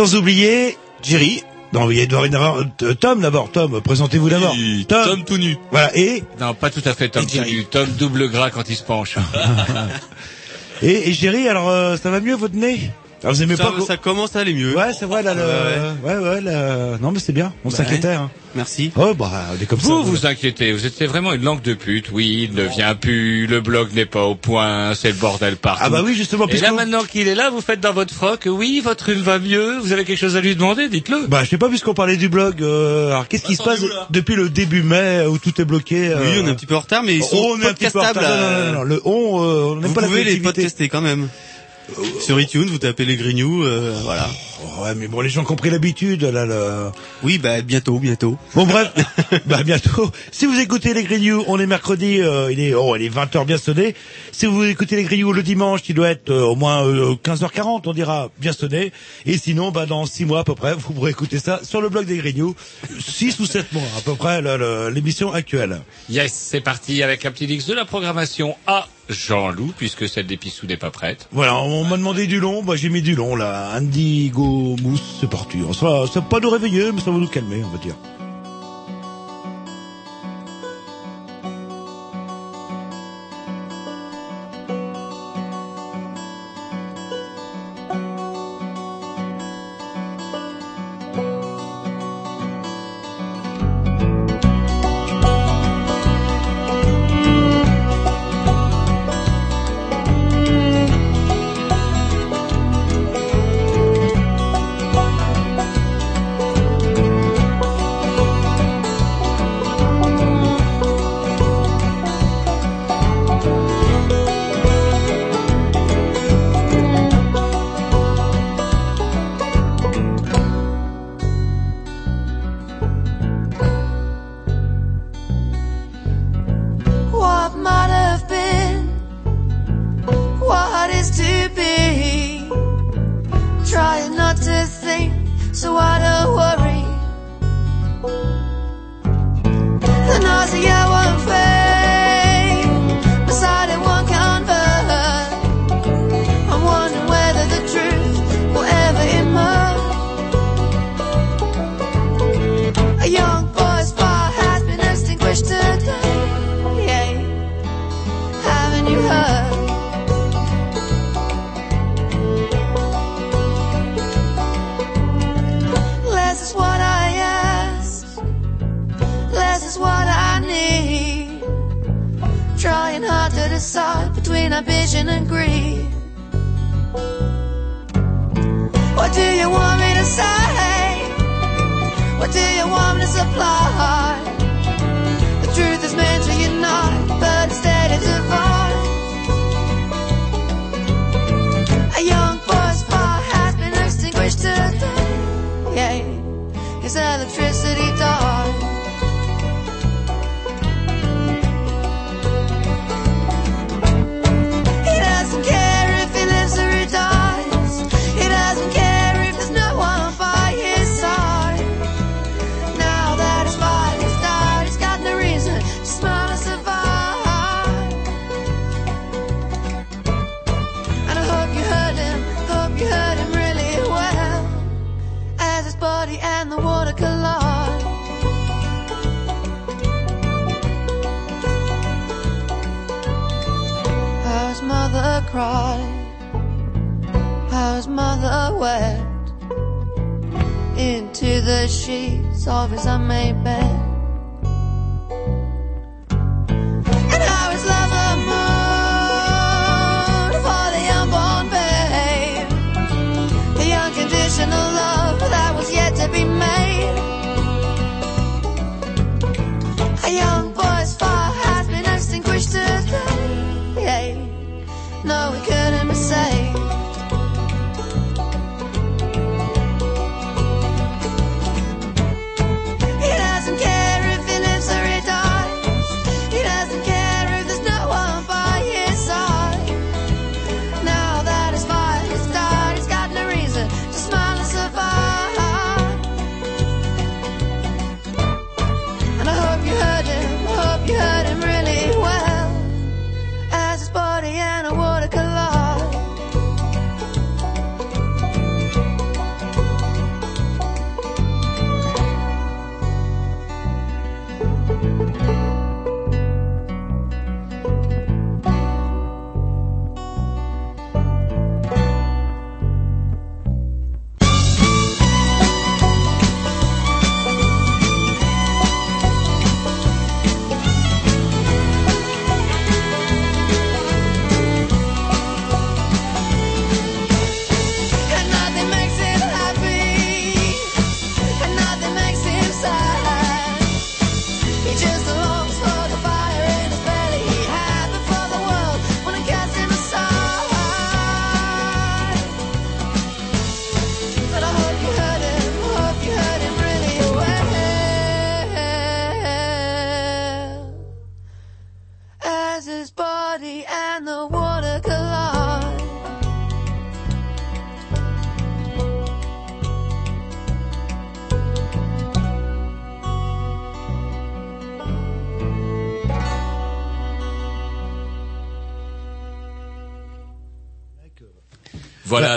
Sans oublier Jerry. Non, il doit y avoir euh, Tom d'abord. Tom, présentez-vous d'abord. Oui, Tom tout nu. Voilà. Et Non, pas tout à fait Tom tout nu. Tom double gras quand il se penche. et, et Jerry. Alors, euh, ça va mieux votre nez? Alors, vous aimez Ça, pas ça commence à aller mieux. Ouais, c'est vrai là. Le... Ouais, ouais. là, Non, mais c'est bien. On Bah s'inquiétait. ouais. Hein. Merci. Oh bah, on est comme ça. Vous vous inquiétez, vous étiez vraiment une langue de pute. Oui, il ne vient plus, le blog n'est pas au point, c'est le bordel partout. Ah bah oui, justement. Et puisque là vous- maintenant qu'il est là, vous faites dans votre froc, oui, votre rhume va mieux, vous avez quelque chose à lui demander, dites-le. Bah, je sais pas puisqu'on parlait du blog. euh, alors, qu'est-ce qui se passe depuis le début mai où tout est bloqué euh, Oui, on est un petit peu en retard, mais ils sont on est un petit peu en retard. podcastables. Non, non, non, non, Le on, euh, on Vous pas la pouvez les collectivité. podcaster quand même. Sur iTunes, vous tapez les Grignoux, euh, voilà. Oh, ouais, mais bon, les gens qui ont pris l'habitude, là, là. Oui, bah bientôt, bientôt. Bon bref, bah bientôt. Si vous écoutez les Grignoux, on est mercredi, euh, il est oh, il est 20h bien sonné. Si vous écoutez les Grignoux le dimanche, il doit être euh, au moins euh, 15h40, on dira bien sonné. Et sinon, bah dans 6 mois à peu près, vous pourrez écouter ça sur le blog des Grignoux. 6 ou 7 mois à peu près l'émission actuelle. Yes, c'est parti avec un petit mix de la programmation à Jean-Loup, puisque celle des n'est pas prête. Voilà, on m'a demandé du long, bah j'ai mis du long là. Indigo Mousse, c'est parti. On ça va pas nous réveiller, mais ça va nous calmer, on va dire.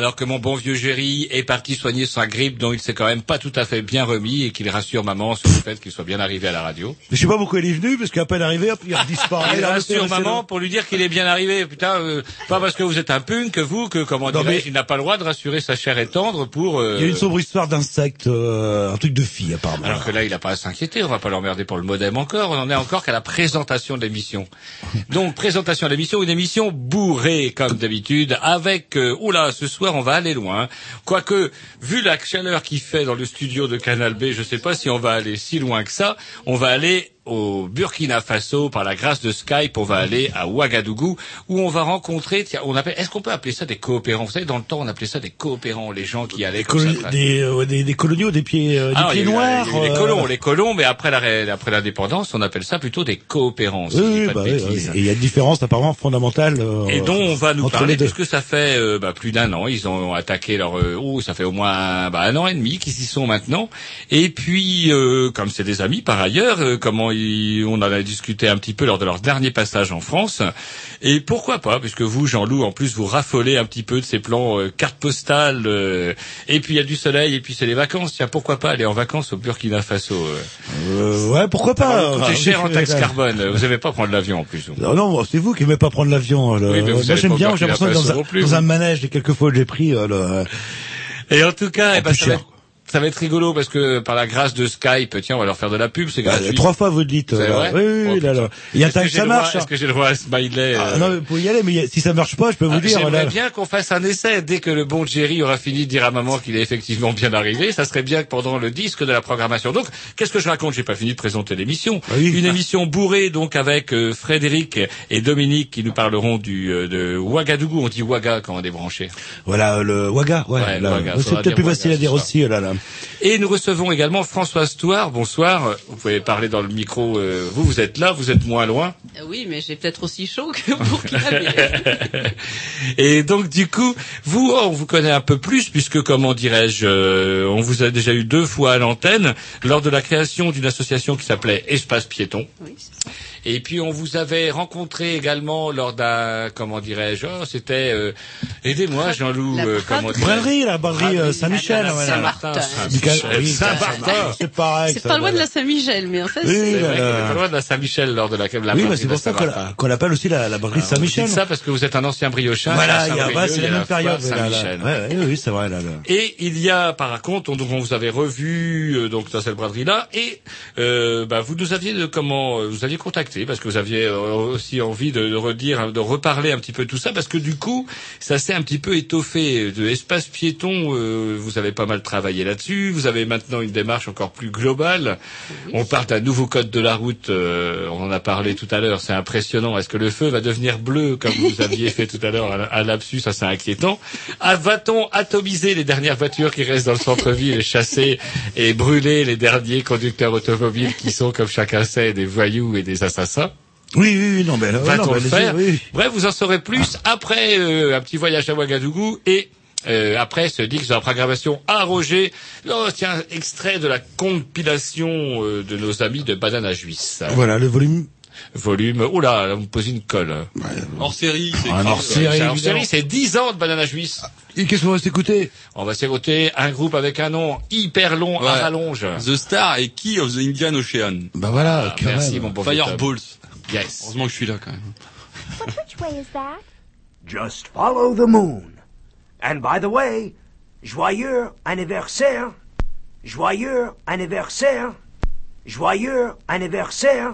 Alors que mon bon vieux Géry est parti soigner sa grippe dont il s'est quand même pas tout à fait bien remis et qu'il rassure maman sur le fait qu'il soit bien arrivé à la radio. Mais je sais pas pourquoi il est venu, parce qu'à peine arrivé, hop, il disparaît. Il rassure maman pour lui dire qu'il est bien arrivé. Putain, euh, pas parce que vous êtes un punk que vous, que comment dirais mais- il n'a pas le droit de rassurer sa chère et tendre pour... euh, Il y a une sombre histoire d'insectes, euh, un truc de fille apparemment. Alors que là, il n'a pas à s'inquiéter, on va pas l'emmerder pour le modem encore, on en est encore qu'à la présentation de l'émission. Donc, présentation de l'émission, une émission bourrée, comme d'habitude, avec, oula, ce soir, on va aller loin. Quoique, vu la chaleur qu'il fait dans le studio de Canal B, je sais pas si on va aller si loin que ça, on va aller au Burkina Faso par la grâce de Skype, on va aller à Ouagadougou où on va rencontrer, tiens, on appelle, est-ce qu'on peut appeler ça des coopérants? Vous savez, dans le temps, on appelait ça des coopérants, les gens qui allaient Des, comme ça, des, euh, des, des coloniaux, des pieds, euh, des ah, pieds noirs. eu les euh, colons, les colons, mais après la après l'indépendance, on appelle ça plutôt des coopérants. si Oui, bah oui, bêtises. oui. Et il y a une différence apparemment fondamentale. euh, Et dont on va nous parler deux. puisque ça fait euh, bah, plus d'un an. Ils ont attaqué leur euh, oh ça fait au moins bah, un an et demi qu'ils y sont maintenant. Et puis euh, comme c'est des amis par ailleurs, euh, comment ils, on en a discuté un petit peu lors de leur dernier passage en France. Et pourquoi pas puisque vous Jean-Loup en plus vous raffolez un petit peu de ces plans euh, cartes postales. euh, et puis il y a du soleil et puis c'est les vacances. Tiens pourquoi pas aller en vacances au Burkina Faso. euh. Euh, ouais, pourquoi pas vous coûter euh, cher en taxe carbone. Vous n'aimez pas prendre l'avion en plus. Non, non, c'est vous qui n'aimez pas prendre l'avion. là. Oui, mais vous Moi, j'aime bien, j'ai l'impression dans, un, plus, dans un manège, les quelques fois que j'ai pris, euh, le- Et en tout cas, eh ben, ça, va cher, être, ça va être rigolo parce que par la grâce de Skype, tiens, on va leur faire de la pub, c'est bah, gratuit. trois fois vous le dites. C'est euh, vrai oui, oui, Oh, là, là. Il y a que ça marche. Est-ce que j'ai le droit à smiley Ah, euh, non, mais vous pouvez y aller, mais si ça marche pas, je peux vous ah, dire. J'aimerais bien qu'on fasse un essai dès que le bon Jerry aura fini de dire à maman qu'il est effectivement bien arrivé. Ça serait bien que pendant le disque de la programmation. Donc, qu'est-ce que je raconte? J'ai pas fini de présenter l'émission. Ah oui. Une émission bourrée donc avec euh, Frédéric et Dominique qui nous parleront du euh, de Ouagadougou. On dit Ouaga quand on est débranché. Voilà, le Waga, ouais. Ouais. Ouaga, c'est peut-être plus facile Ouaga à dire aussi, là, là. Et nous recevons également Françoise Touard. Bonsoir. Vous pouvez parler dans le micro. euh, vous, vous êtes là, vous êtes moins loin. Euh, Oui, mais j'ai peut-être aussi chaud que pour qu'il Et donc du coup, vous, oh, on vous connaît un peu plus puisque, comment dirais-je, euh, on vous a déjà eu deux fois à l'antenne lors de la création d'une association qui s'appelait Espace Piéton. Oui, c'est ça. Et puis on vous avait rencontré également lors d'un, comment dirais-je, oh, c'était, euh, aidez-moi Jean-Loup, La euh, braderie. comment Braderie, la braderie euh, Saint-Michel. Ah, là. Saint-Martin. Saint-Martin. C'est pareil. C'est pas loin de la Saint-Michel, mais en fait, Oui, c'est... C'est pas loin de la Saint-Michel lors de la, la Oui, braderie c'est pour ça qu'on l'appelle aussi la, la braderie Je Saint-Michel. dis ça parce que vous êtes un ancien briochin. Voilà, c'est il y a, bah, c'est la même période. Saint-Michel. Ouais, oui, oui, c'est vrai. Là, là. Et il y a par contre, on, donc on vous avait revu euh, donc dans cette braderie là et euh, bah, vous nous aviez de comment vous aviez contacté parce que vous aviez euh, aussi envie de, redire, de reparler un petit peu tout ça parce que du coup ça s'est un petit peu étoffé de espace piéton. euh, vous avez pas mal travaillé là-dessus. Vous avez maintenant une démarche encore plus globale. On parle d'un nouveau code de la route. euh, on en a parlé tout à l'heure. C'est impressionnant. Est-ce que le feu va devenir bleu comme vous aviez fait tout à l'heure à, lapsus Ça, c'est inquiétant. Ah, Va-t-on atomiser les dernières voitures qui restent dans le centre-ville et chasser et brûler les derniers conducteurs automobiles qui sont, comme chacun sait, des voyous et des assassins Oui, oui, oui, non, mais là, Va-t-on non, le faire oui. Bref, vous en saurez plus après euh, un petit voyage à Ouagadougou et euh, après ce disque de la programmation à Roger. Oh, tiens, extrait de la compilation euh, de nos amis de Banana Juice. Voilà, le volume. Volume. Oula, là, vous me posez une colle. Hors série, c'est hors série. C'est- en évidemment. série, c'est 10 ans de Banana Juice. Et qu'est-ce qu'on va s'écouter? On va s'écouter un groupe avec un nom hyper long à Ouais. rallonge. The Star et Key of the Indian Ocean. Bah voilà, quand Merci, même. mon bon vieux Tom. Fireballs. Yes. Heureusement que je suis là quand même. Which way is that? Just follow the moon. And by the way, joyeux anniversaire. Joyeux anniversaire. Joyeux anniversaire.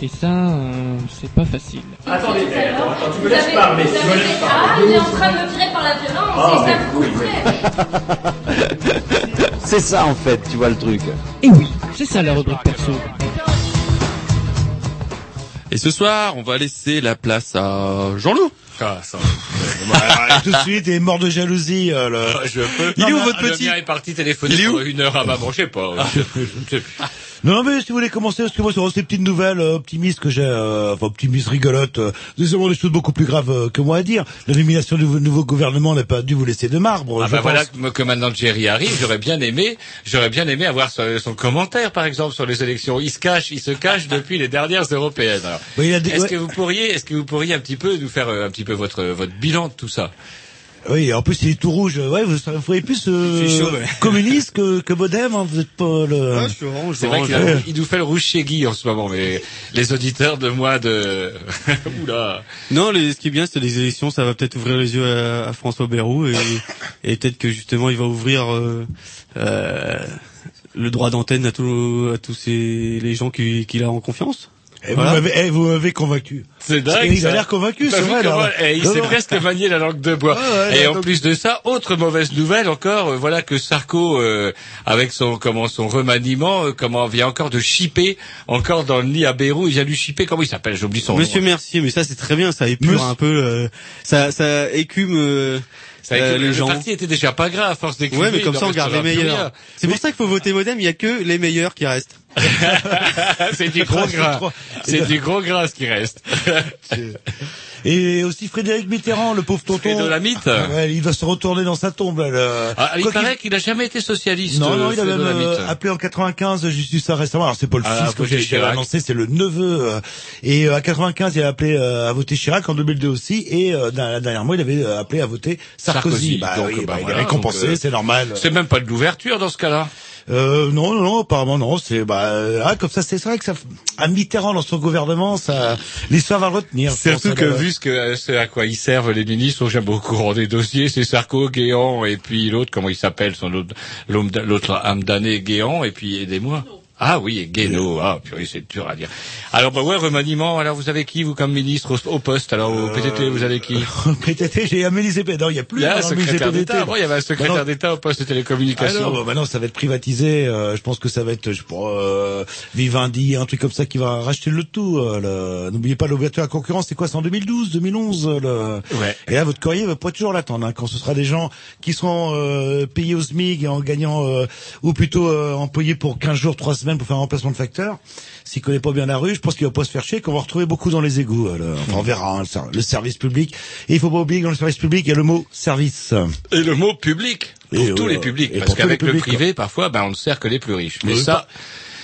Et ça, euh, c'est pas facile. Attendez, attends, attends, tu me laisses parler, tu me laisses Ah, il est en train de me virer par la violence, Ah, c'est ça oui, C'est ça en fait, tu vois le truc. Et oui, c'est ça la rubrique perso. Et ce soir, on va laisser la place à Jean-Loup. Ah, tout de suite, il est mort de jalousie. euh, le... Je peux. Il est où, votre le petit mien est parti téléphoner Il est où pour une heure à maman, je sais pas. Je je sais plus. Non, mais si vous voulez commencer, parce que moi, sur ces petites nouvelles euh, optimistes que j'ai, euh, enfin optimistes rigolotes, euh, sûrement des choses beaucoup plus graves euh, que moi à dire. La nomination du nouveau gouvernement n'a pas dû vous laisser de marbre. Ah je bah pense. voilà que, que maintenant Jerry arrive, j'aurais bien aimé, j'aurais bien aimé avoir son, son commentaire par exemple sur les élections. Il se cache, il se cache depuis les dernières européennes. Bah, est-ce ouais. que vous pourriez, est-ce que vous pourriez un petit peu nous faire un petit peu votre votre bilan oriente tout ça. Oui, en plus il est tout rouge. Ouais, vous, voyez plus euh, chaud, ouais. communiste que, que modem. Hein, vous êtes pas le. Je suis orange, C'est vrai qu'il nous fait le rouge chez Guy en ce moment, mais les auditeurs de moi de... Oula Non, les, ce qui est bien, c'est les élections, ça va peut-être ouvrir les yeux à, à François Bayrou et, et peut-être que justement il va ouvrir euh, euh, le droit d'antenne à tous à tous ces les gens qui- qu'il a en confiance. Et Voilà. vous m'avez, eh, vous m'avez convaincu. C'est dingue. Il a l'air convaincu, c'est vrai. comment- là. eh, il s'est presque manié la langue de bois. Ouais, et en plus de ça, autre mauvaise nouvelle encore, euh, voilà que Sarko, euh, avec son comment son remaniement, euh, comment vient encore de chipper, encore dans le nid à Beyrouth, il vient lui chipper, comment il s'appelle, j'oublie son Monsieur nom. Mercier, mais ça c'est très bien, ça épure Monsieur- un peu, euh, ça ça écume euh, les le gens. parti était déjà pas grave à force d'écrire. Ouais, mais comme ça on garde les meilleurs. C'est pour ça qu'il faut voter Modem, il y a que les meilleurs qui restent. c'est du gros gras. C'est du gros gras ce qui reste. Et aussi Frédéric Mitterrand, le pauvre tonton. Frédolamite. Ouais, il va se retourner dans sa tombe. Là, le- Ah, il Quoi paraît qu'il- jamais été socialiste. Non, non, euh, il a même euh, appelé en 95 juste ça récemment. Alors c'est pas le Ah, fils que j'ai j'ai annoncé, c'est le neveu. euh, et euh, à 95, il a appelé euh, à voter Chirac en 2002 aussi. Et euh, dernièrement, il avait appelé à voter Sarkozy. Sarkozy. Bah, Donc, oui, bah, bah, il est récompensé, c'est normal. C'est même pas de l'ouverture dans ce cas-là. Euh, non, non, non, apparemment non. C'est bah euh, ah, comme ça, c'est vrai que ça, à Mitterrand dans son gouvernement, ça, l'histoire va le retenir. Surtout que euh, vu ce que ce à quoi ils servent les ministres, j'aime beaucoup au courant des dossiers, c'est Sarko, Guéant et puis l'autre, comment il s'appelle, son autre, l'autre âme damnée, Guéant et puis aidez-moi. Ah oui, et Guénaud. Ah, purée, c'est dur à dire. Alors, bah ouais, remaniement. Alors, vous avez qui, vous, comme ministre au, au poste? Alors, au PTT, vous avez qui? Au PTT, j'ai Amélie Zépé. Non, il y a plus. Il y a un secrétaire d'État. Il y avait un secrétaire Bah d'État au poste de Ah télécommunications. non, bah maintenant ça va être privatisé. euh, je pense que ça va être, je sais pas, euh, Vivendi, un truc comme ça qui va racheter le tout. euh, N'oubliez pas l'ouverture à concurrence, c'est quoi C'est en 2012, 2011. euh, Le... Ouais. Et là, votre courrier va pas toujours l'attendre. Hein, quand ce sera des gens qui seront euh, payés au SMIC et en gagnant, euh, ou plutôt euh, employés pour 15 jours, 3 semaines pour faire un remplacement de facteur. S'il connaît pas bien la rue, je pense qu'il va pas se faire chier, qu'on va retrouver beaucoup dans les égouts. le- Enfin, on verra hein, le ser- le service public. Et il faut pas oublier que dans le service public, il y a le mot service. Et le mot public. Pour Et, tous euh, les publics. Parce qu'avec le privé, parfois, ben, on ne sert que les plus riches. Mais Oui, ça,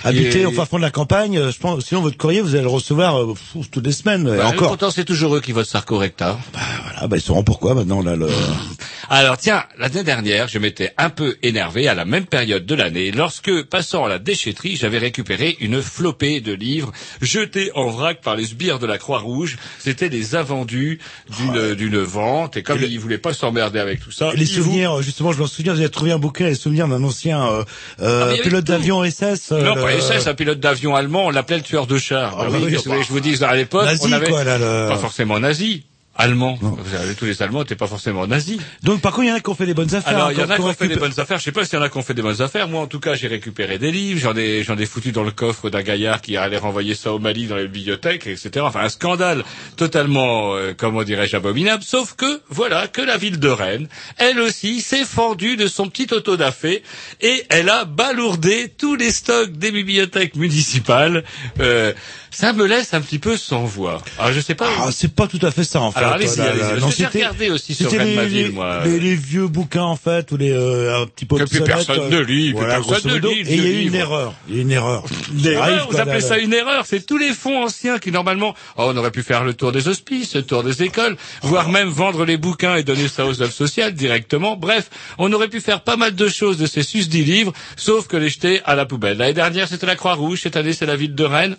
Habiter au fin fond de la campagne, euh, je pense, sinon votre courrier, vous allez le recevoir euh, pff, toutes les semaines. et bah, encore. pourtant, c'est toujours eux qui votent Sarko Recta. Voilà, bah, ils sauront pourquoi maintenant. Là, le... Alors tiens, l'année dernière, je m'étais un peu énervé à la même période de l'année lorsque, passant à la déchetterie, j'avais récupéré une flopée de livres jetés en vrac par les sbires de la Croix-Rouge. C'était des invendus d'une d'une vente et comme ils voulaient pas s'emmerder avec tout ça, les ils souvenirs, justement, je m'en souviens, vous avez trouvé un bouquin, les souvenirs d'un ancien euh, euh, Ah, mais il y avait pilote tout. d'avion SS. euh, Non, le- pas SS, un pilote d'avion allemand, on l'appelait le tueur de chars. Ah, Bah oui, bah, je vous dise, à l'époque, on avait quoi, là, le- pas forcément nazi, allemand. Tous les Allemands n'étaient pas forcément nazis. Donc, par contre, il y en a qui ont fait des bonnes affaires. Alors, il y en a qui ont fait des bonnes affaires. Je sais pas s'il y en a qui ont fait des bonnes affaires. Moi, en tout cas, j'ai récupéré des livres. J'en ai, j'en ai foutu dans le coffre d'un gaillard qui allait renvoyer ça au Mali dans les bibliothèques, etc. Enfin, un scandale totalement, euh, comment dirais-je, abominable. Sauf que, voilà, que la ville de Rennes, elle aussi, s'est fendue de son petit auto d'affaires et elle a balourdé tous les stocks des bibliothèques municipales. Euh, ça me laisse un petit peu sans voix. Alors, je sais pas. Ah, c'est pas tout à fait ça, en fait. Alors, allez-y, Parce que j'ai regardé aussi sur Rennes, ma les, ville, les- moi. les- les vieux bouquins, en fait, ou les, euh, un petit peu Que plus personne euh, ne lit, voilà, personne ne lit Et il y a eu une erreur. Il y a eu une erreur. Une erreur, vous appelez ça une erreur C'est tous les fonds anciens qui normalement, oh, on aurait pu faire le tour des hospices, le tour des écoles, voire même vendre les bouquins et donner ça aux œuvres sociales directement. Bref, on aurait pu faire pas mal de choses de ces susdits livres, sauf que les jeter à la poubelle. L'année dernière, c'était la Croix-Rouge, cette année, c'est la ville de Rennes.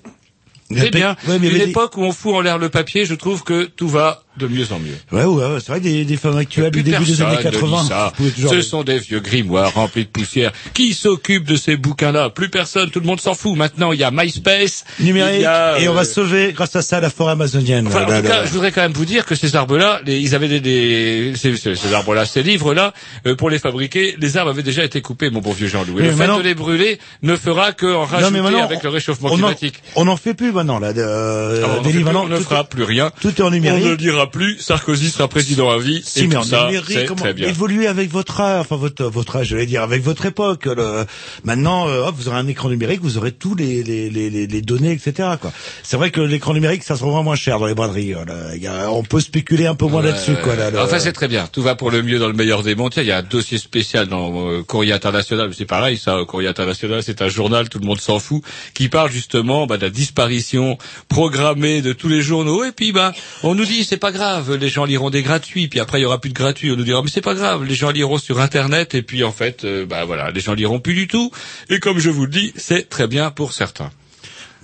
C'est bien. ouais, mais Une époque où on fout en l'air le papier, je trouve que tout va de mieux en mieux. Ouais, ouais, ouais, c'est vrai, des, des femmes actuelles du début des années ne 80. lit ça. vous pouvez toujours Ce sont des vieux grimoires remplis de poussière. Qui s'occupe de ces bouquins-là Plus personne, tout le monde s'en fout. Maintenant, il y a MySpace. numérique il y a, et on euh, va sauver grâce à ça la forêt amazonienne. Enfin, en Là, tout cas, là. je voudrais quand même vous dire que ces arbres-là, les- ils avaient des, des ces, ces- arbres-là, ces livres-là, euh, pour les fabriquer, les arbres avaient déjà été coupés, mon bon vieux Jean-Louis. Oui, Le mais fait maintenant- de les brûler ne fera que en Non, rajouter mais maintenant, avec le réchauffement on en, climatique. on en fait plus maintenant là. De, euh, Ah, on en des fait livres, plus, maintenant, on ne fera plus rien. tout est en On ne numérique. Plus Sarkozy sera président à vie. Si, et mais tout en ça, numérique, c'est comment très bien. évoluer avec votre âge, enfin votre votre âge, je vais dire, avec votre époque. Le, maintenant, euh, hop, vous aurez un écran numérique, vous aurez tous les les les, les, données, etc. Quoi. C'est vrai que l'écran numérique, ça se revend moins cher dans les braderies. a- on peut spéculer un peu moins Ouais, là-dessus, quoi. Là, le- Enfin, c'est très bien. Tout va pour le mieux dans le meilleur des mondes. Il y a un dossier spécial dans euh, Courrier International. C'est pareil, ça. euh, Courrier International, c'est un journal, tout le monde s'en fout, qui parle justement bah, de la disparition programmée de tous les journaux. Et puis, bah, on nous dit, c'est pas grave. Grave, les gens liront des gratuits, puis après il y aura plus de gratuits. On nous dira mais c'est pas grave, les gens liront sur Internet et puis en fait, euh, bah voilà, les gens liront plus du tout. Et comme je vous le dis, c'est très bien pour certains.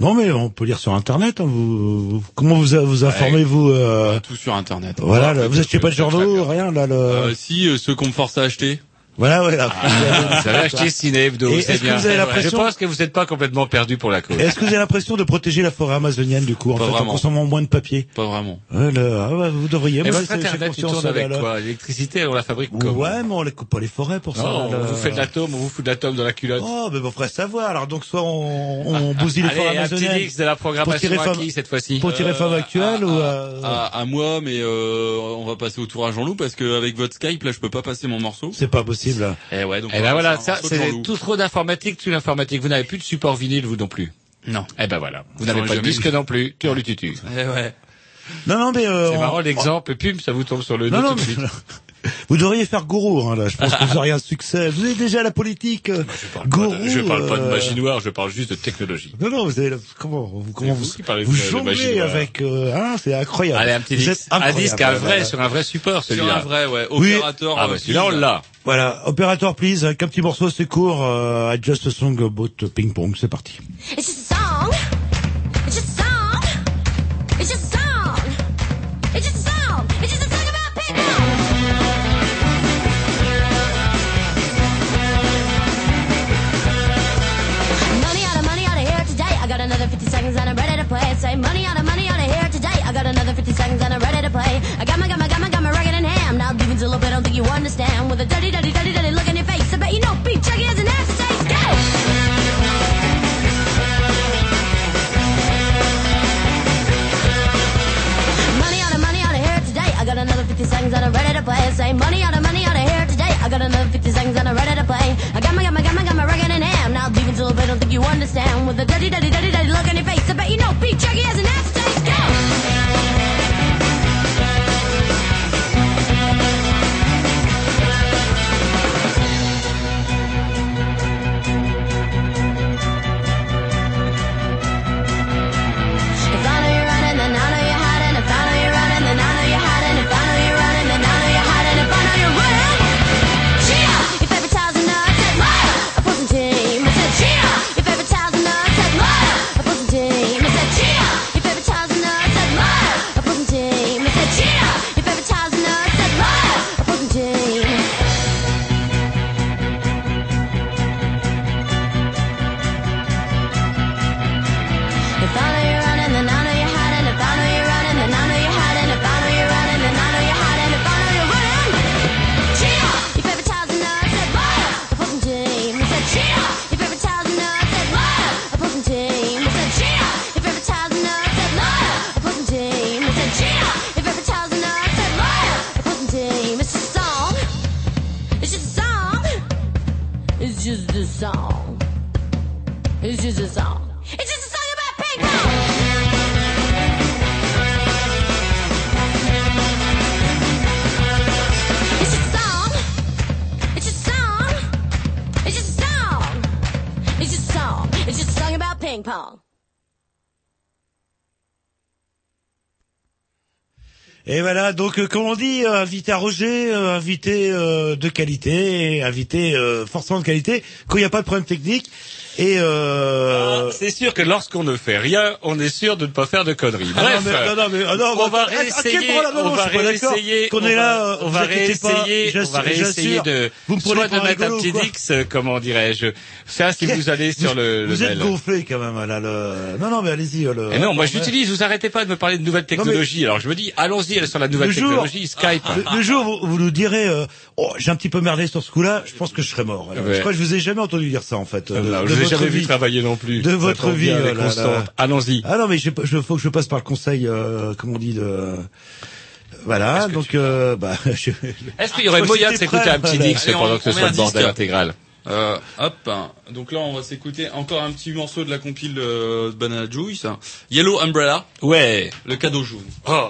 Non, mais on peut lire sur Internet. hein, vous, vous- comment vous vous informez vous euh, Tout sur Internet. Voilà, là, vous achetez pas de journaux, rien là. Le... Euh, si, euh, ceux qu'on me force à acheter. Voilà, ouais. Là. Vous avez acheté Ciné Hebdo, c'est est-ce que bien. vous avez Je pense que vous n'êtes pas complètement perdu pour la cause. Est-ce que vous avez l'impression de protéger la forêt amazonienne du coup en, Pas fait, en consommant moins de papier? Pas vraiment. Ouais, le- ah ouais, Vous devriez. Moi, votre Internet, il conscience, tourne là, avec là. quoi? L'électricité, on la fabrique comment? Ouais, mais on les coupe pas les forêts pour ça. Non, là. on vous fait de l'atome, on vous fout de l'atome dans la culotte. Oh, mais bon, faudrait savoir. Alors donc, soit on, on bousille les Allez, forêts un petit amazoniennes. mix de la programmation à qui cette fois-ci Pour tirer femme actuelle à, ou à, euh, à- moi, mais euh, on va passer au tour à Jean-Loup parce qu'avec votre Skype, là, je peux pas passer mon morceau. C'est pas possible. Et ouais, donc. Eh on ben voilà, ça, c'est tout trop d'informatique, tout l'informatique. Vous n'avez plus de support vinyle, vous non plus. Non. Eh ben voilà. Vous n'avez pas de disque vu. non plus. Tu tutu. Eh ouais. Non, non, mais euh, C'est on- marrant l'exemple, et puis ça vous tombe sur le Non, nez non, tout de mais- suite. Vous devriez faire gourou, hein, là. Je pense que vous auriez un succès. Vous avez déjà la politique. euh, gourou. Je parle pas de euh, magie noire, je parle juste de technologie. Non, non, vous avez, la- comment, vous, comment vous vous, vous jonglez avec, euh, hein, c'est incroyable. Allez, un petit disque, un disque, un vrai, sur un vrai support, Sur celui-là. un vrai, ouais. Oui. Opérateur. Ah bah euh, celui-là, on l'a. Voilà, opérateur please, avec un petit morceau, c'est court, I just a song about ping pong, c'est parti. Say money out of money out of here today. I got another 50 seconds and I'm ready to play. I got my, got my, got my, got my rugged in hand. Now demons a little bit, don't think you understand. With a dirty, dirty, dirty, dirty look in your face. I bet you know beef jerky has an Et voilà, donc euh, comme on dit, euh, invité à Roger, euh, invité de qualité, invité forcément de qualité, quand il n'y a pas de problème technique. Et euh... C'est sûr que lorsqu'on ne fait rien, on est sûr de ne pas faire de conneries. Ah Bref, ah on va réessayer, on va réessayer, Qu'on est là, euh, on va réessayer, on va réessayer de, Vous me soit de mettre un petit Dix, comment dirais-je, ça si vous allez sur le, Vous êtes gonflé quand même, là, le... Non, non, mais allez-y. euh, Le... Et non, moi Ah, je l'utilise, vous arrêtez pas de me parler de nouvelles technologies. Alors je me dis, allons-y sur la nouvelle technologie, Skype. Le, jour où vous nous direz, euh, oh, j'ai un petit peu merdé sur ce coup-là, je pense que je serai mort. Je crois que je vous ai jamais entendu dire ça en fait. Non, de je vous ai votre jamais vu vie. travailler non plus. De votre vie, bien, euh, là. constante. Allons-y. Ah non, mais je, je faut que je passe par le conseil, euh, comment on dit, de. Voilà, donc euh, bah. je- Est-ce qu'il y aurait moyen de s'écouter un petit voilà. Dix pendant que ce soit le bordel intégral Euh, hop. Donc là, on va s'écouter encore un petit morceau de la compile de Banana Juice. Yellow Umbrella. Ouais. Le cadeau jaune. Oh.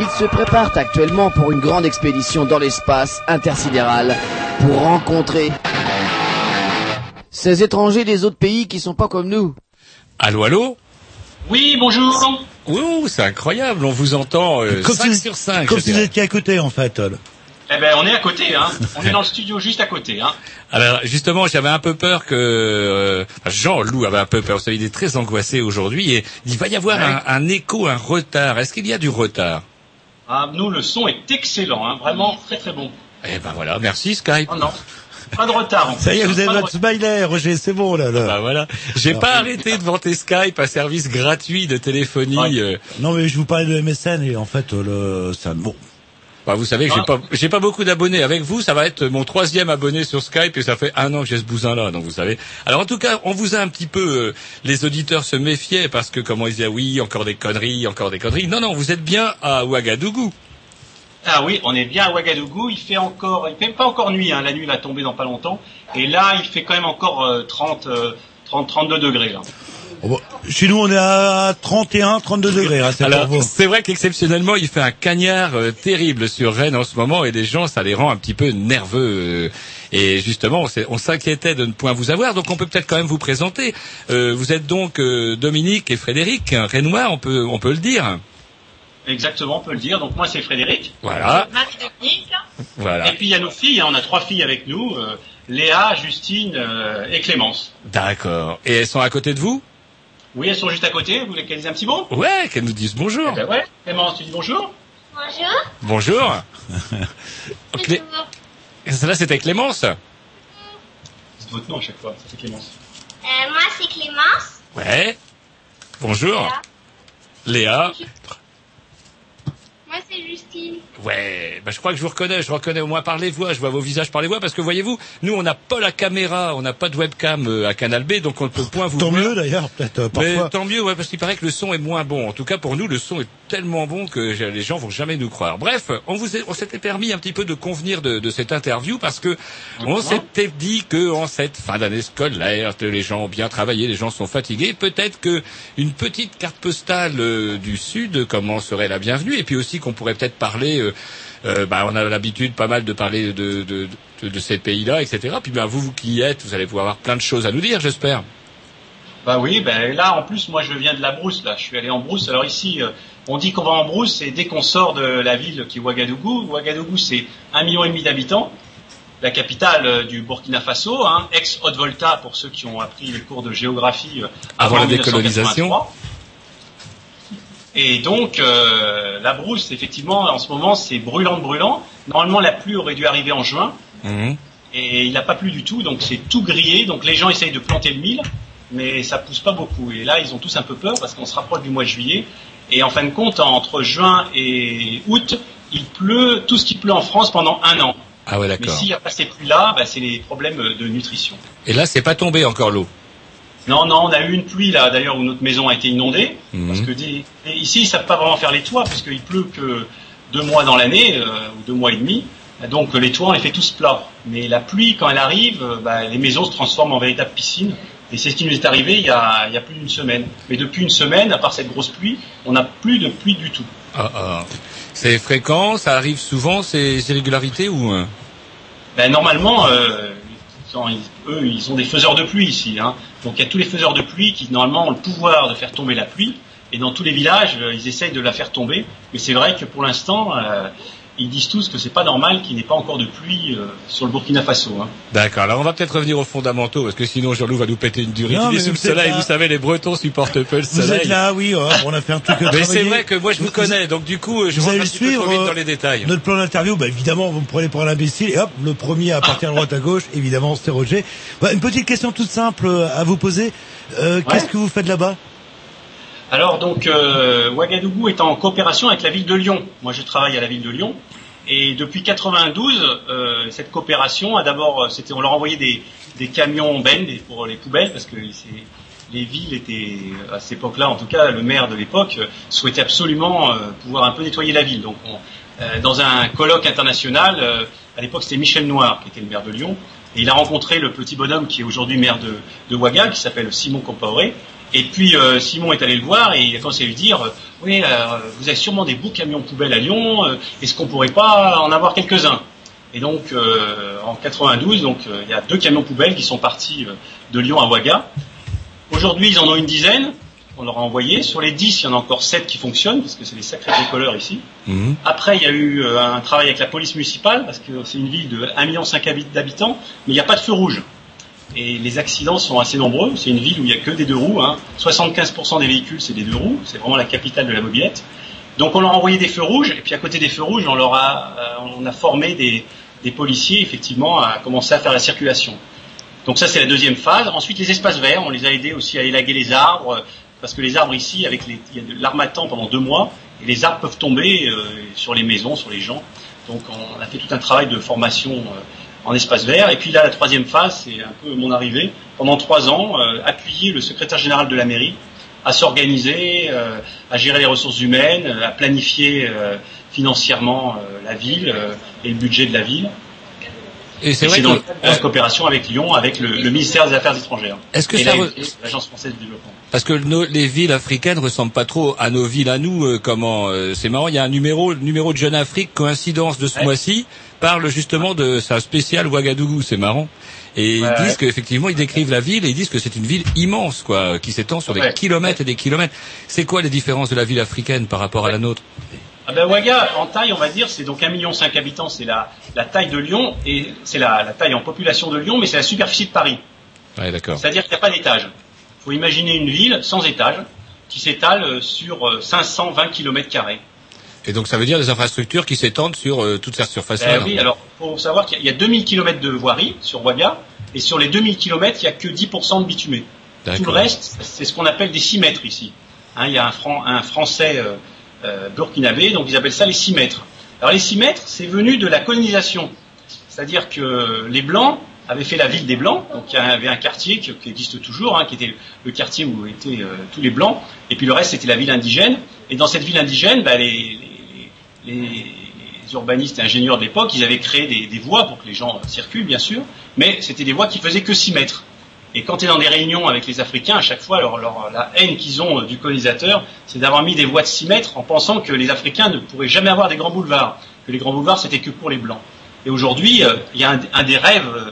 ils se préparent actuellement pour une grande expédition dans l'espace intersidéral pour rencontrer ces étrangers des autres pays qui sont pas comme nous. Allô, allô Oui, bonjour. Ouh, c'est incroyable, on vous entend euh, Comme 5 si- sur 5. Comme si vous étiez à côté, en fait. Eh ben, on est à côté, hein. On est dans le studio juste à côté, hein. Alors justement, j'avais un peu peur que euh, Jean-Loup avait un peu peur. Vous savez, il est très angoissé aujourd'hui et il va y avoir un, un écho, un retard. Est-ce qu'il y a du retard? Ah, nous, le son est excellent, hein. Vraiment très très bon. Eh ben voilà, merci Skype. Oh non, pas de retard. en Ça y est, vous avez votre smiley, Roger, c'est bon, là. là. Bah voilà, j'ai pas arrêté de vanter Skype, un service gratuit de téléphonie. euh, Non, mais je vous parlais de MSN et en fait, le, ça, bon. Bah, vous savez, j'ai Ah. pas, j'ai pas beaucoup d'abonnés. Avec vous, ça va être mon troisième abonné sur Skype et ça fait un an que j'ai ce bousin-là. Donc vous savez. Alors en tout cas, on vous a un petit peu, euh, les auditeurs se méfiaient parce que comment ils disaient oui, encore des conneries, encore des conneries. Non, non, vous êtes bien à Ouagadougou. Ah oui, on est bien à Ouagadougou. Il fait encore, il fait pas encore nuit. Hein. La nuit va tomber dans pas longtemps. Et là, il fait quand même encore euh, 30, euh, 30, 32 degrés. Là. Oh, bah, Chez nous, on est à 31, 32 degrés. Hein, c'est Alors, pour vous. c'est vrai qu'exceptionnellement, il fait un cagnard euh, terrible sur Rennes en ce moment et les gens, ça les rend un petit peu nerveux. euh, et justement, on s'inquiétait de ne point vous avoir, donc on peut peut-être quand même vous présenter. Euh, vous êtes donc euh, Dominique et Frédéric, un Rennois, on peut, on peut le dire. Exactement, on peut le dire. Donc moi, c'est Frédéric. Voilà, Marie-Dominique. voilà. Et puis il y a nos filles. hein. On a trois filles avec nous. euh, Léa, Justine euh, et Clémence. D'accord. Et elles sont à côté de vous? Oui, elles sont juste à côté. Vous voulez qu'elles disent un petit mot Ouais, qu'elles nous disent bonjour. Eh ben ouais. Clémence, tu dis bonjour Bonjour. Bonjour. Clé- Bonjour. Là, c'était Clémence. C'est votre nom à chaque fois. Ça, c'est Clémence. Euh, moi, c'est Clémence. Ouais. Bonjour. Léa. Moi, c'est Justine. Ouais, bah je crois que je vous reconnais, je reconnais au moins par les voix, je vois vos visages par les voix, parce que voyez-vous, nous on n'a pas la caméra, on n'a pas de webcam euh, à Canal B, donc on ne peut point vous Tant voir. mieux d'ailleurs, peut-être euh, Mais parfois. tant mieux, ouais, parce qu'il paraît que le son est moins bon. En tout cas, pour nous, le son est tellement bon que les gens vont jamais nous croire. Bref, on vous est- on s'était permis un petit peu de convenir de, de cette interview parce que on s'était dit que en cette fin d'année scolaire, que les gens ont bien travaillé, les gens sont fatigués. Peut-être que une petite carte postale euh, du Sud, comment serait la bienvenue, et puis aussi qu'on pourrait peut-être parler. euh, euh, bah, on a l'habitude pas mal de parler de, de, de, de ces pays-là, etc. Puis ben, vous, vous qui y êtes, vous allez pouvoir avoir plein de choses à nous dire, j'espère. Bah oui, ben là en plus moi je viens de la brousse là, je suis allé en brousse. Alors ici euh, on dit qu'on va en brousse et dès qu'on sort de la ville qui est Ouagadougou, Ouagadougou c'est un million et demi d'habitants, la capitale du Burkina Faso, hein, ex Haute-Volta pour ceux qui ont appris les cours de géographie Avant avant, la décolonisation. 1983. Et donc euh, la brousse effectivement en ce moment c'est brûlant de brûlant. Normalement la pluie aurait dû arriver en juin et il n'a pas plu du tout, donc c'est tout grillé. Donc les gens essayent de planter le mil, mais ça pousse pas beaucoup. Et là, ils ont tous un peu peur parce qu'on se rapproche du mois de juillet. Et en fin de compte, entre juin et août, il pleut tout ce qui pleut en France pendant un an. Ah ouais, Mais d'accord. s'il n'y a pas ces pluies-là, bah, c'est les problèmes de nutrition. Et là, c'est pas tombé encore l'eau. Non, non, on a eu une pluie là, d'ailleurs, où notre maison a été inondée. Mhm. Parce que des- ici, ils savent pas vraiment faire les toits, puisqu'il pleut que deux mois dans l'année, euh, ou deux mois et demi. Donc les toits, on les fait tous plats. Mais la pluie, quand elle arrive, euh, bah, les maisons se transforment en véritable piscine. Et c'est ce qui nous est arrivé il y a, il y a plus d'une semaine. Mais depuis une semaine, à part cette grosse pluie, on n'a plus de pluie du tout. Ah, ah. C'est fréquent, ça arrive souvent, ces irrégularités ou euh Ben, normalement, euh, ils- eux, ils ont des faiseurs de pluie ici. Hein. Donc il y a tous les faiseurs de pluie qui normalement ont le pouvoir de faire tomber la pluie. Et dans tous les villages, euh, ils essayent de la faire tomber. Mais c'est vrai que pour l'instant, euh, ils disent tous que c'est pas normal qu'il n'y ait pas encore de pluie euh, sur le Burkina Faso. Hein. D'accord. Alors on va peut-être revenir aux fondamentaux parce que sinon Jean-Loup va nous péter une durite. Non, Il est sous le vous soleil. là. Vous savez, les Bretons supportent peu le Vous soleil. êtes là, oui, oh, on a fait un truc. Mais c'est vrai que moi je vous connais, donc du coup je Vous allez trop suivre, vite euh, dans les détails. Notre plan d'interview, bah, évidemment, vous me prenez pour un imbécile, et hop, le premier à partir à droite à gauche, évidemment, c'est Roger. Bah, une petite question toute simple euh, à vous poser. Euh, Qu'est-ce que vous faites là-bas? Alors donc, euh, Ouagadougou est en coopération avec la ville de Lyon. Moi, je travaille à la ville de Lyon. Et depuis 92, euh, cette coopération a d'abord, euh, c'était, on leur envoyait des, des camions des- pour les poubelles parce que les villes étaient, à cette époque-là, en tout cas, le maire de l'époque euh, souhaitait absolument euh, pouvoir un peu nettoyer la ville. Donc, on- euh, dans un colloque international, euh, à l'époque, c'était Michel Noir qui était le maire de Lyon, et il a rencontré le petit bonhomme qui est aujourd'hui maire de, de qui s'appelle Simon Compaoré. Et puis euh, Simon est allé le voir et il a commencé à lui dire euh, oui euh, vous avez sûrement des beaux camions poubelles à Lyon est-ce qu'on pourrait pas en avoir quelques-uns? Et donc en 92 donc il y a deux camions poubelles qui sont partis de Lyon à Ouaga. Aujourd'hui ils en ont une dizaine. On leur a envoyé. Sur les 10 il y en a encore 7 qui fonctionnent parce que c'est des sacrés bricoleurs ici. Après, il y a eu un travail avec la police municipale, parce que c'est une ville de 1,5 million d'habitants, mais il n'y a pas de feu rouge. Et les accidents sont assez nombreux. C'est une ville où il n'y a que des deux roues. Hein. 75% des véhicules, c'est des deux roues. C'est vraiment la capitale de la mobilette. Donc on leur a envoyé des feux rouges, et puis à côté des feux rouges, on leur a, euh, on a formé des, des policiers, effectivement, à commencer à faire la circulation. Donc ça, c'est la deuxième phase. Ensuite, les espaces verts, on les a aidés aussi à élaguer les arbres, euh, parce que les arbres ici, avec les, il y a de l'armatan pendant deux mois, et les arbres peuvent tomber euh, sur les maisons, sur les gens. Donc on a fait tout un travail de formation euh, en espace vert. Et puis là, la troisième phase, c'est un peu mon arrivée. Pendant trois ans, euh, appuyer le secrétaire général de la mairie à s'organiser, euh, à gérer les ressources humaines, euh, à planifier euh, financièrement la ville et le budget de la ville. Et c'est vrai c'est que- coopération avec Lyon, avec le, le ministère des Affaires étrangères. Est-ce que et ça la- re- l'Agence française de développement. Parce que nos- les villes africaines ressemblent pas trop à nos villes à nous. comment C'est marrant. Il y a un numéro, le numéro de Jeune Afrique, coïncidence de ce mois-ci, parle justement de sa spéciale Ouagadougou. C'est marrant. Et ils disent ouais. qu'effectivement, ils décrivent la ville et ils disent que c'est une ville immense, quoi, qui s'étend sur des Ouais. kilomètres et des kilomètres. C'est quoi les différences de la ville africaine par rapport à la nôtre? Ah ben Ouaga, en taille, on va dire, c'est donc 1,5 million habitants, c'est la, la taille de Lyon, et c'est la, la taille en population de Lyon, mais c'est la superficie de Paris. Ouais, d'accord. C'est-à-dire qu'il n'y a pas d'étage. Il faut imaginer une ville sans étage, qui s'étale euh, sur euh, 520 km carrés. Et donc ça veut dire des infrastructures qui s'étendent sur euh, toute cette surface-là. Ben oui, alors, faut savoir qu'il y a- il y a 2000 km de voirie sur Ouaga, et sur les 2000 km, il n'y a que 10% de bitumé. Tout le reste, c'est ce qu'on appelle des 6 mètres ici. Hein, il y a un, Fran- un Français euh, euh, burkinabé, donc ils appellent ça les 6 mètres. Alors les 6 mètres, c'est venu de la colonisation. C'est-à-dire que les Blancs avaient fait la ville des Blancs, donc il y avait un quartier qui, qui existe toujours, hein, qui était le quartier où étaient tous les Blancs, et puis le reste c'était la ville indigène. Et dans cette ville indigène, bah, les, les- urbanistes et ingénieurs de l'époque, ils avaient créé des, voies pour que les gens circulent, bien sûr, mais c'était des voies qui faisaient que 6 mètres. Et quand tu es dans des réunions avec les Africains, à chaque fois, leur, la haine qu'ils ont euh, du colonisateur, c'est d'avoir mis des voies de 6 mètres en pensant que les Africains ne pourraient jamais avoir des grands boulevards, que les grands boulevards c'était que pour les Blancs. Et aujourd'hui, euh, il y a un, des rêves euh,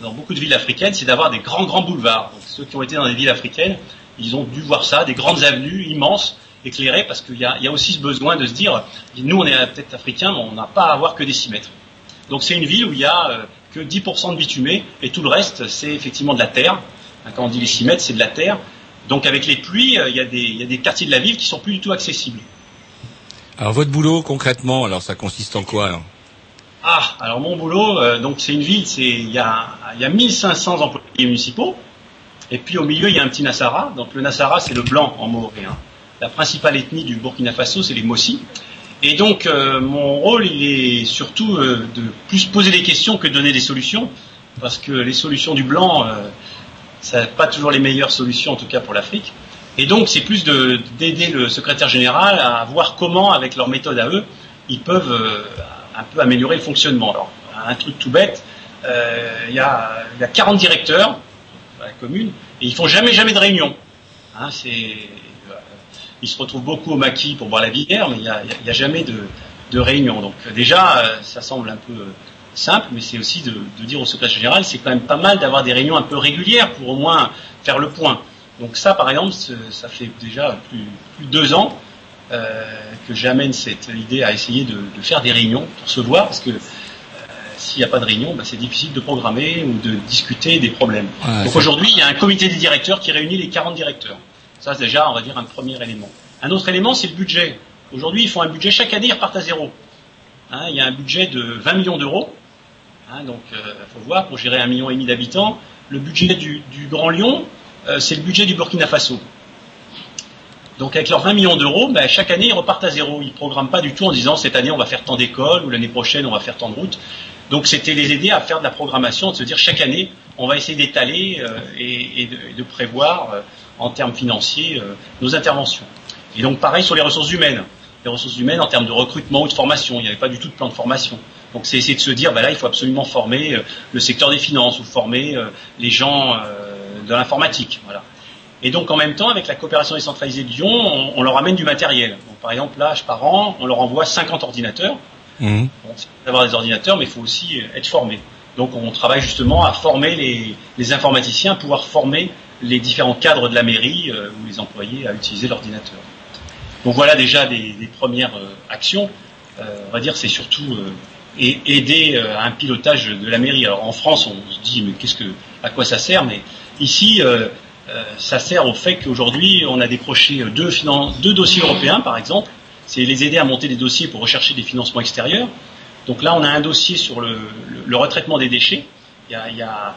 dans beaucoup de villes africaines, c'est d'avoir des grands, grands boulevards. Donc, ceux qui ont été dans des villes africaines, ils ont dû voir ça, des grandes avenues immenses, éclairées, parce qu'il y a, il y a aussi ce besoin de se dire, nous on est peut-être africains, mais on n'a pas à avoir que des 6 mètres. Donc c'est une ville où il y a euh, que 10% de bitumé, et tout le reste, c'est effectivement de la terre. Hein, Quand on dit les 6 mètres, c'est de la terre. Donc avec les pluies, euh, il y, a des- il y a des quartiers de la ville qui sont plus du tout accessibles. Alors votre boulot concrètement, alors ça consiste en quoi alors? Ah, alors mon boulot, euh, donc c'est une ville, c'est il y a, il y a 1500 employés municipaux, et puis au milieu il y a un petit Nassara. Donc le Nassara c'est le blanc en maoré. hein. La principale ethnie du Burkina Faso c'est les Mossi. Et donc euh, mon rôle il est surtout euh, de plus poser des questions que de donner des solutions, parce que les solutions du blanc, euh, ça pas toujours les meilleures solutions en tout cas pour l'Afrique. Et donc c'est plus de- d'aider le secrétaire général à voir comment avec leur méthode à eux ils peuvent euh, un peu améliorer le fonctionnement. Alors, un truc tout bête, euh, il y, a, y a 40 directeurs à la commune et ils font jamais jamais de réunion. Hein, ils se retrouvent beaucoup au maquis pour boire la bière, mais il n'y a, jamais de, de réunion. Donc euh, déjà, euh, ça semble un peu euh, simple, mais c'est aussi de, de dire au secrétaire général, c'est quand même pas mal d'avoir des réunions un peu régulières pour au moins faire le point. Donc ça, par exemple, ça fait déjà plus, plus de deux ans euh, que j'amène cette idée à essayer de, de faire des réunions pour se voir, parce que euh, s'il n'y a pas de réunion, bah, c'est difficile de programmer ou de discuter des problèmes. Ouais, Donc aujourd'hui, il y a un comité des directeurs qui réunit les 40 directeurs. Ça, c'est déjà, on va dire, un premier élément. Un autre élément, c'est le budget. Aujourd'hui, ils font un budget, chaque année, ils repartent à zéro. Hein, il y a un budget de 20 millions d'euros. Hein, donc, il faut voir, pour gérer un million et demi d'habitants, le budget du, Grand Lyon, euh, c'est le budget du Burkina Faso. Donc avec leurs 20 millions d'euros, ben, chaque année ils repartent à zéro. Ils ne programment pas du tout en disant cette année on va faire tant d'écoles ou l'année prochaine on va faire tant de routes. Donc c'était les aider à faire de la programmation, de se dire chaque année on va essayer d'étaler euh, et, de, prévoir euh, en termes financiers euh, nos interventions. Et donc pareil sur les ressources humaines. Les ressources humaines en termes de recrutement ou de formation, il n'y avait pas du tout de plan de formation. Donc c'est essayer de se dire, ben là il faut absolument former euh, le secteur des finances ou former euh, les gens de l'informatique. Voilà. Et donc en même temps, avec la coopération décentralisée de Lyon, on, on leur amène du matériel. Donc, par exemple, là, par an, on leur envoie 50 ordinateurs. Mhm. Bon, c'est d'avoir des ordinateurs, mais il faut aussi être formé. Donc on travaille justement à former les, les informaticiens, à pouvoir former les différents cadres de la mairie euh, ou les employés à utiliser l'ordinateur. Donc voilà déjà des, premières euh, actions. Euh, on va dire c'est surtout aider à un pilotage de la mairie. Alors en France, on se dit mais qu'est-ce que à quoi ça sert? Mais ici, ça sert au fait qu'aujourd'hui, on a décroché deux, dossiers européens, par exemple. C'est les aider à monter des dossiers pour rechercher des financements extérieurs. Donc là, on a un dossier sur le, retraitement des déchets. Il, y a,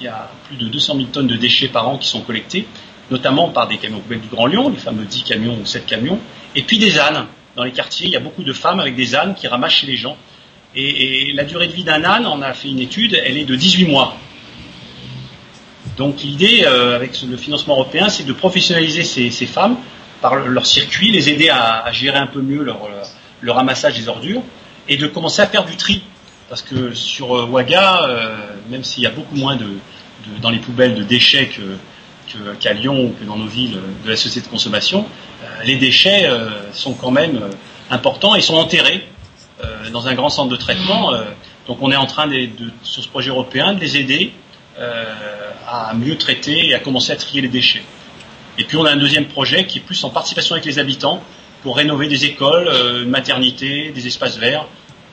il, y a, plus de 200 000 tonnes de déchets par an qui sont collectés, notamment par des camions poubelles du Grand Lyon, les fameux 10 camions ou 7 camions, et puis des ânes. Dans les quartiers, il y a beaucoup de femmes avec des ânes qui ramassent chez les gens. Et, la durée de vie d'un âne, on a fait une étude, elle est de 18 mois. Donc l'idée, euh, avec le financement européen, c'est de professionnaliser ces, femmes par le- leur circuit, les aider à, gérer un peu mieux leur, leur- le ramassage des ordures et de commencer à faire du tri. Parce que sur euh, Ouaga, euh, même s'il y a beaucoup moins de, dans les poubelles de déchets que- qu'à Lyon ou que dans nos villes euh, de la société de consommation, les déchets sont quand même importants et sont enterrés dans un grand centre de traitement. donc on est en train, de, sur ce projet européen, de les aider à mieux traiter et à commencer à trier les déchets. Et puis on a un deuxième projet qui est plus en participation avec les habitants pour rénover des écoles, une maternité, des espaces verts.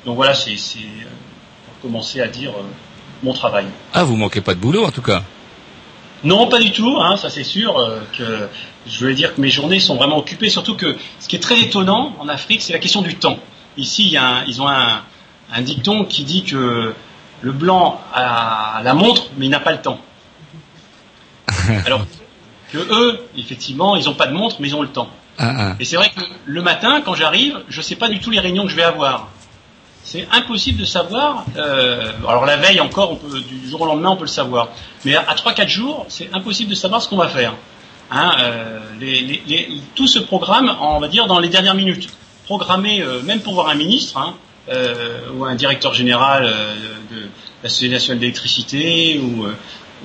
Donc voilà, c'est pour commencer à dire euh, mon travail. Ah, vous manquez pas de boulot en tout cas? Non, pas du tout, hein, ça c'est sûr. euh, que je voulais dire que mes journées sont vraiment occupées. Surtout que ce qui est très étonnant en Afrique, c'est la question du temps. Ici, il y a un- ils ont un, un dicton qui dit que le blanc a la montre, mais il n'a pas le temps. Alors que eux, effectivement, ils n'ont pas de montre, mais ils ont le temps. Ah, ah. Et c'est vrai que le matin, quand j'arrive, je ne sais pas du tout les réunions que je vais avoir. C'est impossible de savoir. euh, alors la veille encore, du jour au lendemain, on peut le savoir. Mais à, à 3-4 jours, c'est impossible de savoir ce qu'on va faire. Hein, euh, tout se programme, on va dire, dans les dernières minutes. Programmé, euh, même pour voir un ministre hein, ou un directeur général de la Société nationale d'électricité ou,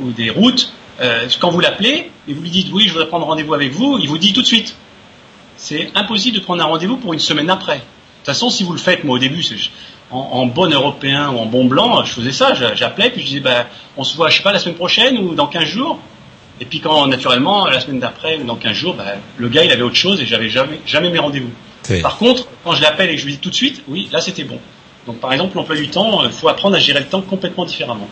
ou des routes, quand vous l'appelez et vous lui dites oui, je voudrais prendre rendez-vous avec vous, il vous dit tout de suite. C'est impossible de prendre un rendez-vous pour une semaine après. De toute façon, si vous le faites, moi au début, en, en bon européen ou en bon blanc, je faisais ça, j'a- j'appelais puis je disais bah, on se voit, je sais pas, la semaine prochaine ou dans 15 jours. Et puis quand naturellement la semaine d'après ou dans 15 jours, bah, le gars il avait autre chose et j'avais jamais jamais mes rendez-vous. Par contre, quand je l'appelle et que je lui dis tout de suite, oui, là c'était bon. Donc par exemple, l'emploi du temps, il faut apprendre à gérer le temps complètement différemment.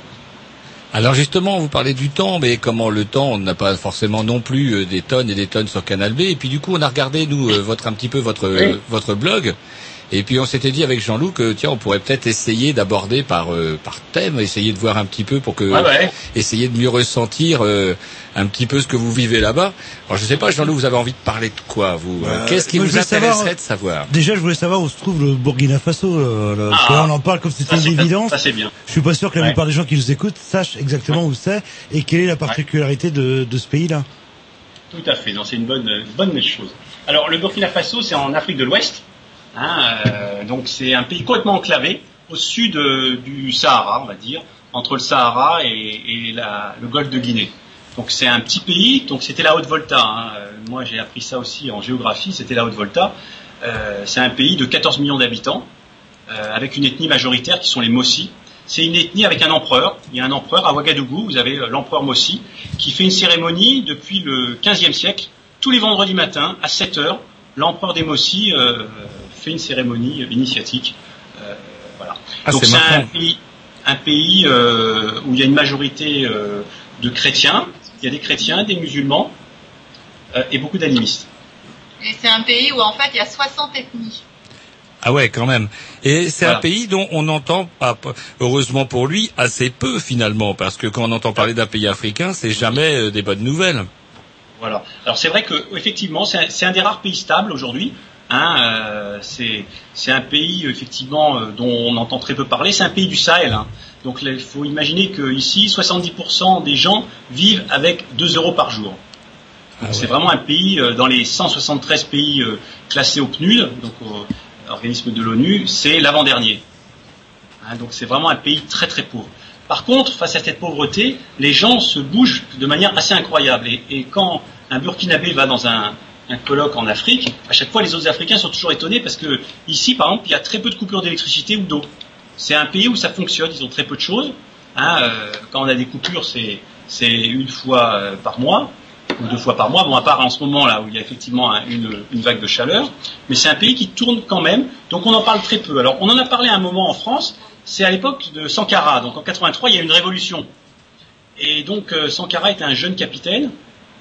Alors justement, vous parlez du temps, mais comment le temps, on n'a pas forcément non plus euh, des tonnes et des tonnes sur Canal B. Et puis du coup, on a regardé nous euh, votre un petit peu votre euh, Oui. votre blog. Et puis on s'était dit avec Jean-Loup que tiens, on pourrait peut-être essayer d'aborder par euh, par thème, essayer de voir un petit peu pour que Ouais, ouais. essayer de mieux ressentir euh, un petit peu ce que vous vivez là-bas. Alors je sais pas, Jean-Loup, vous avez envie de parler de quoi vous euh, Bah, Qu'est-ce qui vous savoir- intéresserait de savoir? Déjà, je voulais savoir où se trouve le Burkina Faso. Là, là. On en parle comme si c'était Ah, Ça, une c'est- évidence. Ça c'est bien. Je suis pas sûr que la Ouais. plupart des gens qui nous écoutent sachent exactement où c'est et quelle est la particularité de, de ce pays-là. Tout à fait, non, c'est une bonne, une bonne chose. Alors le Burkina Faso, c'est en Afrique de l'Ouest, hein, euh, donc c'est un pays complètement enclavé au sud euh, du Sahara, on va dire, entre le Sahara et, le golfe de Guinée. Donc c'est un petit pays, donc c'était la Haute-Volta. hein. Euh, Moi j'ai appris ça aussi en géographie, c'était la Haute-Volta. C'est un pays de 14 millions d'habitants, avec une ethnie majoritaire qui sont les Mossi. C'est une ethnie avec un empereur. Il y a un empereur à Ouagadougou, vous avez l'empereur Mossi, qui fait une cérémonie depuis le 15e siècle. Tous les vendredis matins, à 7 heures, l'empereur des Mossi fait une cérémonie initiatique. Euh, voilà. Ah, Donc c'est un pays, un pays euh, où il y a une majorité euh, de chrétiens. Il y a des chrétiens, des musulmans euh, et beaucoup d'animistes. Et c'est un pays où en fait il y a 60 ethnies. Ah ouais, quand même. Et c'est un pays dont on entend, pas- heureusement pour lui, assez peu finalement, parce que quand on entend parler d'un pays africain, c'est jamais des bonnes nouvelles. Voilà. Alors c'est vrai que effectivement, c'est un, c'est un des rares pays stables aujourd'hui. Hein, euh, c'est un pays effectivement euh, dont on entend très peu parler. C'est un pays du Sahel. hein. Donc il faut imaginer que ici, 70% des gens vivent avec 2 euros par jour. Donc, c'est vraiment un pays euh, dans les 173 pays euh, classés au PNUD, donc au organisme de l'ONU, c'est l'avant-dernier. Hein, donc c'est vraiment un pays très très pauvre. Par contre, face à cette pauvreté, les gens se bougent de manière assez incroyable. Et, et quand un Burkinabé va dans un, un colloque en Afrique, à chaque fois les autres Africains sont toujours étonnés parce que ici, par exemple, il y a très peu de coupures d'électricité ou d'eau. C'est un pays où ça fonctionne, ils ont très peu de choses. Hein, euh, quand on a des coupures, c'est une fois euh, par mois ou deux fois par mois. Bon, à part en ce moment là où il y a effectivement un- une, vague de chaleur, mais c'est un pays qui tourne quand même. Donc on en parle très peu. Alors on en a parlé un moment en France. C'est à l'époque de Sankara. Donc en 83, il y a une révolution. Et donc euh, Sankara était un jeune capitaine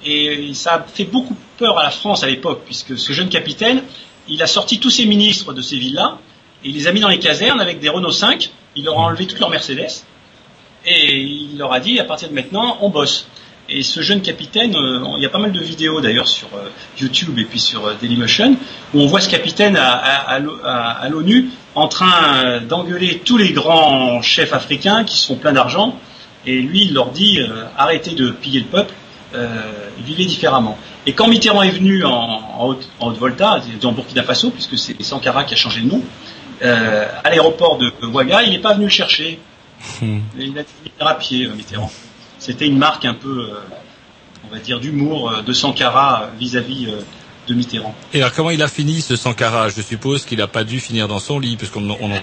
et ça a fait beaucoup peur à la France à l'époque puisque ce jeune capitaine, il a sorti tous ses ministres de ces villes-là il les a mis dans les casernes avec des Renault 5. Il leur a enlevé toutes leurs Mercedes et il leur a dit à partir de maintenant, on bosse. Et ce jeune capitaine, euh, il y a pas mal de vidéos d'ailleurs sur euh, YouTube et puis sur euh, Dailymotion, où on voit ce capitaine à, à- à l'O- à- à l'ONU en train d'engueuler tous les grands chefs africains qui se font plein d'argent, et lui il leur dit arrêtez de piller le peuple, euh, vivez différemment. Et quand Mitterrand est venu en, en Haute- en Haute-Volta, dans Burkina Faso, puisque c'est Sankara qui a changé de nom, euh, à l'aéroport de Ouaga, il n'est pas venu le chercher. Il a dit à pied, euh, Mitterrand. C'était une marque un peu, euh, on va dire, d'humour de Sankara vis-à-vis euh, de Mitterrand. Et alors comment il a fini ce Sankara? Je suppose qu'il n'a pas dû finir dans son lit, puisqu'on on, en-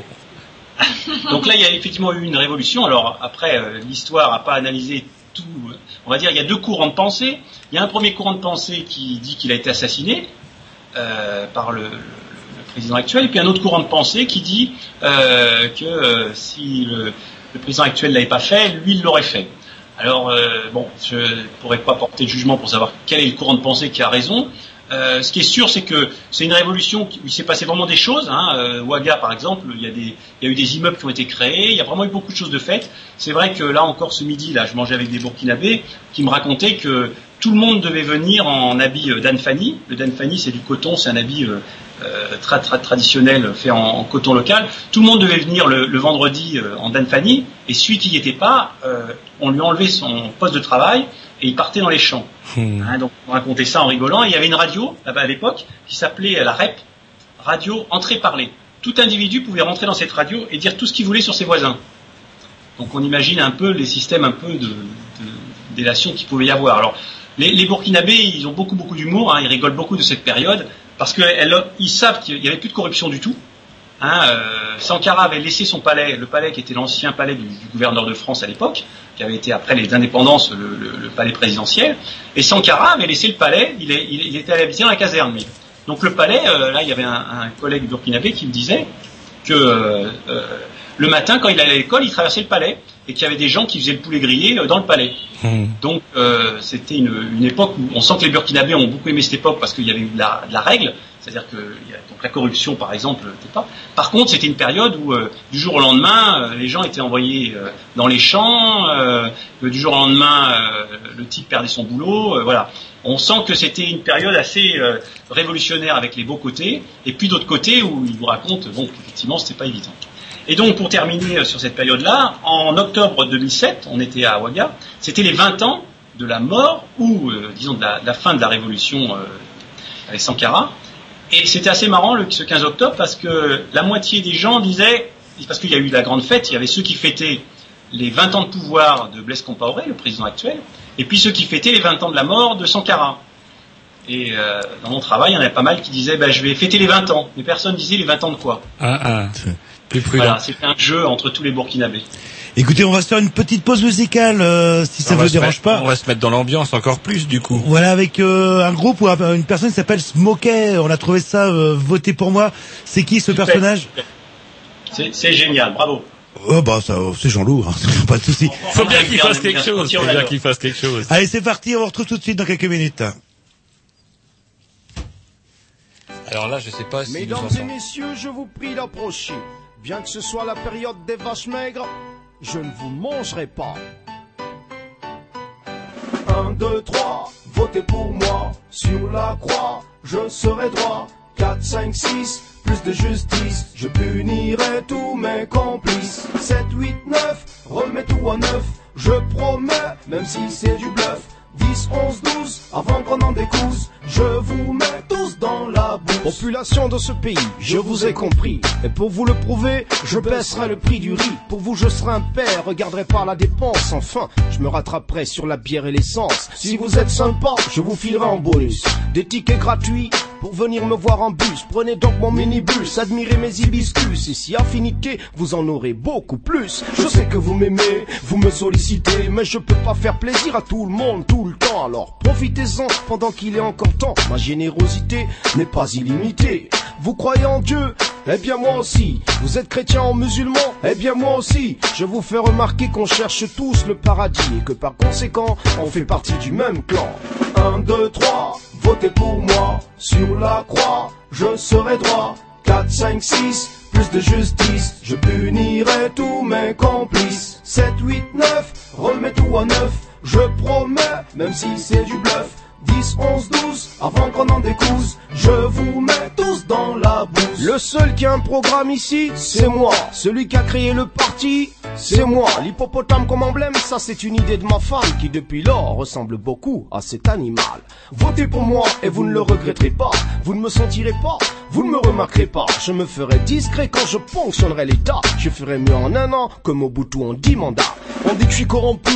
Donc là, il y a effectivement eu une révolution. Alors après, l'histoire n'a pas analysé euh, On va dire, il y a deux courants de pensée. Il y a un premier courant de pensée qui dit qu'il a été assassiné euh, par le, président actuel, et puis un autre courant de pensée qui dit euh, que si le, président actuel l'avait pas fait, lui, il l'aurait fait. Alors, bon, je ne pourrais pas porter de jugement pour savoir quel est le courant de pensée qui a raison. Euh, ce qui est sûr, c'est que c'est une révolution où il s'est passé vraiment des choses. Hein. Euh, Ouaga, par exemple, il y, a eu des immeubles qui ont été créés, il y a vraiment eu beaucoup de choses de faites. C'est vrai que là encore ce midi, là, je mangeais avec des Burkinabés qui me racontaient que tout le monde devait venir en habit euh, d'Anfani. Le d'Anfani, c'est du coton, c'est un habit euh, tra- tra- traditionnel fait en, coton local. Tout le monde devait venir le, vendredi en Danfani, et celui qui n'y était pas, on lui enlevait son poste de travail et il partait dans les champs. Hein, donc on racontait ça en rigolant. Et il y avait une radio à l'époque qui s'appelait la REP, Radio Entrée Parler. Tout individu pouvait rentrer dans cette radio et dire tout ce qu'il voulait sur ses voisins. Donc on imagine un peu les systèmes un peu délations qu'il pouvait y avoir. Alors, les, les Burkinabés, ils ont beaucoup, beaucoup d'humour, hein, ils rigolent beaucoup de cette période, parce qu'ils savent qu'il n'y avait plus de corruption du tout. Hein, euh, Sankara avait laissé son palais, le palais qui était l'ancien palais du, du gouverneur de France à l'époque, qui avait été après les indépendances le, le- le palais présidentiel, et Sankara avait laissé le palais, il, est- il- il était allé habiter dans la caserne. Donc le palais, euh, là il y avait un, un collègue burkinabé qui me disait que euh, le matin, quand il allait à l'école, il traversait le palais, et qu'il y avait des gens qui faisaient le poulet grillé dans le palais. Donc euh, c'était une, une époque où on sent que les Burkinabés ont beaucoup aimé cette époque parce qu'il y avait eu de la, de la règle, c'est-à-dire que donc la corruption par exemple n'était pas. Par contre c'était une période où euh, du jour au lendemain euh, les gens étaient envoyés euh, dans les champs, euh, du jour au lendemain euh, le type perdait son boulot, euh, voilà. On sent que c'était une période assez révolutionnaire avec les beaux côtés et puis d'autres côtés où il vous raconte bon effectivement c'était pas évident. Et donc, pour terminer sur cette période-là, en octobre 2007, on était à Ouaga, c'était les 20 ans de la mort ou, disons, de la, de la fin de la révolution avec Sankara. Et c'était assez marrant le, ce 15 octobre parce que la moitié des gens disaient, parce qu'il y a eu la grande fête, il y avait ceux qui fêtaient les 20 ans de pouvoir de Blaise Compaoré, le président actuel, et puis ceux qui fêtaient les 20 ans de la mort de Sankara. Et euh, dans mon travail, il y en avait pas mal qui disaient, bah, je vais fêter les 20 ans. Mais personne disait les 20 ans de quoi. Ah, ah. Plus prudent. Voilà, c'était un jeu entre tous les Burkinabés. Écoutez, on va se faire une petite pause musicale, euh, si ça On vous dérange mettre- pas. On va se mettre dans l'ambiance encore plus du coup. Voilà, avec euh, un groupe ou un- une personne qui s'appelle Smokey. On a trouvé ça, euh, voté pour moi. C'est qui ce personnage C'est c'est génial, bravo. Oh bah ça, c'est Jean-Loup, hein, pas de souci. Faut bien qu'il fasse quelque chose. Faut bien qu'il fasse quelque chose. Allez, c'est parti. On vous retrouve tout de suite dans quelques minutes. Alors là, je sais pas si Mesdames et messieurs, je vous prie d'approcher. Bien que ce soit la période des vaches maigres, je ne vous mangerai pas. 1, 2, 3, votez pour moi. Sur la croix, je serai droit. 4, 5, 6, plus de justice. Je punirai tous mes complices. 7, 8, 9, remets tout à neuf. Je promets, même si c'est du bluff. 10, 11, 12, avant qu'on en découse, je vous mets tous dans la boue. Population de ce pays, je vous ai compris. Et pour vous le prouver, je baisserai le prix du riz. Pour vous, je serai un père, regarderai pas la dépense. Enfin, je me rattraperai sur la bière et l'essence. Si vous êtes sympa, je vous filerai en bonus. Des tickets gratuits pour venir me voir en bus. Prenez donc mon minibus, admirez mes hibiscus. Et si affinité, vous en aurez beaucoup plus. Je sais que vous m'aimez, vous me sollicitez, mais je peux pas faire plaisir à tout le monde tout le temps. Alors profitez-en pendant qu'il est encore temps. Ma générosité n'est pas illimitée. Vous croyez en Dieu? Eh bien moi aussi. Vous êtes chrétien ou musulman? Eh bien moi aussi. Je vous fais remarquer qu'on cherche tous le paradis et que par conséquent, on fait partie du même clan. 1, 2, 3, votez pour moi. Sur la croix, je serai droit. 4, 5, 6, plus de justice. Je punirai tous mes complices. 7, 8, 9, remets tout à neuf. Je promets, même si c'est du bluff. 10, 11, 12, avant qu'on en découse, je vous mets tous dans la bouse. Le seul qui a un programme ici, c'est moi. Celui qui a créé le parti, c'est moi. L'hippopotame comme emblème, ça c'est une idée de ma femme qui depuis lors ressemble beaucoup à cet animal. Votez pour moi et vous ne le regretterez pas. Vous ne me sentirez pas, vous ne me remarquerez pas. Je me ferai discret quand je ponctionnerai l'État. Je ferai mieux en un an que Mobutu en dix mandats. On dit que je suis corrompu.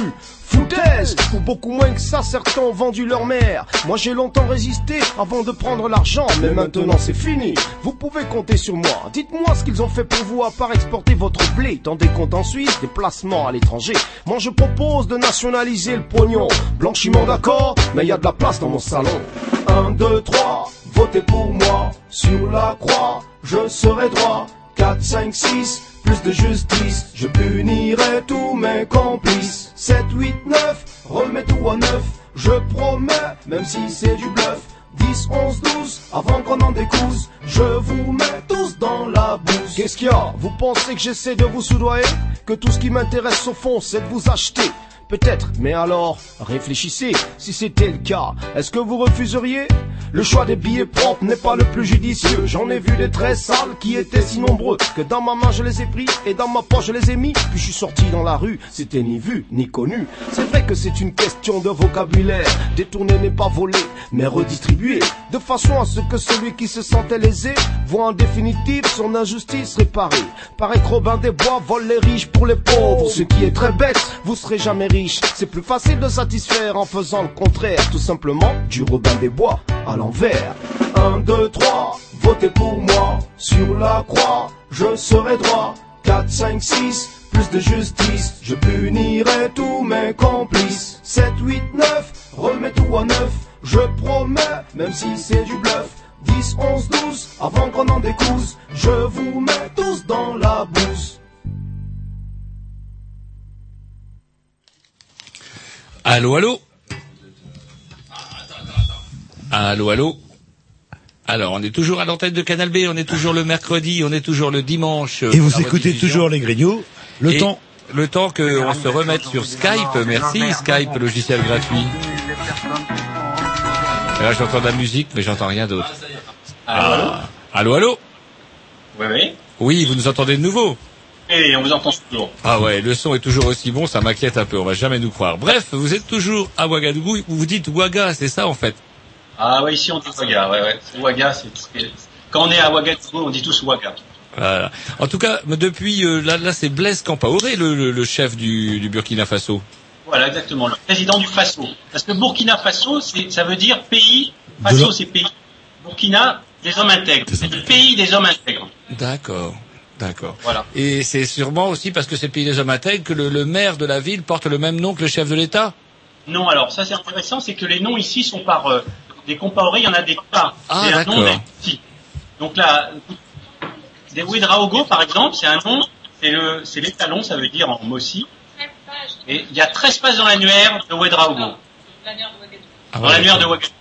Foutaise Ou beaucoup moins que ça, certains ont vendu leur mère. Moi j'ai longtemps résisté avant de prendre l'argent, mais maintenant c'est fini. Vous pouvez compter sur moi. Dites-moi ce qu'ils ont fait pour vous à part exporter votre blé dans des comptes en Des placements à l'étranger. Moi je propose de nationaliser le pognon. Blanchiment d'accord, mais y a de la place dans mon salon. 1, 2, 3, votez pour moi. Sur la croix, je serai droit. 4, 5, 6, plus de justice. Je punirai tous mes complices. 7, 8, 9, remets tout à neuf. Je promets, même si c'est du bluff. 10, 11, 12, avant qu'on en découse, je vous mets tous dans la bouse. Qu'est-ce qu'il y a? Vous pensez que j'essaie de vous soudoyer? Que tout ce qui m'intéresse au fond, c'est de vous acheter Peut-être, mais alors, réfléchissez, si c'était le cas, est-ce que vous refuseriez? Le choix des billets propres n'est pas le plus judicieux. J'en ai vu des très sales qui étaient si nombreux que dans ma main je les ai pris et dans ma poche je les ai mis. Puis je suis sorti dans la rue, c'était ni vu ni connu. C'est vrai que c'est une question de vocabulaire. Détourner n'est pas voler, mais redistribuer. De façon à ce que celui qui se sentait lésé voit en définitive son injustice réparée. Paraît que Robin des Bois vole les riches pour les pauvres. Ce qui est très bête, vous serez jamais C'est plus facile de satisfaire en faisant le contraire, tout simplement du Robin des Bois à l'envers. 1, 2, 3, votez pour moi. Sur la croix, je serai droit. 4, 5, 6, plus de justice. Je punirai tous mes complices. 7, 8, 9, remets tout à neuf. Je promets, même si c'est du bluff. 10, 11, 12, avant qu'on en découse. Je vous mets tous dans la bouse. Allô, allô Allô, allô Alors, on est toujours à l'antenne de Canal B, on est toujours le mercredi, on est toujours le dimanche. Et vous écoutez toujours les Grignoux. Le Et temps. Le temps qu'on se remette sur Skype, merci Skype, logiciel gratuit. Et là, j'entends de la musique, mais j'entends rien d'autre. Ah. Allô, allô Oui, oui. Oui, vous nous entendez de nouveau Et on vous entend toujours. Ah ouais, le son est toujours aussi bon, ça m'inquiète un peu, on va jamais nous croire. Bref, vous êtes toujours à Ouagadougou, vous vous dites Ouaga, c'est ça en fait? Ah ouais, ici on dit Ouaga, ouais, ouais. Ouaga, c'est... Quand on est à Ouagadougou, on dit tous Ouaga. Voilà. En tout cas, depuis, euh, là, là c'est Blaise Campaoré, le, le, le chef du, du Burkina Faso. Voilà, exactement. Le président du Faso. Parce que Burkina Faso, ça veut dire pays. Faso, c'est pays. Burkina, des hommes intègres. C'est le pays des hommes intègres. D'accord. D'accord. Voilà. Et c'est sûrement aussi parce que c'est le pays des hommes intègres que le, le maire de la ville porte le même nom que le chef de l'État Non, alors ça c'est intéressant, c'est que les noms ici sont par euh, des compaorés, il y en a des pas. Ah, c'est un nom petit. Donc là, des Ouedraogo par exemple, c'est un nom, c'est le, c'est l'étalon, ça veut dire en Mossi. Et il y a 13 pages dans l'annuaire de Ouedraogo. Ah Dans l'annuaire de. Ouagadougou.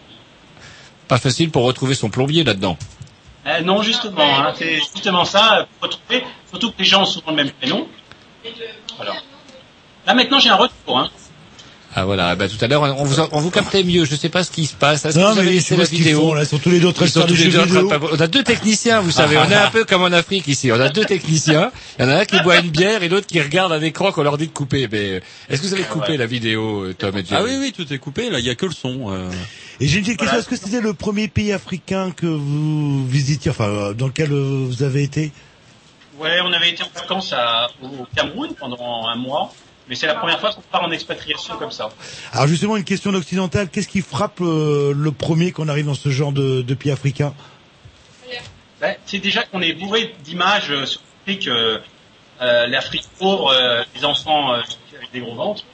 Pas facile pour retrouver son plombier là-dedans. Euh, non, justement, hein, c'est justement ça, pour retrouver, surtout que les gens ont souvent le même prénom. Voilà. Là maintenant j'ai un retour. Hein. Ah voilà, bah, tout à l'heure on vous, on vous captait mieux, je sais pas ce qui se passe. Est-ce que Non, vous avez mais la vois ce qu'ils vidéo font, là, ils sont tous les deux Ils sont tous deux On a deux techniciens, vous savez, on est un peu comme en Afrique ici. On a deux techniciens. Il y en a un qui boit une bière et l'autre qui regarde un écran qu'on leur dit de couper. Mais est-ce que vous avez coupé la vidéo, Tom et Jerry Ah oui, oui, tout est coupé, là, il y a que le son. euh. Et j'ai une petite question. Est-ce que c'était le premier pays africain que vous visitiez, enfin, euh, dans lequel euh, vous avez été? Ouais, on avait été en vacances à, au Cameroun pendant un mois, mais c'est la première fois qu'on part en expatriation comme ça. Alors justement, une question d'occidental. Qu'est-ce qui frappe euh, le premier qu'on arrive dans ce genre de, de pays africain? Ben, c'est déjà qu'on est bourré d'images euh, sur l'Afrique, euh, euh, l'Afrique pauvre, euh, les enfants euh, avec des gros ventres.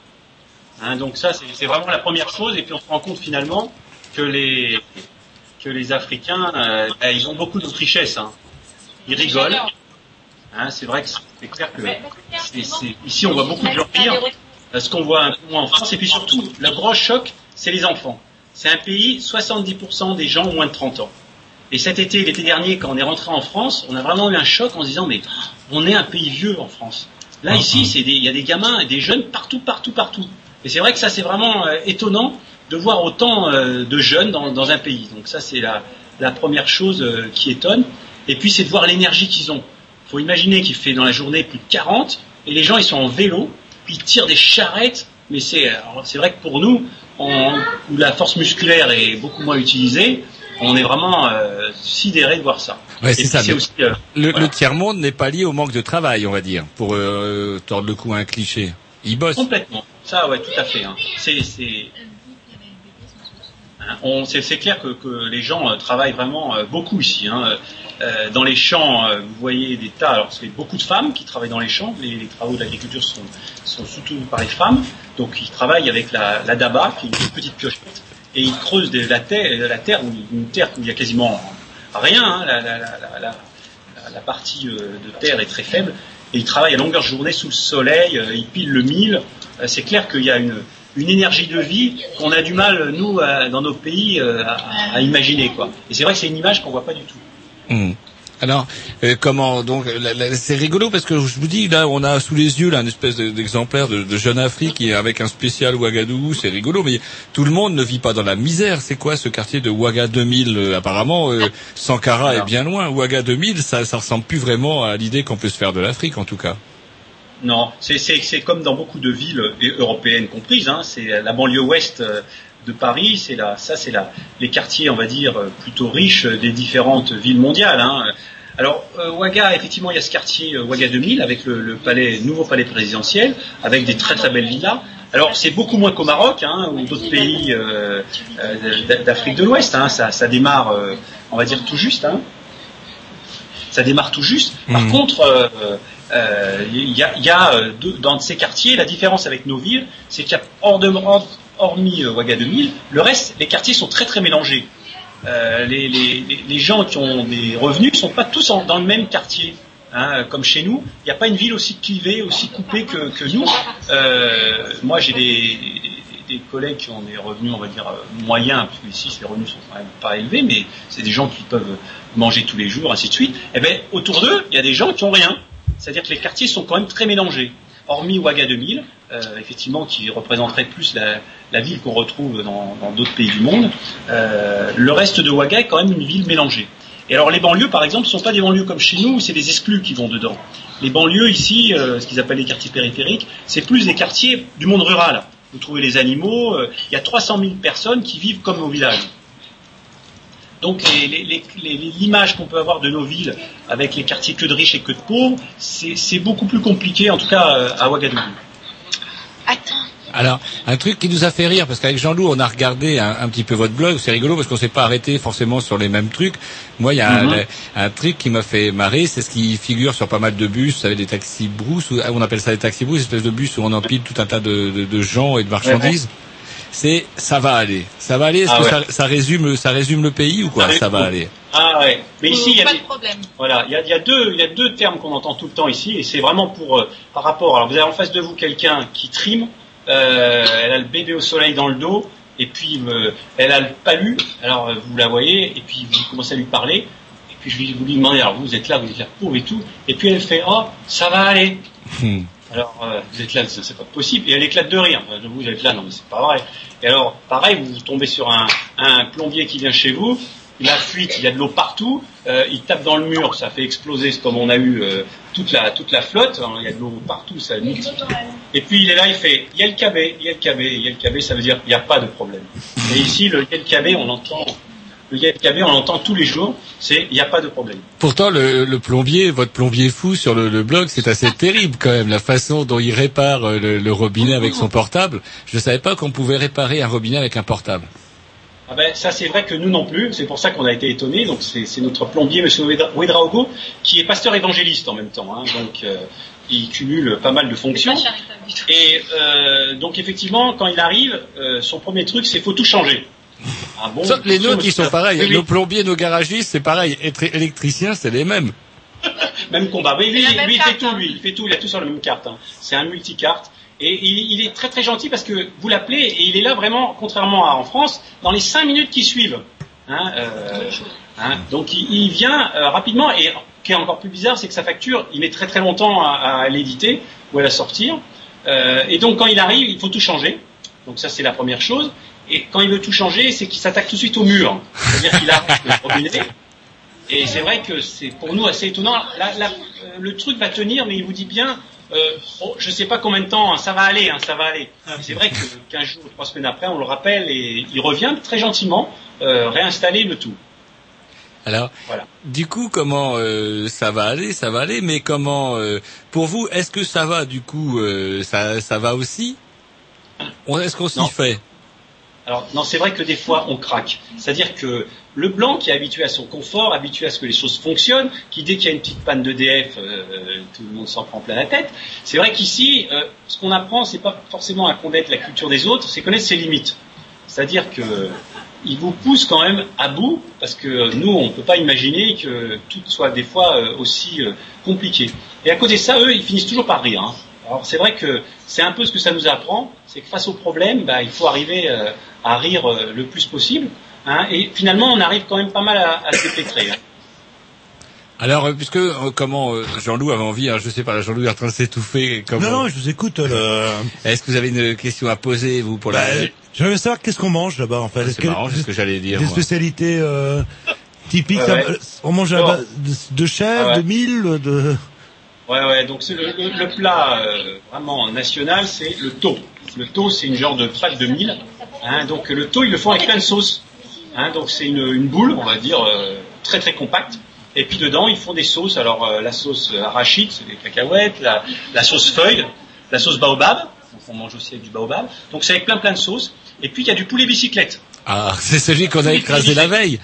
Hein, donc ça, c'est c'est vraiment la première chose. Et puis on se rend compte finalement que les que les Africains, euh, ben, ils ont beaucoup de richesses. Hein. Ils rigolent. Hein, c'est vrai que c'est clair que c'est- c'est- ici on voit beaucoup de gens. Euh, Ce qu'on voit un peu moins en France. Et puis surtout, le gros choc, c'est les enfants. C'est un pays, 70% des gens ont moins de 30 ans. Et cet été, l'été dernier, quand on est rentré en France, on a vraiment eu un choc en se disant, mais on est un pays vieux en France. Là, ici, c'est des- il y a des gamins et des jeunes partout, partout, partout. Et c'est vrai que ça, c'est vraiment euh, étonnant de voir autant euh, de jeunes dans, dans un pays. Donc ça, c'est la, la première chose euh, qui étonne. Et puis, c'est de voir l'énergie qu'ils ont. Faut imaginer qu'il fait dans la journée plus de 40, et les gens, ils sont en vélo, puis ils tirent des charrettes. Mais c'est alors, c'est vrai que pour nous, on- où la force musculaire est beaucoup moins utilisée, on est vraiment euh, sidéré de voir ça. Ouais, c'est ça. aussi, euh, le voilà. le tiers-monde n'est pas lié au manque de travail, on va dire, pour euh, tordre le cou à un cliché. Ils bossent. Complètement. Ça, ouais, tout à fait. hein. C'est, c'est, Hein, on- c'est, c'est clair que, que les gens euh, travaillent vraiment euh, beaucoup ici. hein. Euh, dans les champs, euh, vous voyez des tas. Alors, c'est beaucoup de femmes qui travaillent dans les champs. Les, travaux de l'agriculture sont, sont surtout par les femmes. Donc, ils travaillent avec la, la daba, qui est une petite piochette, et ils creusent de la terre, la terre une terre où il y a quasiment rien. hein. La, la- la- partie euh, de terre est très faible. Et ils travaillent à longueur de journée sous le soleil. ils pilent le mil. Euh, c'est clair qu'il y a une, une énergie de vie qu'on a du mal, nous, dans nos pays, à, imaginer. Quoi. Et c'est vrai que c'est une image qu'on voit pas du tout. Hmm. Alors, euh, comment donc c'est rigolo parce que je vous dis là, on a sous les yeux là une espèce de- d'exemplaire de, de jeune Afrique avec un spécial Ouagadougou, c'est rigolo, mais tout le monde ne vit pas dans la misère. C'est quoi ce quartier de Ouaga 2000 euh, Apparemment, euh, Sankara est bien loin. Ouaga 2000, ça, ça ressemble plus vraiment à l'idée qu'on peut se faire de l'Afrique, en tout cas. Non, c'est, comme dans beaucoup de villes européennes comprises. Hein, c'est la banlieue ouest de Paris. C'est la, ça, c'est la, les quartiers, on va dire, plutôt riches des différentes villes mondiales. Hein. Alors, euh, Ouaga, effectivement, il y a ce quartier euh, Ouaga 2000 avec le, le palais, nouveau palais présidentiel, avec des très très belles villas. Alors c'est beaucoup moins qu'au Maroc hein, ou d'autres pays euh, euh, d'Afrique de l'Ouest. Hein, ça, ça démarre, on va dire tout juste. Hein. Ça démarre tout juste. Par Mhm. contre, il y a, y dans ces quartiers, la différence avec nos villes, c'est qu'il y a hors de, hors- hormis euh, Ouaga 2000, le reste, les quartiers sont très très mélangés. Euh, les, gens qui ont des revenus sont pas tous dans le même quartier. hein, comme chez nous, il n'y a pas une ville aussi clivée, aussi coupée que, nous. Euh, moi, j'ai des, collègues qui ont des revenus, on va dire, moyens, parce que ici, ces revenus sont quand même pas élevés, mais c'est des gens qui peuvent manger tous les jours, ainsi de suite. Et ben, autour d'eux, il y a des gens qui ont rien. C'est-à-dire que les quartiers sont quand même très mélangés. Hormis Ouaga 2000, euh, effectivement, qui représenterait plus la, ville qu'on retrouve dans d'autres pays du monde, euh, le reste de Ouaga est quand même une ville mélangée. Et alors les banlieues, par exemple, ne sont pas des banlieues comme chez nous, c'est des exclus qui vont dedans. Les banlieues ici, euh, ce qu'ils appellent les quartiers périphériques, c'est plus des quartiers du monde rural. Vous trouvez les animaux, il y a 300 000 personnes qui vivent comme au village. Donc les- les- les- les- l'image qu'on peut avoir de nos villes avec les quartiers que de riches et que de pauvres, c'est c'est beaucoup plus compliqué, en tout cas euh, à Ouagadougou. Alors, un truc qui nous a fait rire, parce qu'avec Jean-Loup, on a regardé un, un petit peu votre blog, c'est rigolo parce qu'on s'est pas arrêté forcément sur les mêmes trucs. Moi, il y a un- Mhm. un, truc qui m'a fait marrer, c'est ce qui figure sur pas mal de bus, vous savez, des taxis brousse, ou, ah, on appelle ça des taxis brousse, espèce de bus où on empile tout un tas de, de- de gens et de marchandises. C'est ça va aller, ça va aller. Est-ce Ah que ouais. ça, ça résume, ça résume le pays ou quoi Ça Ça va aller? Ah ouais. Mais ici, il y a pas des, de problème. Voilà, il y a, il y a deux, il y a deux termes qu'on entend tout le temps ici, et c'est vraiment pour euh, par rapport. Alors vous avez en face de vous quelqu'un qui trime, euh, elle a le bébé au soleil dans le dos, et puis euh, elle a le palu. Alors euh, vous la voyez, et puis vous commencez à lui parler, et puis je lui, vous lui demandez, alors vous êtes là, vous êtes là pauvre et tout, et puis elle fait, oh, ça va aller. Alors, euh, vous êtes là, c'est pas possible. Et elle éclate de rire. Vous êtes là, non, mais c'est pas vrai. Et alors, pareil, vous tombez sur un, un plombier qui vient chez vous, il a fuite, il y a de l'eau partout, euh, il tape dans le mur, ça fait exploser comme on a eu euh, toute la toute la flotte, hein, il y a de l'eau partout, ça multiplie. Et puis il est là, il fait, il y a le KB, il y a le KB, il y a le KB, ça veut dire il n'y a pas de problème. Et ici, le il y a le KB, on entend, le KB, on l'entend tous les jours, c'est il n'y a pas de problème. Pourtant, le, le plombier, votre plombier fou sur le, le blog, c'est assez terrible quand même, la façon dont il répare euh, le, le robinet avec son portable. Je ne savais pas qu'on pouvait réparer un robinet avec un portable. Ah ben, ça c'est vrai que nous non plus, c'est pour ça qu'on a été étonnés. Donc c'est c'est notre plombier, Monsieur Ouedra- Ouedraogo, qui est pasteur évangéliste en même temps. hein. donc euh, il cumule pas mal de fonctions. Et euh, donc effectivement, quand il arrive, euh, son premier truc, c'est faut tout changer. Ah bon, les nôtres, ils sont pareils. Nos plombiers, nos garagistes, c'est pareil. Être électricien, c'est les mêmes. Même combat. Oui, lui, il fait tout, hein. lui, il fait tout, il a tout sur la même carte. hein. C'est un multicarte. Et il, il est très très gentil parce que vous l'appelez et il est là vraiment, contrairement à en France, dans les cinq minutes qui suivent. Hein, euh, hein, donc il, il vient euh, rapidement et ce qui est encore plus bizarre, c'est que sa facture, il met très très longtemps à, à l'éditer ou à la sortir. Euh, et donc quand il arrive, il faut tout changer. Donc ça c'est la première chose. Et quand il veut tout changer, c'est qu'il s'attaque tout de suite au mur. C'est-à-dire qu'il arrête le robinet. Et c'est vrai que c'est pour nous assez étonnant. La- la- euh, le truc va tenir, mais il vous dit bien, euh, oh, je sais pas combien de temps, hein, ça va aller, hein, ça va aller. C'est vrai que 15 jours, trois semaines après, on le rappelle et il revient très gentiment euh, réinstaller le tout. Alors, Voilà. du coup, comment euh, ça va aller Ça va aller, mais comment Pour vous, est-ce que ça va Du coup, ça, ça va aussi? Est-ce qu'on s'y fait? Alors non, c'est vrai que des fois on craque. C'est-à-dire que le blanc qui est habitué à son confort, habitué à ce que les choses fonctionnent, qui dès qu'il y a une petite panne d'EDF, euh, tout le monde s'en prend plein la tête. C'est vrai qu'ici, euh, ce qu'on apprend, c'est pas forcément à connaître la culture des autres, c'est connaître ses limites. C'est-à-dire que vous pousse quand même à bout, parce que nous, on ne peut pas imaginer que tout soit des fois euh, aussi euh, compliqué. Et à côté de ça, eux, ils finissent toujours par rire. hein. Alors c'est vrai que c'est un peu ce que ça nous apprend, c'est que face au problème, bah, il faut arriver euh, à rire euh, le plus possible. hein, et finalement, on arrive quand même pas mal à, à se dépêtrer. hein. Alors, euh, puisque euh, comment euh, Jean-Loup avait envie, hein, je sais pas, Jean-Loup est en train de s'étouffer. Comment... Non, non, je vous écoute. Le... Est-ce que vous avez une question à poser vous pour la Bah, J'aimerais savoir qu'est-ce qu'on mange là-bas en fait? Ah, C'est marrant, c'est ce que j'allais dire. Des moi. spécialités euh, typiques? Ouais, ça- ouais. On mange à base de, de chèvre, Ah ouais. de mille, de. Ouais, ouais. Donc c'est le, le- le plat euh, vraiment national, c'est le taux. Le taux, c'est une genre de pâte de mille. Hein, donc le taux, ils le font avec plein de sauces. Hein, donc c'est une, une boule, on va dire, euh, très très compacte. Et puis dedans, ils font des sauces. Alors euh, la sauce arachide, c'est des cacahuètes. La, la sauce feuille, la sauce baobab, qu'on mange aussi avec du baobab. Donc c'est avec plein plein de sauces. Et puis il y a du poulet bicyclette. Ah, c'est celui qu'on a écrasé la veille.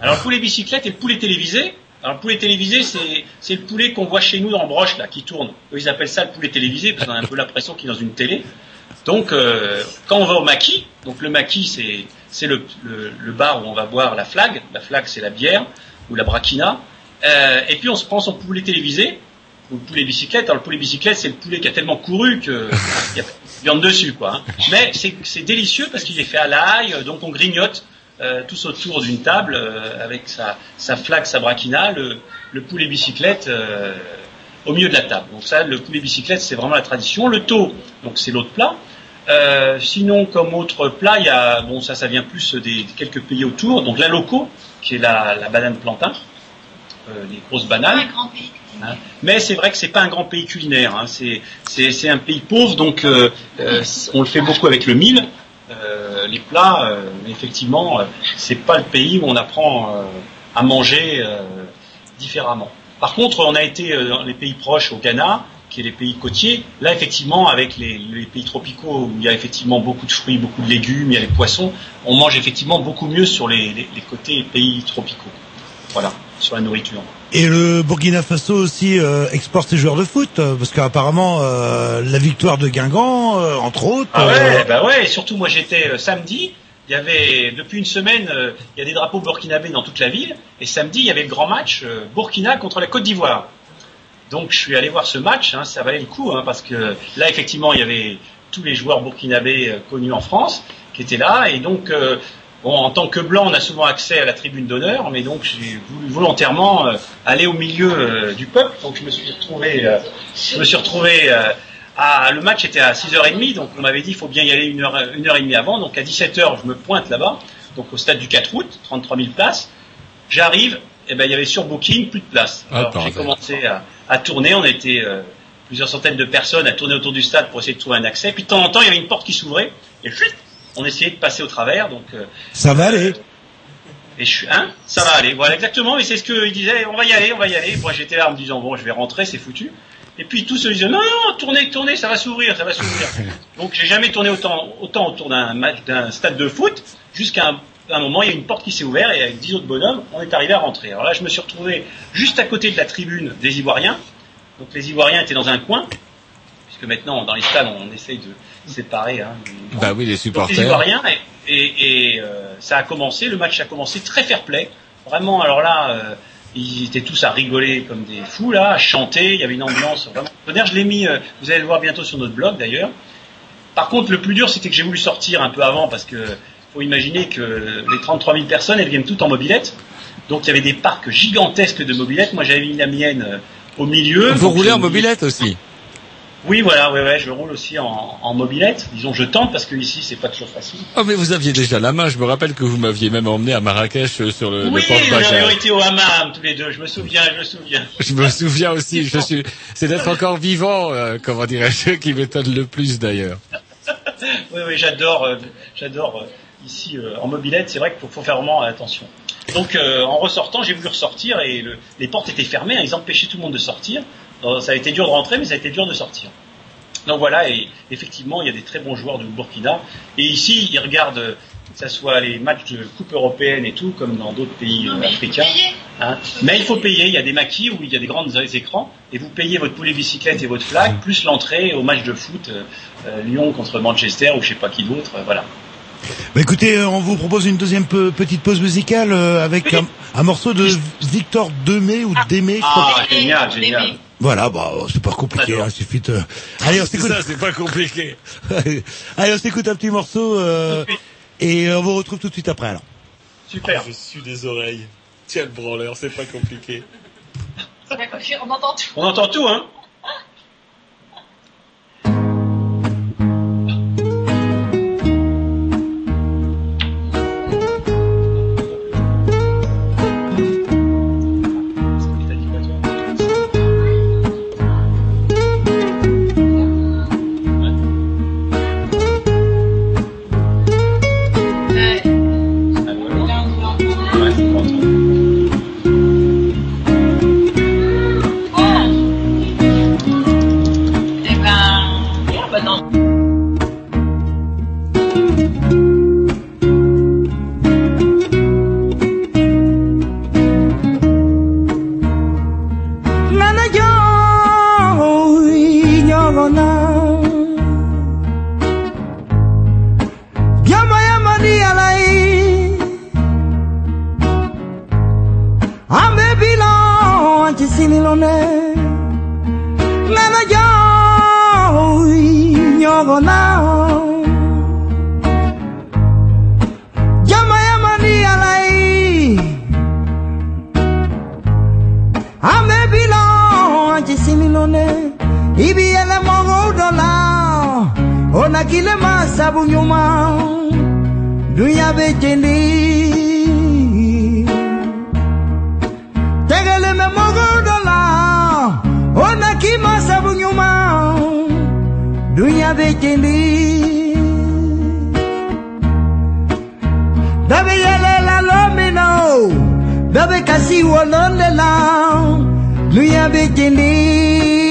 Alors le poulet bicyclette et le poulet télévisé. Alors le poulet télévisé, c'est le poulet qu'on voit chez nous dans le broche là, qui tourne. Ils appellent ça le poulet télévisé parce qu'on a un peu l'impression qu'il est dans une télé. Donc euh, quand on va au maquis, donc le maquis c'est le, le, le bar où on va boire la flag. La flag c'est la bière ou la braquina. Euh, et puis on se prend son poulet télévisé ou le poulet bicyclette. Alors le poulet bicyclette c'est le poulet qui a tellement couru que il y a viande dessus quoi. hein. Mais c'est délicieux parce qu'il est fait à l'ail, donc on grignote euh, tous autour d'une table euh, avec sa, sa flaque, sa braquina, le, le poulet bicyclette euh, au milieu de la table. Donc ça, le poulet bicyclette, c'est vraiment la tradition. Le taux, donc c'est l'autre plat. Sinon, comme autre plat, il y a, bon, ça, ça vient plus des, des quelques pays autour. Donc la loco, qui est la, la banane plantain, les grosses bananes. Hein. Mais c'est vrai que c'est pas un grand pays culinaire. Hein. C'est, c'est, c'est un pays pauvre, donc on le fait beaucoup avec le mil. Euh, les plats, euh, effectivement, euh, c'est pas le pays où on apprend euh, à manger différemment. Par contre, on a été dans les pays proches, au Ghana, qui est les pays côtiers. Là, effectivement, avec les, pays tropicaux où il y a effectivement beaucoup de fruits, beaucoup de légumes, il y a les poissons, on mange effectivement beaucoup mieux sur les, les, les côtés pays tropicaux. Voilà, sur la nourriture. Et le Burkina Faso aussi euh, exporte ses joueurs de foot, euh, parce qu'apparemment euh, la victoire de Guingamp, euh, entre autres. Ah ouais, bah ouais, et surtout moi j'étais samedi, il y avait depuis une semaine, il y a des drapeaux burkinabés dans toute la ville, et samedi il y avait le grand match Burkina contre la Côte d'Ivoire. Donc je suis allé voir ce match, hein, ça valait le coup, hein, parce que là effectivement il y avait tous les joueurs burkinabés connus en France qui étaient là, et donc bon, en tant que blanc on a souvent accès à la tribune d'honneur, mais donc j'ai voulu volontairement euh, aller au milieu euh, du peuple, donc je me suis retrouvé, euh, je me suis retrouvé à, le match était à 6h30, donc on m'avait dit il faut bien y aller une heure, une heure et demie avant, donc à 17h je me pointe là-bas, donc au stade du 4 août, 33 000 places, j'arrive, et ben il y avait sur Booking plus de place. Ah, Alors j'ai commencé à, à tourner, on était plusieurs centaines de personnes à tourner autour du stade pour essayer de trouver un accès, puis de temps en temps il y avait une porte qui s'ouvrait, et chut, on essayait de passer au travers, donc euh, Ça va aller. et je suis, hein, ça va aller. Voilà, exactement. Mais c'est ce qu'il disait. On va y aller, on va y aller. Moi, j'étais là en me disant bon, je vais rentrer, c'est foutu. Et puis tous se disaient non, non, tournez, tournez, ça va s'ouvrir, ça va s'ouvrir. Donc j'ai jamais tourné autant, autant autour d'un match, d'un stade de foot, jusqu'à un, un moment, il y a une porte qui s'est ouverte et avec dix autres bonhommes, on est arrivé à rentrer. Alors là, je me suis retrouvé juste à côté de la tribune des Ivoiriens. Donc les Ivoiriens étaient dans un coin, puisque maintenant dans les stades, on essaye de séparer. Hein, les- Bah oui, les donc, les supporters. Ivoiriens et, et, et, euh, ça a commencé, le match a commencé très fair play. Vraiment, alors là, euh, ils étaient tous à rigoler comme des fous là, à chanter. Il y avait une ambiance vraiment. Je l'ai mis. euh, vous allez le voir bientôt sur notre blog d'ailleurs. Par contre, le plus dur, c'était que j'ai voulu sortir un peu avant parce que faut imaginer que les 33 000 personnes, elles viennent toutes en mobilette. Donc il y avait des parcs gigantesques de mobilettes. Moi, j'avais mis la mienne euh, au milieu. Vous roulez en mobilette aussi. Oui, voilà, ouais, ouais, je roule aussi en, en mobilette. Disons, je tente parce que ici, c'est pas toujours facile. Oh mais vous aviez déjà la main. Je me rappelle que vous m'aviez même emmené à Marrakech euh, sur le, Oui, le port de nous avions été au hammam tous les deux, je me souviens, je me souviens. Je me souviens aussi. Je suis. C'est d'être encore vivant. euh, comment dirais-je Qui m'étonne le plus d'ailleurs. Oui, oui, j'adore, euh, j'adore euh, ici en mobilette, c'est vrai qu'il faut, faut faire vraiment attention. Donc en ressortant, j'ai voulu ressortir et le- les portes étaient fermées, hein, ils empêchaient tout le monde de sortir. Alors, ça a été dur de rentrer, mais ça a été dur de sortir. Donc voilà, et effectivement, il y a des très bons joueurs du Burkina. Et ici, ils regardent, euh, que ce soit les matchs de Coupe européenne et tout, comme dans d'autres pays euh, africains. Hein. Mais il faut payer, il y a des maquis où il y a des grands écrans, et vous payez votre poulet bicyclette et votre flag, plus l'entrée au match de foot euh, euh, Lyon contre Manchester ou je sais pas qui d'autre, euh, voilà. Bah écoutez, euh, on vous propose une deuxième pe- petite pause musicale euh, avec un, un morceau de Victor Demé ou Démé. crois. Ah, génial, génial. Voilà, bah c'est pas compliqué, hein, il suffit de... Allez, on s'écoute. Ça, c'est pas compliqué. Allez, on s'écoute un petit morceau euh, et on vous retrouve tout de suite après alors. Super. Je suis des oreilles. Tiens le branleur, c'est pas compliqué. On entend tout. On entend tout, hein Ona kile masabu nyuma Dunya bejendi Tegele me Ona nyuma Dunya Dabe yele la lomino Dabe kasi wolonde la bejendi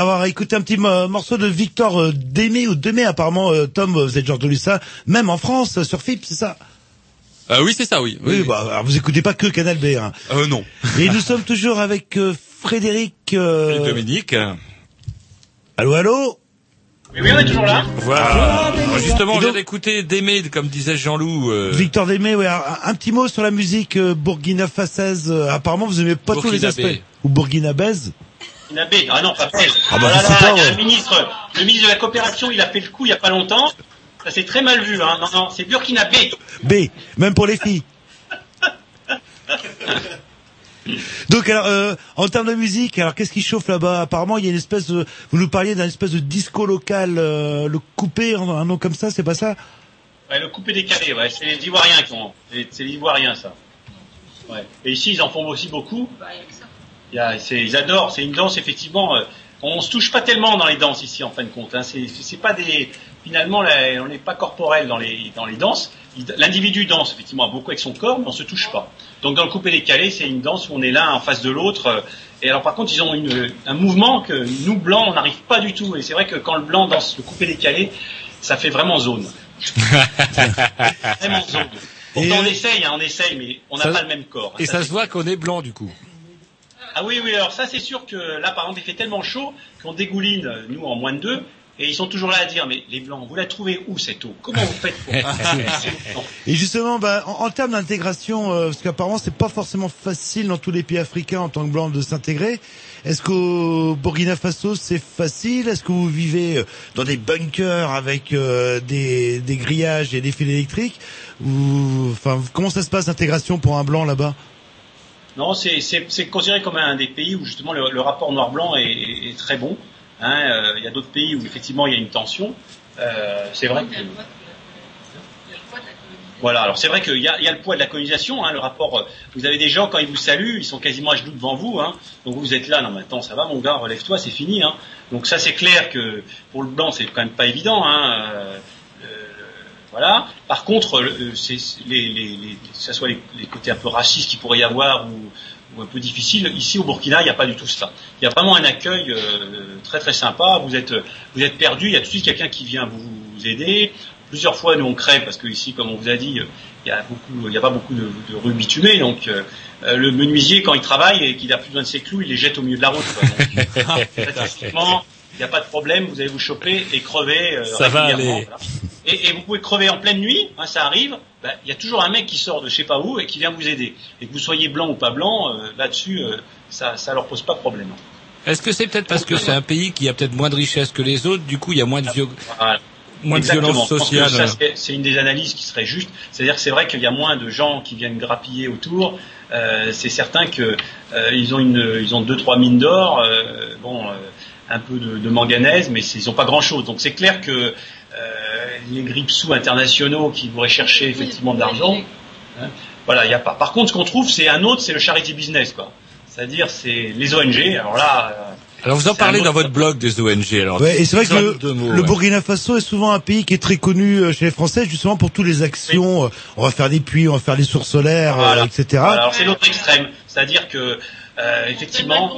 avoir écouté un petit mo- morceau de Victor euh, Démé ou Demé, apparemment, euh, Tom, vous avez déjà entendu ça, même en France, euh, sur FIP, c'est ça? Euh, oui, c'est ça, oui. Oui, bah, alors vous écoutez pas que Canal B. Hein. Euh, non. Et nous sommes toujours avec euh, Frédéric... euh, Et Dominique. Allô, allô? Oui, oui, on est toujours là. Voilà. Alors, justement, on vient d'écouter Démé, comme disait Jean-Loup. euh, Victor Démé, ouais, un, un petit mot sur la musique euh, Burkina apparemment, vous aimez pas tous les aspects. Ou Burkinabèse. Ah non, pas Pèse. Ah bah, là je sais là, pas, il y a ouais. un ministre, le ministre de la coopération, il a fait le coup il y a pas longtemps. Ça c'est très mal vu, hein. Non, non, c'est Burkinabé. B, même pour les filles. Donc alors, euh, en termes de musique, alors qu'est-ce qui chauffe là-bas? Apparemment, il y a une espèce de, vous nous parliez d'un espèce de disco local, euh, le coupé, un, nom comme ça, c'est pas ça? Ouais, le coupé décalé, ouais, c'est les Ivoiriens qui ont. C'est c'est les Ivoiriens, ça. Ouais. Et ici, ils en font aussi beaucoup. Il y a, c'est, ils adorent. C'est une danse, effectivement. euh, on se touche pas tellement dans les danses ici, en fin de compte. Hein. C'est, c'est pas des. Finalement, là, on n'est pas corporel dans les dans les danses. L'individu danse effectivement beaucoup avec son corps, mais on se touche pas. Donc dans le coupé décalé, c'est une danse où on est l'un en face de l'autre. euh, Et alors par contre, ils ont une, un mouvement que nous blancs, on n'arrive pas du tout. Et c'est vrai que quand le blanc danse le coupé décalé, ça fait vraiment zone. Vraiment zone. Pourtant, on essaye, hein, on essaye, mais on n'a pas le même corps. Et ça se voit qu'on est blanc, du coup. Ah oui, oui, alors ça c'est sûr que là par exemple il fait tellement chaud qu'on dégouline, nous en moins de deux, et ils sont toujours là à dire, mais les blancs, vous la trouvez où cette eau? Comment vous faites pour... Et justement, bah, en, en termes d'intégration, euh, parce qu'apparemment c'est pas forcément facile dans tous les pays africains en tant que blanc de s'intégrer. Est-ce qu'au Burkina Faso c'est facile? Est-ce que vous vivez euh, dans des bunkers avec euh, des, des grillages et des fils électriques? Ou enfin comment ça se passe l'intégration pour un blanc là-bas? Non, c'est- considéré comme un des pays où justement le, rapport noir-blanc est, très bon. Hein, euh, il y a d'autres pays où effectivement il y a une tension. Euh, c'est vrai voilà. Alors c'est vrai qu'il y y a le poids de la colonisation. Hein, le rapport. euh, Vous avez des gens quand ils vous saluent, ils sont quasiment à genoux devant vous. Hein, donc vous êtes là. Non, mais attends, ça va, mon gars, relève-toi, c'est fini. Donc ça c'est clair que pour le blanc c'est quand même pas évident. Voilà. Par contre, euh, c'est les, les, les, que ce soit les, les côtés un peu racistes qu'il pourrait y avoir ou, ou un peu difficiles, ici au Burkina, il n'y a pas du tout ça. Il y a vraiment un accueil euh, très très sympa. Vous êtes vous êtes perdu, il y a tout de suite quelqu'un qui vient vous, vous aider. Plusieurs fois, nous on crève parce que ici, comme on vous a dit, euh, il y a beaucoup, il y a pas beaucoup de, de rue bitumée, donc euh, euh, le menuisier quand il travaille et qu'il a plus besoin de ses clous, il les jette au milieu de la route. statistiquement, il n'y a pas de problème, vous allez vous choper et crever. euh, Ça va aller. voilà. Et, et vous pouvez crever en pleine nuit, hein, ça arrive. ben, Il y a toujours un mec qui sort de je sais pas où et qui vient vous aider. Et que vous soyez blanc ou pas blanc, euh, là-dessus, euh, ça, ça leur pose pas de problème. Est-ce que c'est peut-être parce que c'est un pays qui a peut-être moins de richesse que les autres, du coup il y a moins de, viol- Voilà. moins de Exactement. violence sociale ça, c'est- une des analyses qui serait juste. C'est-à-dire que c'est vrai qu'il y a moins de gens qui viennent grappiller autour. Euh, c'est certain que euh, ils ont une, ils ont deux trois mines d'or, euh, bon, euh, un peu de, de manganèse, mais ils n'ont pas grand-chose. Donc c'est clair que euh, les grippe-sous internationaux qui voudraient chercher effectivement de l'argent, hein, voilà, il n'y a pas. Par contre, ce qu'on trouve, c'est un autre, c'est le charity business, quoi. C'est-à-dire, c'est les ONG. Alors là. euh, Alors vous en parlez autre- dans votre blog des ONG. Alors Ouais, et c'est vrai que le, Deux mots, le ouais. Burkina Faso est souvent un pays qui est très connu euh, chez les Français, justement pour toutes les actions. euh, On va faire des puits, on va faire des sources solaires, euh, Voilà. etc. Alors c'est l'autre extrême, c'est-à-dire que euh, effectivement,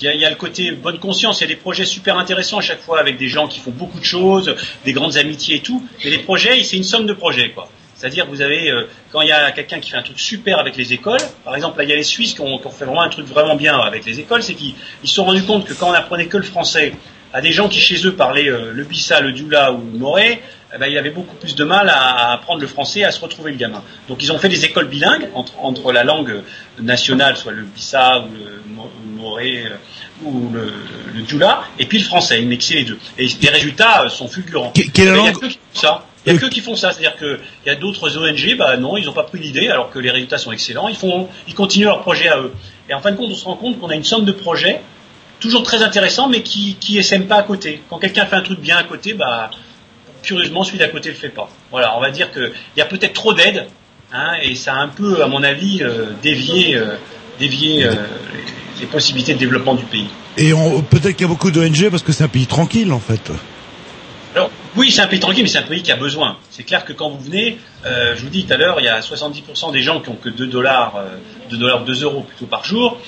il y, y a le côté bonne conscience. Il y a des projets super intéressants à chaque fois avec des gens qui font beaucoup de choses, des grandes amitiés et tout. Mais les projets, c'est une somme de projets, quoi. C'est-à-dire vous avez, euh, quand il y a quelqu'un qui fait un truc super avec les écoles, par exemple, là, il y a les Suisses qui ont, qui ont fait vraiment un truc vraiment bien avec les écoles, c'est qu'ils ils se sont rendus compte que quand on apprenait que le français à des gens qui chez eux parlaient euh, le bissa, le dioula ou le moré, eh ben, il avait beaucoup plus de mal à, à apprendre le français, à se retrouver le gamin. Donc ils ont fait des écoles bilingues entre, entre la langue nationale, soit le bissa ou le mo- le moré euh, ou le, le dioula, et puis le français. Ils mixaient les deux. Et les résultats euh, sont fulgurants. quelle Mais Il y a que qui font ça. Il y a que qui font ça, c'est-à-dire qu'il y a d'autres ONG, bah non, ils n'ont pas pris l'idée, alors que les résultats sont excellents. Ils font, ils continuent leur projet à eux. Et en fin de compte, on se rend compte qu'on a une somme de projets toujours très intéressants, mais qui qui essaiment pas à côté. Quand quelqu'un fait un truc bien à côté, bah curieusement, celui d'à côté le fait pas. Voilà, on va dire qu'il y a peut-être trop d'aide, hein, et ça a un peu, à mon avis, euh, dévié, euh, dévié euh, les, possibilités de développement du pays. Et on- peut-être qu'il y a beaucoup d'ONG parce que c'est un pays tranquille en fait. Alors, oui, c'est un pays tranquille, mais c'est un pays qui a besoin. C'est clair que quand vous venez, euh, je vous dis tout à l'heure, il y a 70% des gens qui ont que 2 dollars, euh, 2 dollars, 2 euros plutôt par jour.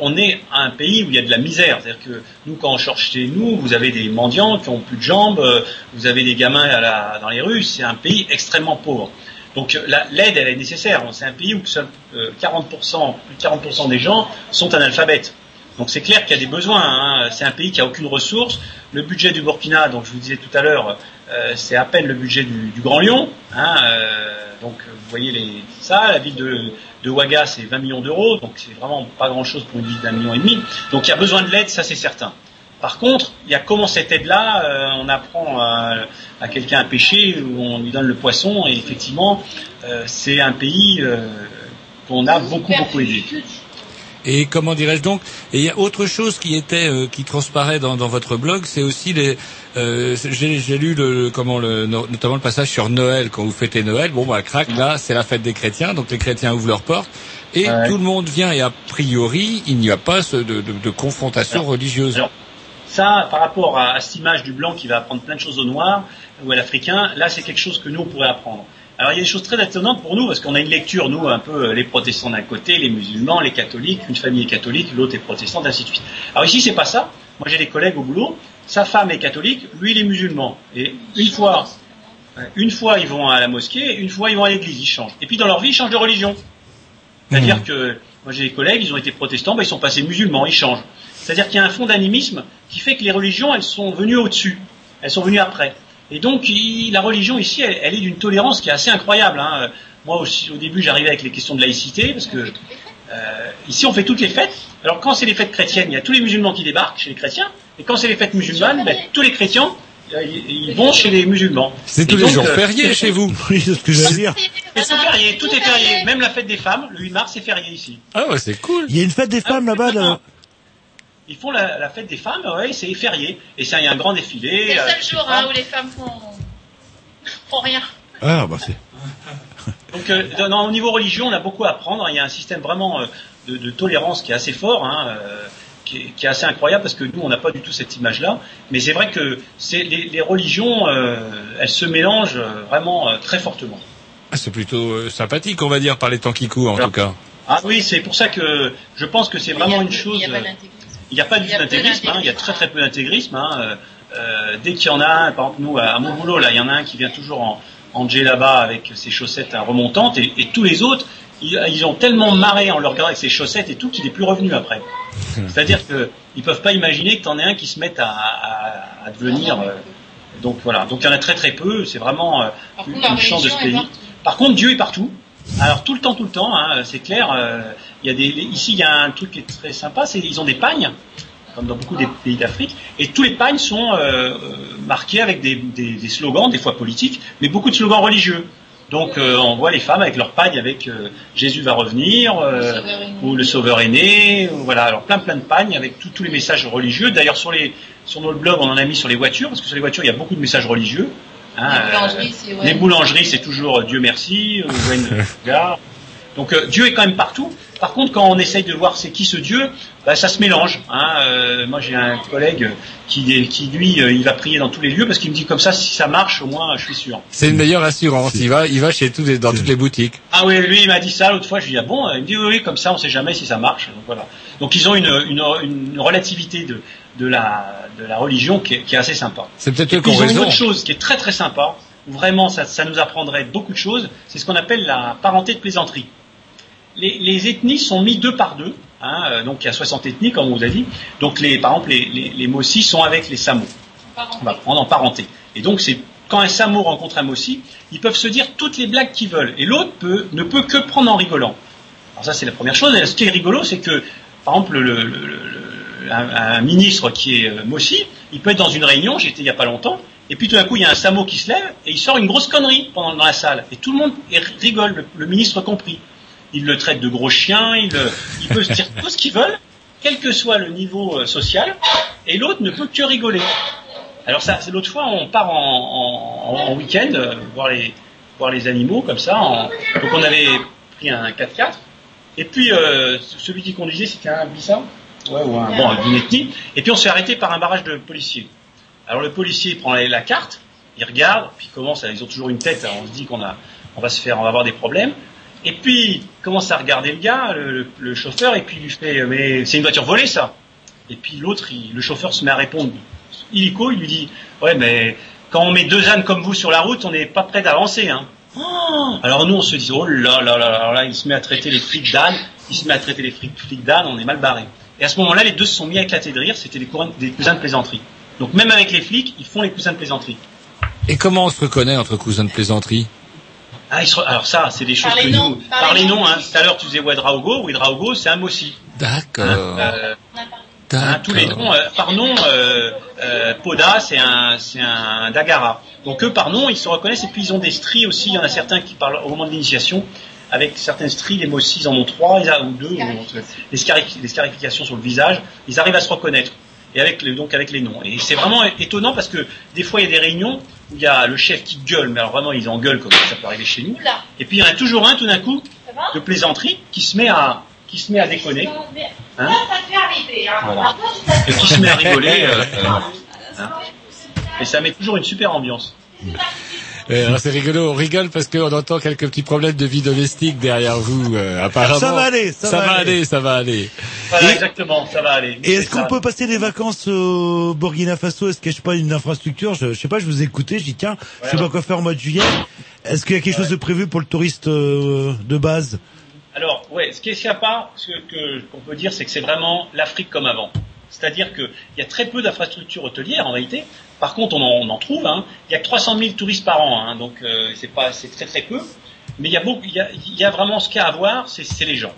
On est un pays où il y a de la misère. C'est-à-dire que nous, quand on cherche chez nous, vous avez des mendiants qui ont plus de jambes, euh, vous avez des gamins à la- dans les rues. C'est un pays extrêmement pauvre. Donc euh, la- l'aide, elle est nécessaire. C'est un pays où seul, euh, 40%, plus de 40% des gens sont analphabètes. Donc c'est clair qu'il y a des besoins. hein. C'est un pays qui a aucune ressource. Le budget du Burkina, donc je vous disais tout à l'heure, euh, c'est à peine le budget du, Grand Lyon. hein, euh, donc vous voyez les, ça, la ville de, de Ouaga, c'est 20 millions d'euros. Donc c'est vraiment pas grand-chose pour une ville d'un million et demi. Donc il y a besoin de l'aide, ça c'est certain. Par contre, il y a comment cette aide-là, euh, on apprend à, quelqu'un à pêcher, ou on lui donne le poisson, et effectivement, euh, c'est un pays euh, qu'on a beaucoup beaucoup aidé. Et comment dirais-je donc Et il y a autre chose qui était qui transparaît dans votre blog, c'est aussi les. Euh, j'ai lu le comment le no- notamment le passage sur Noël quand vous fêtez Noël. Bon bah crac là c'est la fête des chrétiens, donc les chrétiens ouvrent leurs portes et Ouais. tout le monde vient et a priori il n'y a pas de, de, de confrontation religieuse. Alors, ça, par rapport à, à cette image du blanc qui va apprendre plein de choses au noir ou à l'africain, là c'est quelque chose que nous on pourrait apprendre. Alors il y a des choses très étonnantes pour nous parce qu'on a une lecture, nous, un peu euh, les protestants d'un côté, les musulmans, les catholiques, une famille est catholique, l'autre est protestante, ainsi de suite. Alors ici c'est pas ça. Moi j'ai des collègues au boulot, sa femme est catholique, lui il est musulman. Et une fois, une fois ils vont à la mosquée, une fois ils vont à l'église, ils changent. Et puis dans leur vie ils changent de religion. C'est-à-dire que Moi j'ai des collègues, ils ont été protestants, bah, ils sont passés musulmans, ils changent. C'est-à-dire qu'il y a un fond d'animisme qui fait que les religions, elles sont venues au-dessus, elles sont venues après. Et donc il- la religion ici, elle, elle est d'une tolérance qui est assez incroyable. hein. Moi aussi, au début, j'arrivais avec les questions de laïcité, parce que euh, ici on fait toutes les fêtes. Alors quand c'est les fêtes chrétiennes, il y a tous les musulmans qui débarquent chez les chrétiens, et quand c'est les fêtes musulmanes, ben, tous les chrétiens, euh, ils vont chez les musulmans. C'est tous les jours fériés chez vous. Oui, c'est ce que j'allais dire. Et c'est férié, tout est férié. Même la fête des femmes, le 8 mars, c'est férié ici. Ah ouais, c'est cool. Il y a une fête des femmes là-bas. là. Ils font la, la fête des femmes, ouais, c'est férié. Et ça, il y a un grand défilé. C'est le euh, seul jour hein, où les femmes font, font rien. Ah bah c'est. Donc, euh, dans- au niveau religion, on a beaucoup à apprendre. Il y a un système vraiment euh, de, de tolérance qui est assez fort, hein, euh, qui, est, qui est assez incroyable parce que nous, on n'a pas du tout cette image-là. Mais c'est vrai que c'est, les, les religions, euh, elles se mélangent euh, vraiment euh, très fortement. Ah, c'est plutôt euh, sympathique, on va dire, par les temps qui courent, en tout cas. Ah oui, c'est pour ça que je pense que c'est vraiment une chose. Il n'y a pas d'intégrisme. Il n'y a pas du Il y a tout d'intégrisme, hein, il y a très très peu d'intégrisme. Hein, euh, euh, dès qu'il y en a un, par exemple nous à, à mon boulot, là, il y en a un qui vient toujours en, en là-bas avec ses chaussettes hein, remontantes, et, et tous les autres, ils, ils ont tellement marré en le regardant avec ses chaussettes et tout qu'il n'est plus revenu après. C'est-à-dire que ils peuvent pas imaginer que t'en aies un qui se mette à, à, à devenir. euh, donc voilà, donc il y en a très très peu. C'est vraiment euh, une, contre, la une chance de ce est pays. Par contre, Dieu est partout. Alors tout le temps, tout le temps, hein, c'est clair. euh, Il y a des, ici, il y a un truc qui est très sympa, c'est ils ont des pagnes, comme dans beaucoup des pays d'Afrique, et tous les pagnes sont euh, euh, marqués avec des, des- des slogans, des fois politiques, mais beaucoup de slogans religieux. Donc euh, on voit les femmes avec leurs pagnes avec euh, Jésus va revenir, euh, ou le Sauveur est né, ou voilà, alors plein plein de pagnes avec tout- tous les messages religieux. D'ailleurs sur les sur notre blog, on en a mis sur les voitures, parce que sur les voitures il y a beaucoup de messages religieux. hein, Les boulangeries, c'est- ouais. les boulangeries, c'est toujours Dieu merci, euh, Wayne Gare. Donc euh, Dieu est quand même partout. Par contre, quand on essaye de voir c'est qui ce Dieu, bah, ça se mélange. Hein. Euh, moi, j'ai un collègue qui, qui lui, euh, il va prier dans tous les lieux parce qu'il me dit comme ça, si ça marche, au moins, je suis sûr. C'est une meilleure assurance. Il va, il va chez tous les, dans toutes les boutiques. Ah oui, lui, il m'a dit ça l'autre fois. Je lui ai dit ah bon, il me dit oui, oui, comme ça, on sait jamais si ça marche. Donc voilà. Donc ils ont une, une, une relativité de, de la, de la religion qui est, qui est assez sympa. C'est peut-être ont ils ont une autre chose qui est très très sympa, où vraiment ça, ça nous apprendrait beaucoup de choses, c'est ce qu'on appelle la parenté de plaisanterie. Les, les ethnies sont mis deux par deux, hein, euh, donc il y a 60 ethnies comme on vous a dit, donc les, par exemple les, les, les Mossis sont avec les Samo, on va prendre en parenté. Et donc c'est quand un Samo rencontre un Mossi, ils peuvent se dire toutes les blagues qu'ils veulent, et l'autre peut, ne peut que prendre en rigolant. Alors ça c'est la première chose, et ce qui est rigolo c'est que par exemple le, le- le- le- un, un ministre qui est euh, Mossi, il peut être dans une réunion, j'étais il n'y a pas longtemps, et puis tout d'un coup il y a un Samo qui se lève et il sort une grosse connerie pendant, dans la salle, et tout le monde rigole, le, le ministre compris. Il le traite de gros chien, il, euh, il peut se dire tout ce qu'ils veulent, quel que soit le niveau euh, social, et l'autre ne peut que rigoler. Alors ça, c'est l'autre fois, on part en, en- en- en week-end euh, voir les voir les animaux comme ça. en- donc on avait pris un 4x4, et puis euh, celui qui conduisait c'était un Bissa, ouais, ou un bon d'une ethnie, et puis on s'est arrêté par un barrage de policiers. Alors le policier il prend la, carte, il regarde, puis il commence, ils ont toujours une tête, hein, on se dit qu'on a, on va se faire, on va avoir des problèmes. Et puis il commence à regarder le gars, le, le- le chauffeur, et puis il lui fait, mais c'est une voiture volée ça. Et puis l'autre, le chauffeur se met à répondre illico, il lui dit, ouais mais quand on met deux ânes comme vous sur la route, on n'est pas prêt d'avancer. Hein. Oh alors nous on se dit, oh là là là là, alors là, il se met à traiter les flics d'âne, il se met à traiter les flics, flics d'âne, on est mal barré. Et à ce moment-là, les deux se sont mis à éclater de rire, c'était des, des cousins de plaisanterie. Donc même avec les flics, ils font les cousins de plaisanterie. Et comment on se reconnaît entre cousins de plaisanterie? Ah, ils alors ça, c'est des choses Par que les noms, nous... par Par les les noms. hein. Tout à l'heure, tu disais Ouedraogo. Ouedraogo, c'est un Mossi. D'accord. Euh, hein, tous les noms, euh, par nom, euh, euh, Poda, c'est un, c'est un Dagara. Donc eux, par nom, ils se reconnaissent. Et puis ils ont des stries aussi. Il y en a certains qui parlent au moment de l'initiation. Avec certaines stries, les Mossis, ils en ont trois ils en- ou deux. ou- des, scarifi- des scarifications sur le visage. Ils arrivent à se reconnaître. Et avec le, donc avec les noms. Et c'est vraiment étonnant parce que des fois, il y a des réunions où il y a le chef qui gueule. Mais alors vraiment, ils engueulent comme ça peut arriver chez nous. Et puis il y en a toujours un, tout d'un coup, de plaisanterie, qui se met à, qui se met à déconner. Hein Ça arriver. Hein. Voilà. Et qui se met à rigoler. euh, euh, hein. Et ça met toujours une super ambiance. Euh, alors c'est rigolo, on rigole parce qu'on entend quelques petits problèmes de vie domestique derrière vous. euh, apparemment. Ça va aller, ça va va aller. aller, ça va aller. Voilà, exactement, ça va aller. Et est-ce qu'on peut passer des vacances au Burkina Faso? Est-ce qu'il y a je pas une infrastructure? Je, je sais pas, je vous ai écouté, j'ai dit tiens, je sais pas quoi faire au mois de juillet. Est-ce qu'il y a quelque chose de prévu pour le touriste euh, de base? Alors, ouais, ce qui est sympa, ce que qu'on peut dire, c'est que c'est vraiment l'Afrique comme avant. C'est-à-dire qu'il y a très peu d'infrastructures hôtelières en réalité. Par contre, on en, trouve. Hein. Il y a que 300 000 touristes par an, hein, donc euh, c'est pas, c'est très très peu. Mais il y a beaucoup, il y vraiment ce qu'il y a à voir, c'est les gens.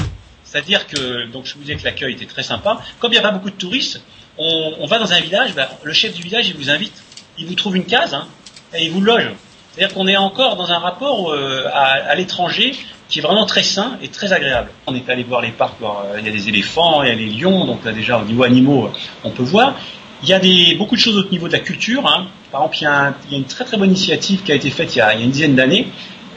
C'est-à-dire que, donc je vous disais que l'accueil était très sympa. Comme il n'y a pas beaucoup de touristes, on, va dans un village, ben, le chef du village il vous invite, il vous trouve une case hein, et il vous loge. C'est-à-dire qu'on est encore dans un rapport euh, à l'étranger qui est vraiment très sain et très agréable. On est allé voir les parcs, euh, il y a des éléphants, il y a les lions, donc là déjà au niveau animaux, euh, on peut voir. Il y a des, beaucoup de choses au niveau de la culture. Hein. Par exemple, il y, a une très très bonne initiative qui a été faite il y a, une dizaine d'années.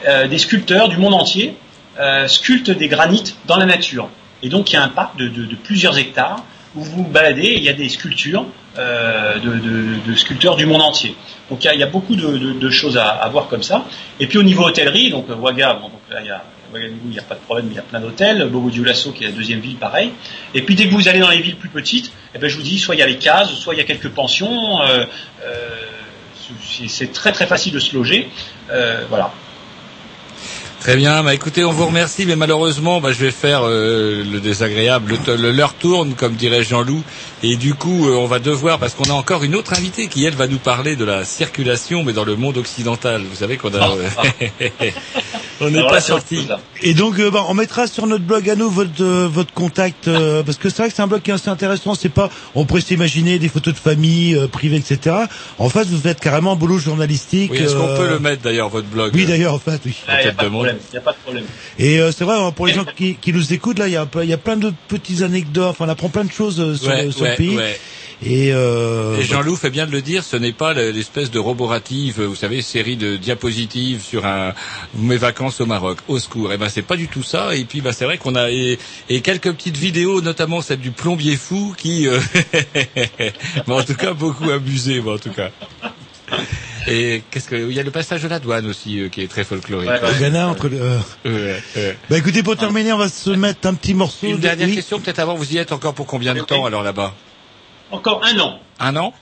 Euh, des sculpteurs du monde entier euh, sculptent des granites dans la nature. Et donc il y a un parc de, plusieurs hectares où vous vous baladez et il y a des sculptures euh, de, sculpteurs du monde entier. Donc il y a, beaucoup de, choses à, voir comme ça. Et puis au niveau hôtellerie, donc euh, Ouaga, donc là il y a Ouagadougou, il n'y a pas de problème, il y a plein d'hôtels. Bobo Dioulasso, qui est la deuxième ville, pareil. Et puis dès que vous allez dans les villes plus petites, eh ben, je vous dis, soit il y a les cases, soit il y a quelques pensions. euh, euh, c'est- très très facile de se loger. Euh, voilà. Très bien, bah écoutez, on vous remercie, mais malheureusement, bah, je vais faire euh, le désagréable. L'heure tourne, comme dirait Jean-Loup, et du coup, euh, on va devoir, parce qu'on a encore une autre invitée qui, elle, va nous parler de la circulation, mais dans le monde occidental. Vous savez qu'on a... euh, on n'est pas sorti. Et donc, euh, bah, on mettra sur notre blog à nous votre euh, votre contact euh, parce que c'est vrai que c'est un blog qui est assez intéressant. C'est pas, on pourrait s'imaginer des photos de famille euh, privées, etc. En fait, vous faites carrément un boulot journalistique. Oui, est-ce qu'on euh, peut le mettre d'ailleurs, votre blog Oui, d'ailleurs, en fait, oui. Ah, Il n'y a pas de problème. Y a pas de problème. Et euh, c'est vrai, hein, pour les gens qui, qui nous écoutent, là, il y a, il y a plein de petites anecdotes. Enfin, on apprend plein de choses euh, sur, Ouais, le, sur ouais, le pays. ouais. Et, euh, Et Jean-Loup fait bien de le dire, ce n'est pas l'espèce de roborative, vous savez, série de diapositives sur un mes vacances au Maroc, au secours. Et ben c'est pas du tout ça. Et puis bah c'est vrai qu'on a et, et quelques petites vidéos, notamment celle du plombier fou, qui euh, m'a en tout cas beaucoup amusé, moi en tout cas. Et qu'est-ce que il y a le passage de la douane aussi euh, qui est très folklorique. Ouais, au Ghana, entre le, euh, Ouais, ouais. Bah écoutez, pour terminer, on va se mettre un petit morceau. Une de- dernière oui. question peut-être avant. Vous y êtes encore pour combien de temps alors là-bas? Encore un an. Un an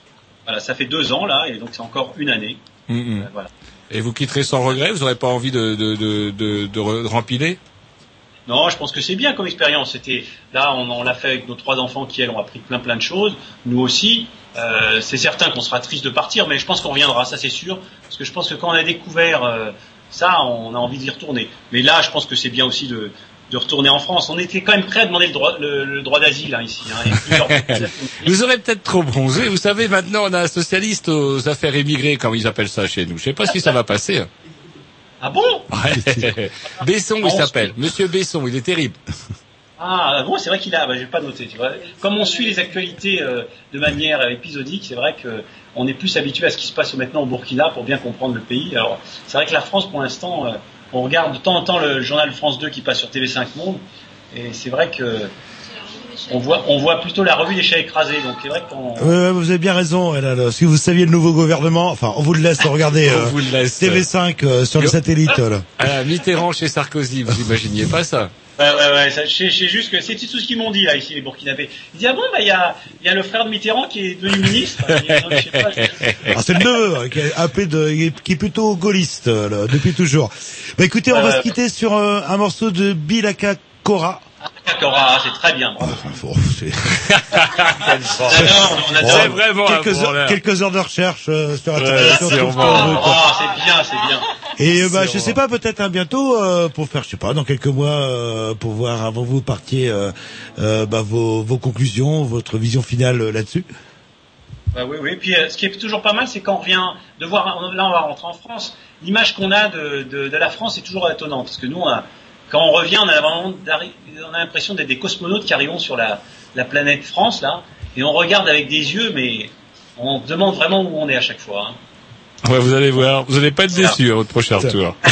Voilà, ça fait deux ans là, et donc c'est encore une année. Mm, mm. Euh, voilà. Et vous quitterez sans regret Vous n'aurez pas envie de de de de, de re- rempiler Non, je pense que c'est bien comme expérience. C'était là, on, on l'a fait avec nos trois enfants qui elles ont appris plein plein de choses. Nous aussi. Euh, c'est certain qu'on sera triste de partir, mais je pense qu'on reviendra, ça c'est sûr. Parce que je pense que quand on a découvert euh, ça, on a envie d'y retourner. Mais là, je pense que c'est bien aussi de, de retourner en France. On était quand même prêt à demander le droit, le, le droit d'asile hein, ici. Hein. Plusieurs- Vous aurez peut-être trop bronzé. Vous savez, maintenant, on a un socialiste aux affaires émigrées, comme ils appellent ça chez nous. Je sais pas si ça va passer. hein. Ah bon? Ouais. Besson, il s'appelle. Monsieur Besson, il est terrible. Ah bon, c'est vrai qu'il a. Bah, j'ai pas noté. Tu vois. Comme on suit les actualités euh, de manière épisodique, c'est vrai que on est plus habitué à ce qui se passe maintenant au Burkina pour bien comprendre le pays. Alors, c'est vrai que la France, pour l'instant, euh, on regarde de temps en temps le journal France 2 qui passe sur TV5 Monde, et c'est vrai que on voit, on voit plutôt la revue des chats écrasés. Donc, c'est vrai qu'on. Vous avez bien raison. le- Si vous saviez le nouveau gouvernement, enfin, on vous le laisse regarder. On euh, vous le laisse. TV5 euh, sur le satellite. Là. Ah, Mitterrand chez Sarkozy, vous imaginiez pas ça? Ouais, ouais, ouais. ça- Je sais je sais juste que c'est tout ce qu'ils m'ont dit là ici, les Burkinabés. Ils disent ah bon, bah il y a, il y a le frère de Mitterrand qui est devenu ministre. Alors, c'est le neveu hein, qui est un peu de, qui est plutôt gaulliste euh, là, depuis toujours. Bah écoutez, on Ouais, va ouais. se quitter sur euh, un morceau de Bilaka Kora. D'accord, ah, c'est très bien. bravo. Bon, c'est- J'adore, on adore. C'est vraiment quelques, heures, quelques heures de recherche euh, sur Ouais, veut, quoi. Ah, c'est bien, c'est bien. Et euh, bah, je sais pas, peut-être un bientôt euh, pour faire, je sais pas, dans quelques mois, euh, pour voir avant que vous partiez euh, euh, bah, vos, vos conclusions, votre vision finale euh, là-dessus. Bah oui, oui. Puis euh, ce qui est toujours pas mal, c'est quand on revient de voir, là on va rentrer en France, l'image qu'on a de, de, de la France est toujours étonnante. Parce que nous, on a- quand on revient, on a vraiment d'arri- on a l'impression d'être des cosmonautes qui arrivons sur la, la planète France, là, et on regarde avec des yeux, mais on se demande vraiment où on est à chaque fois. hein. Ouais, vous allez voir. Vous n'allez pas être déçu à votre prochain retour.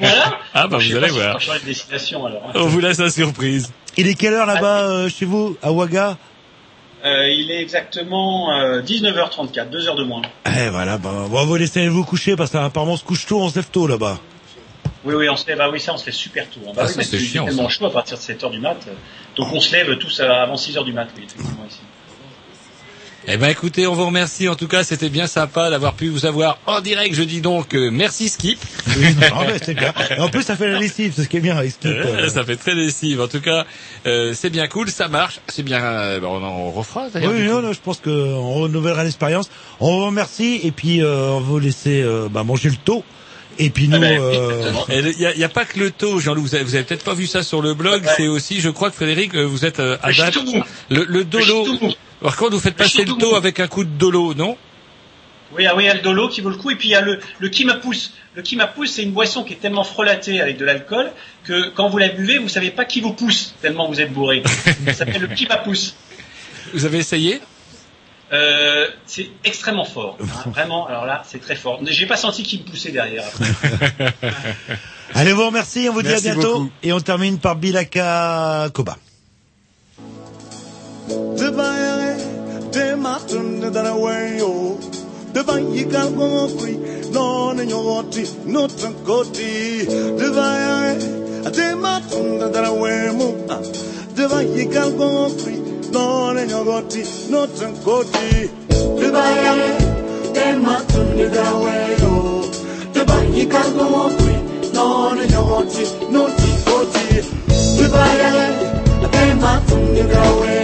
Voilà. Ah bah vous allez voir. hein. On vous laisse la surprise. Il est quelle heure là-bas euh, chez vous, à Ouaga Euh, il est exactement euh, 19h34, 2 heures de moins. Eh voilà, bah, on va vous laisser vous coucher parce qu'apparemment on se couche tôt, on se lève tôt là-bas. Oui, oui, on se lève, ah oui, ça, on se lève super tôt. hein. Bah Ah, oui, c'est tellement chaud à partir de 7 heures du mat. euh, Donc on se lève tous avant 6 heures du mat, oui, effectivement, ici. Eh ben écoutez, on vous remercie. En tout cas, c'était bien sympa d'avoir pu vous avoir en direct. Je dis donc euh, merci Skip. Ouais, c'est bien. Et en plus, ça fait la lessive, c'est ce qui est bien avec Skip. Euh, Ça fait très lessive. En tout cas, euh, c'est bien cool, ça marche. C'est bien. euh, ben, on en refera. d'ailleurs, Oui, non, non, je pense qu'on renouvellera l'expérience. On vous remercie et puis euh, on va vous laisser euh, bah, manger le taux. Et puis nous, euh, Et Il n'y a, y a pas que le taux, Jean-Loup. Vous avez, vous avez peut-être pas vu ça sur le blog. C'est aussi, je crois que Frédéric, euh, vous êtes euh, à date. Le, le dolo. Par contre, vous faites passer le taux avec un coup de dolo, non Oui, ah oui, il y a le dolo qui vaut le coup, et puis il y a le, le Kimapousse. Le Kimapousse, c'est une boisson qui est tellement frelatée avec de l'alcool que quand vous la buvez, vous savez pas qui vous pousse, tellement vous êtes bourré. Ça s'appelle le Kimapousse. Vous avez essayé Euh, c'est extrêmement fort. hein, vraiment, alors là, c'est très fort. J'ai pas senti qu'il me poussait derrière. allez, vous remercie, on vous dit Merci à bientôt. beaucoup. Et on termine par Bilaka Koba. The tematun dara weyo deva yikal gomokri non nyogoti nutan koti deva tematun dara wemu deva yikal gomokri non nyogoti nutan koti deva tematun dara weyo deva yikal gomokri non nyogoti nutan koti deva tematun dara weyo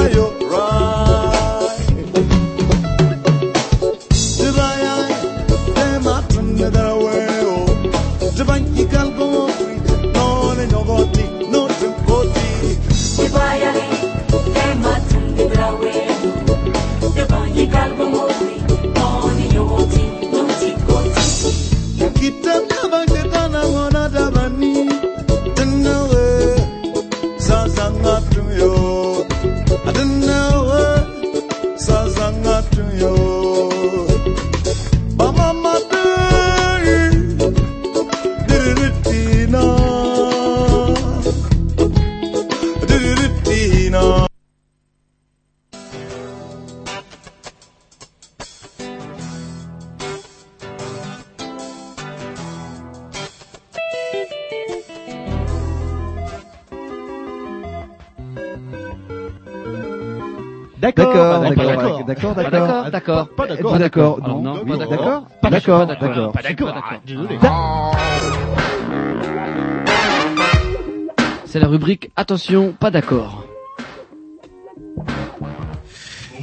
mayo. D'accord, d'accord, d'accord, pas d'accord, Pas d'accord. Pas d'accord, non. pas d'accord. d'accord. Pas D'accord, d'accord, d'accord. Pas d'accord. Ah, Désolé. C'est la rubrique Attention, pas d'accord.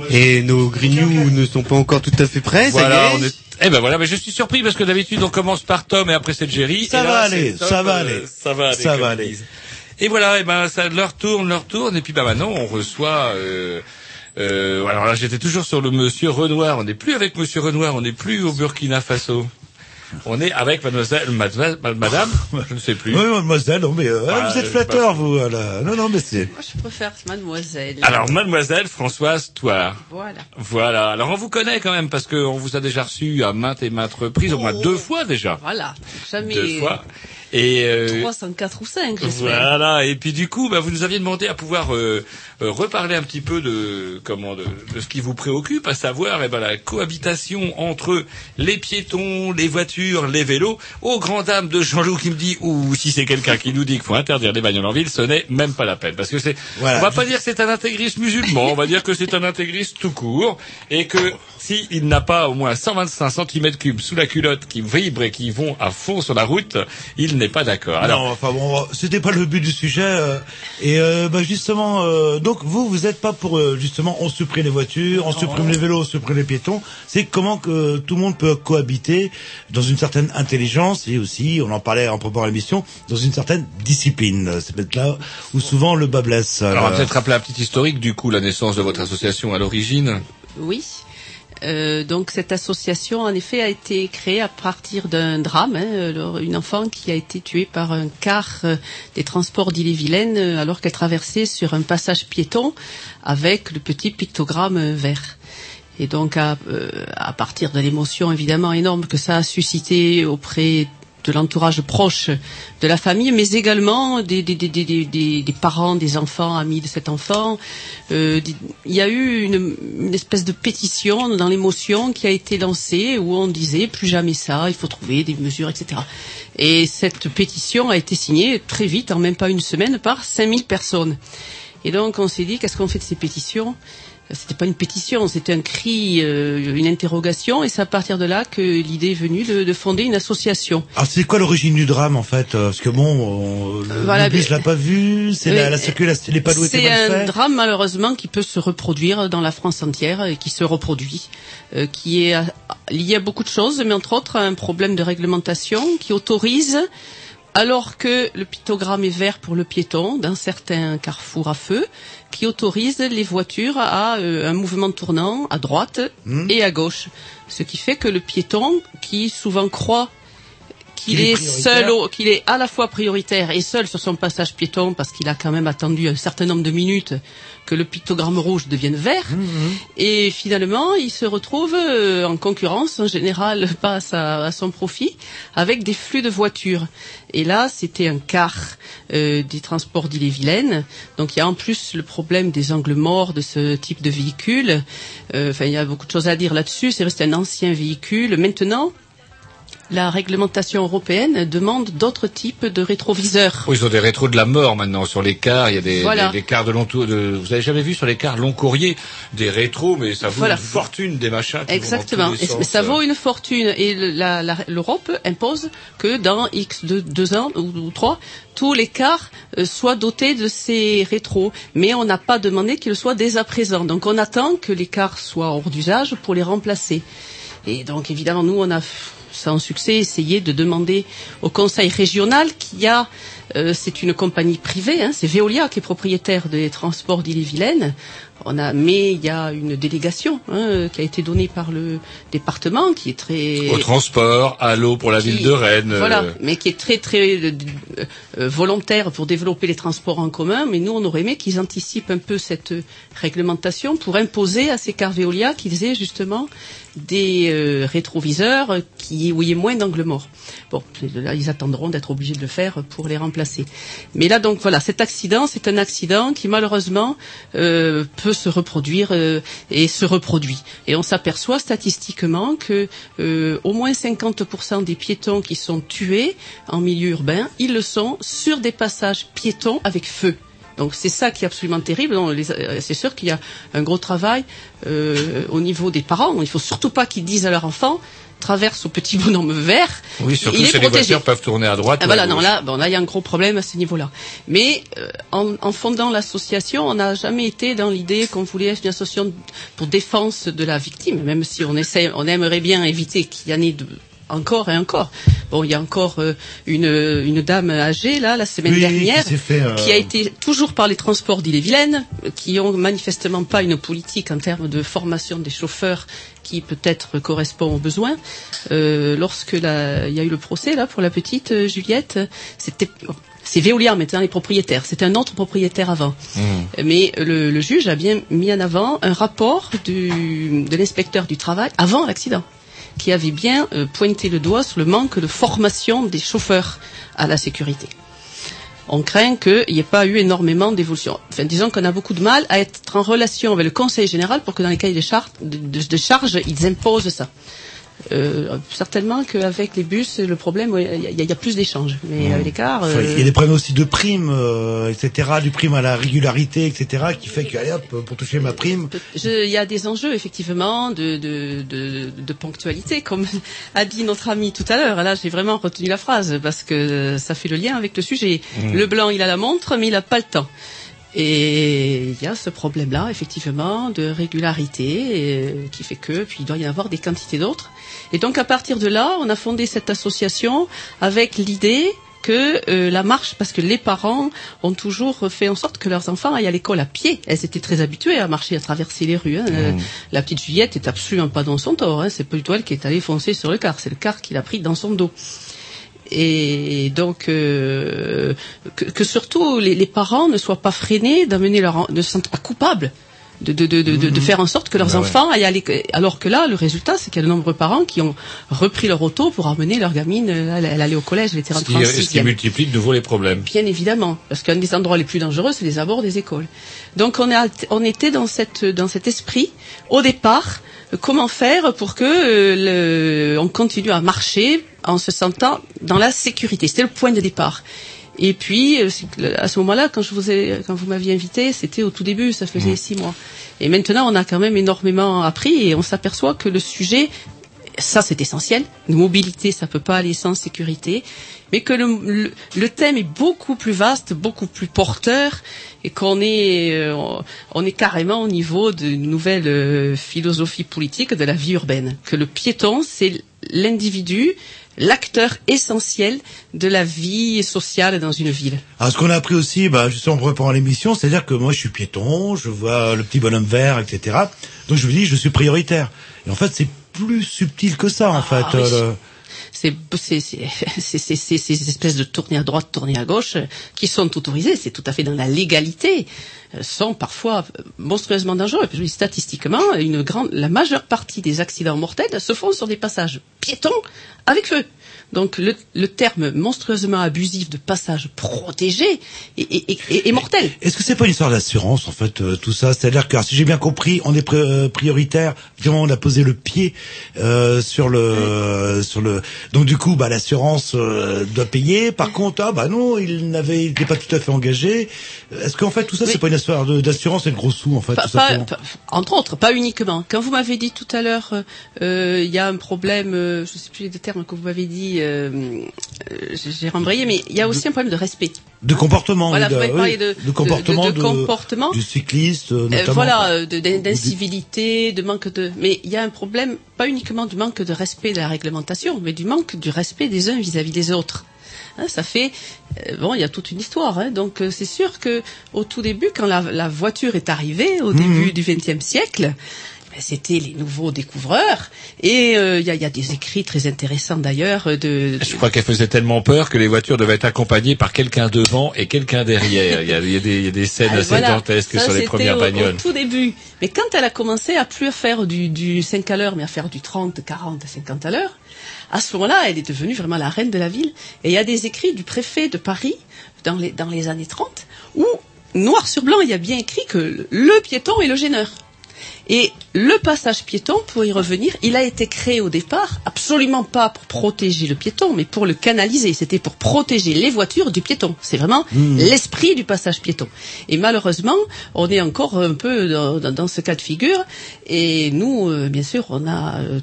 Et nos grignoux ne sont pas encore tout à fait prêts, ça y Voilà, est on est... Eh ben voilà, mais je suis surpris parce que d'habitude on commence par Tom et après c'est Jerry. Ça Et là, va c'est aller, Tom, ça va euh, aller. ça va aller. Ça va aller. disent. Et voilà, et ben ça leur tourne, leur tourne, et puis bah maintenant on reçoit. Euh, euh, alors là j'étais toujours sur le Monsieur Renoir. On n'est plus avec Monsieur Renoir, on n'est plus au Burkina Faso. On est avec Mademoiselle, Mademoiselle- Madame, je ne sais plus. Oui, mademoiselle, non, mais euh, Ah, vous êtes je- flatteur, vous. Voilà. Non, non, mais c'est... Moi, je préfère mademoiselle. Alors Mademoiselle Françoise Toir. Voilà. Voilà. Alors on vous connaît quand même parce qu'on vous a déjà reçu à maintes et maintes reprises, au moins deux fois déjà. Voilà. Jamais. Deux fois. Et euh, 304 ou 5, j'espère. Voilà. Et puis du coup, bah, vous nous aviez demandé à pouvoir euh, euh, reparler un petit peu de comment de, de ce qui vous préoccupe, à savoir eh ben, la cohabitation entre les piétons, les voitures, les vélos. Aux grand dames de Jean-Loup qui me dit ou si c'est quelqu'un qui nous dit qu'il faut interdire les bagnoles en ville, ce n'est même pas la peine parce que c'est. Voilà. On va pas dire que c'est un intégriste musulman, on va dire que c'est un intégriste tout court et que si il n'a pas au moins 125 cm3 sous la culotte qui vibrent et qui vont à fond sur la route, il n'est pas d'accord. Alors, non, enfin bon, c'était pas le but du sujet. euh, et euh, bah justement, euh, donc vous, vous êtes pas pour euh, justement, on supprime les voitures, on supprime les vélos, on supprime les piétons. C'est comment que tout le monde peut cohabiter dans une certaine intelligence et aussi, on en parlait en préparant l'émission, dans une certaine discipline. C'est peut-être là où souvent le bas blesse. alors, on va Euh, peut-être rappeler un petit historique du coup, la naissance de votre association à l'origine. Oui. Euh, donc cette association, en effet, a été créée à partir d'un drame. hein, une enfant qui a été tuée par un car euh, des transports d'Ille-et-Vilaine euh, alors qu'elle traversait sur un passage piéton avec le petit pictogramme euh, vert. Et donc à, à partir de l'émotion évidemment énorme que ça a suscité auprès de l'entourage proche de la famille, mais également des, des, des, des, parents, des enfants, amis de cet enfant. Euh, il y a eu une, une espèce de pétition dans l'émotion qui a été lancée où on disait plus jamais ça, il faut trouver des mesures, etc. Et cette pétition a été signée très vite, en même pas une semaine, par 5000 personnes. Et donc on s'est dit, qu'est-ce qu'on fait de ces pétitions? C'était pas une pétition, c'était un cri, euh, une interrogation, et c'est à partir de là que l'idée est venue de, de fonder une association. Alors c'est quoi l'origine du drame en fait euh, Parce que bon, on- le, Voilà, bus l'a pas vu, c'est la, la circulation, les panneaux étaient C'est un drame malheureusement qui peut se reproduire dans la France entière et qui se reproduit, euh, qui est euh, lié à beaucoup de choses, mais entre autres à un problème de réglementation qui autorise, alors que le pictogramme est vert pour le piéton dans certains carrefours à feu, qui autorise les voitures à euh, un mouvement tournant à droite Hmm. et à gauche, ce qui fait que le piéton, qui souvent croit qu'il est seul, qu'il est à la fois prioritaire et seul sur son passage piéton parce qu'il a quand même attendu un certain nombre de minutes que le pictogramme rouge devienne vert. Et finalement, il se retrouve euh, en concurrence, en général pas à, sa- à son profit, avec des flux de voitures. Et là, c'était un quart euh, des transports d'Ille-et-Vilaine. Donc il y a en plus le problème des angles morts de ce type de véhicule. Euh, Enfin, il y a beaucoup de choses à dire là-dessus. C'est vrai, c'est un ancien véhicule. Maintenant, la réglementation européenne demande d'autres types de rétroviseurs. Ils ont des rétros de la mort maintenant sur les cars. Il y a des, Voilà. des, des cars de long tour. De... Vous avez jamais vu sur les cars long courrier des rétros, mais ça vaut Voilà. une fortune des machins. Exactement. Et ça vaut une fortune. Et l'Europe impose que dans X de, deux ans ou, ou trois, tous les cars euh, soient dotés de ces rétros. Mais on n'a pas demandé qu'ils le soient dès à présent. Donc on attend que les cars soient hors d'usage pour les remplacer. Et donc évidemment, nous, on a sans succès essayé de demander au conseil régional qui a, euh, c'est une compagnie privée, hein, c'est Veolia qui est propriétaire des transports d'Ille-et-Vilaine. On a, mais il y a une délégation hein, qui a été donnée par le département, qui est très Au transport, à l'eau pour la qui- ville de Rennes. euh, Voilà, mais qui est très très euh, euh, volontaire pour développer les transports en commun. Mais nous, on aurait aimé qu'ils anticipent un peu cette réglementation pour imposer à ces cars Veolia qu'ils aient justement des euh, rétroviseurs qui où il y ait moins d'angles morts. Bon, là, ils attendront d'être obligés de le faire pour les remplacer. Mais là, donc voilà, cet accident, c'est un accident qui malheureusement euh, peut se reproduire euh, et se reproduit. Et on s'aperçoit statistiquement que euh, au moins 50% des piétons qui sont tués en milieu urbain, ils le sont sur des passages piétons avec feu. Donc c'est ça qui est absolument terrible. Euh, C'est sûr qu'il y a un gros travail au niveau des parents. Il faut surtout pas qu'ils disent à leur enfant traverse au petit bonhomme vert. Oui, surtout il est si les protégé. voitures peuvent tourner à droite. Ah, ou à voilà, non, là, bon, là, il y a un gros problème à ce niveau-là. Mais euh, en, en fondant l'association, on n'a jamais été dans l'idée qu'on voulait être une association pour défense de la victime, même si on essaie, on aimerait bien éviter qu'il y en ait de, encore et encore. Bon, il y a encore euh, une, une dame âgée là la semaine Oui, dernière qui fait, euh, qui a été toujours par les transports d'Ille-et-Vilaine, qui ont manifestement pas une politique en termes de formation des chauffeurs qui peut-être correspond aux besoins. Euh, lorsque la- il y a eu le procès là pour la petite euh, Juliette, c'était c'est Veolia maintenant les propriétaires. C'était un autre propriétaire avant. Mais le, le juge a bien mis en avant un rapport du, de l'inspecteur du travail avant l'accident, qui avait bien euh, pointé le doigt sur le manque de formation des chauffeurs à la sécurité. On craint qu'il n'y ait pas eu énormément d'évolution. Enfin, disons qu'on a beaucoup de mal à être en relation avec le Conseil général pour que dans les cahiers de, de, de- de charge, ils imposent ça. Euh, certainement qu'avec les bus, le problème, il y, a- il y a plus d'échanges. Mais avec les cars, Enfin, euh, Il y a des problèmes aussi de primes, euh, etc., du prime à la régularité, etc., qui fait que, allez hop, pour toucher ma prime, il y a des enjeux effectivement de, de, de, de ponctualité, comme a dit notre ami tout à l'heure. Là, j'ai vraiment retenu la phrase parce que ça fait le lien avec le sujet. Mm. Le blanc, il a la montre, mais il n'a pas le temps. Et il y a ce problème-là, effectivement, de régularité, euh, qui fait que, puis il doit y en avoir des quantités d'autres. Et donc, à partir de là, on a fondé cette association avec l'idée que euh, la marche, parce que les parents ont toujours fait en sorte que leurs enfants aillent à l'école à pied. Elles étaient très habituées à marcher, à traverser les rues. hein. Euh, La petite Juliette est absolument pas dans son tort. Hein. C'est pas du tout elle qui est allée foncer sur le car. C'est le car qui l'a pris dans son dos. Et donc euh, que, que surtout les, les parents ne soient pas freinés d'amener leur, ne se sentent pas coupables de, de, de, de, de- de faire en sorte que leurs Ah ouais. enfants aillent à l'école. Alors que là, le résultat, c'est qu'il y a de nombreux parents qui ont repris leur auto pour emmener leur gamine, elle, elle allait au collège, elle était rentrée en ce qui multiplie de nouveau les problèmes. Bien évidemment, parce qu'un des endroits les plus dangereux, c'est les abords des écoles. Donc on, a, on était dans, cette, dans cet esprit, au départ, comment faire pour que euh, le, on continue à marcher en se sentant dans la sécurité. C'était le point de départ. Et puis, euh, à ce moment-là, quand je vous ai, quand vous m'aviez invité, c'était au tout début, ça faisait six mois. Et maintenant, on a quand même énormément appris et on s'aperçoit que le sujet, ça c'est essentiel. Une mobilité, ça peut pas aller sans sécurité, mais que le, le, le thème est beaucoup plus vaste, beaucoup plus porteur, et qu'on est, euh, on est carrément au niveau d'une nouvelle euh, philosophie politique de la vie urbaine. Que le piéton, c'est l'individu, l'acteur essentiel de la vie sociale dans une ville. Alors, ce qu'on a appris aussi, bah, justement, en préparant l'émission, c'est-à-dire que moi, je suis piéton, je vois le petit bonhomme vert, etc. Donc, je me dis, je suis prioritaire. Et en fait, c'est plus subtil que ça, en fait. Ah oui. euh, le- c'est- ces espèces de tournées à droite, tournées à gauche, euh, qui sont autorisées, c'est tout à fait dans la légalité, euh, sont parfois euh, monstrueusement dis, statistiquement, une grande, la majeure partie des accidents mortels se font sur des passages piétons avec feu. Donc le, le terme monstrueusement abusif de passage protégé est, est- est- mortel. Est-ce que c'est pas une histoire d'assurance en fait euh, tout ça? C'est-à-dire que si j'ai bien compris, on est euh, prioritaire. Évidemment, on a posé le pied euh, sur le sur le. Donc du coup, bah l'assurance euh, doit payer. Par contre, ah bah non, il n'avait, il n'était pas tout à fait engagé. Est-ce qu'en fait tout ça, c'est pas une histoire d'assurance et de gros sous en fait Pas- tout pas- pas- entre autres, pas uniquement. Quand vous m'avez dit tout à l'heure, euh, il y a un problème, euh, je ne sais plus les termes que vous m'avez dit, euh, euh, j'ai rembrayé, mais il y a aussi un problème de respect. De comportement. Voilà, vous parlé de, de comportement de, comportement. du cycliste euh, notamment. voilà, d'incivilité, de manque de. Mais il y a un problème, pas uniquement du manque de respect de la réglementation, mais du manque du respect des uns vis-à-vis des autres. Hein, ça fait bon, il y a toute une histoire. Hein, donc c'est sûr que au tout début, quand la, la voiture est arrivée au début du XXe siècle. Ben, C'était les nouveaux découvreurs et euh, il y, y a des écrits très intéressants d'ailleurs euh, de, Je crois qu'elle faisait tellement peur que les voitures devaient être accompagnées par quelqu'un devant et quelqu'un derrière. Il y y a des, il y a des scènes Ah, assez voilà. dantesques Ça, sur les premières au- bagnoles. Au tout début. Mais quand elle a commencé à plus faire du, du 5 à l'heure, mais à faire du 30, 40, 50 à l'heure, à ce moment-là, elle est devenue vraiment la reine de la ville. Et il y a des écrits du préfet de Paris, dans les, dans les années 30, où, noir sur blanc, il y a bien écrit que le piéton est le gêneur. Et le passage piéton, pour y revenir, il a été créé au départ absolument pas pour protéger le piéton, mais pour le canaliser. C'était pour protéger les voitures du piéton. C'est vraiment Mmh. l'esprit du passage piéton. Et malheureusement, on est encore un peu dans, dans- dans ce cas de figure. Et nous, euh, bien sûr, on a euh,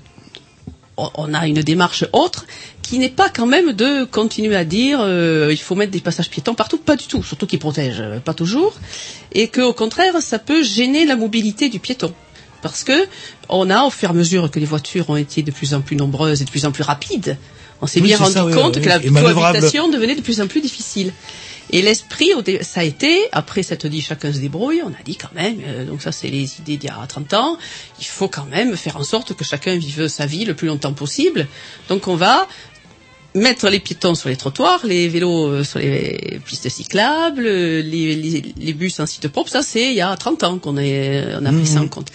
on- a une démarche autre qui n'est pas quand même de continuer à dire euh, il faut mettre des passages piétons partout, pas du tout, surtout qu'ils protègent euh, pas toujours, et que au contraire ça peut gêner la mobilité du piéton. Parce que on a, au fur et à mesure que les voitures ont été de plus en plus nombreuses et de plus en plus rapides, on s'est Oui, bien rendu ça, compte oui, que la cohabitation devenait de plus en plus difficile. Et l'esprit, ça a été, après cette dit chacun se débrouille, on a dit quand même, euh, donc ça c'est les idées d'il y a 30 ans, il faut quand même faire en sorte que chacun vive sa vie le plus longtemps possible. Donc on va mettre les piétons sur les trottoirs, les vélos euh, sur les pistes cyclables, euh, les, les, les bus en site propre, ça c'est il y a 30 ans qu'on est- on a pris ça en compte.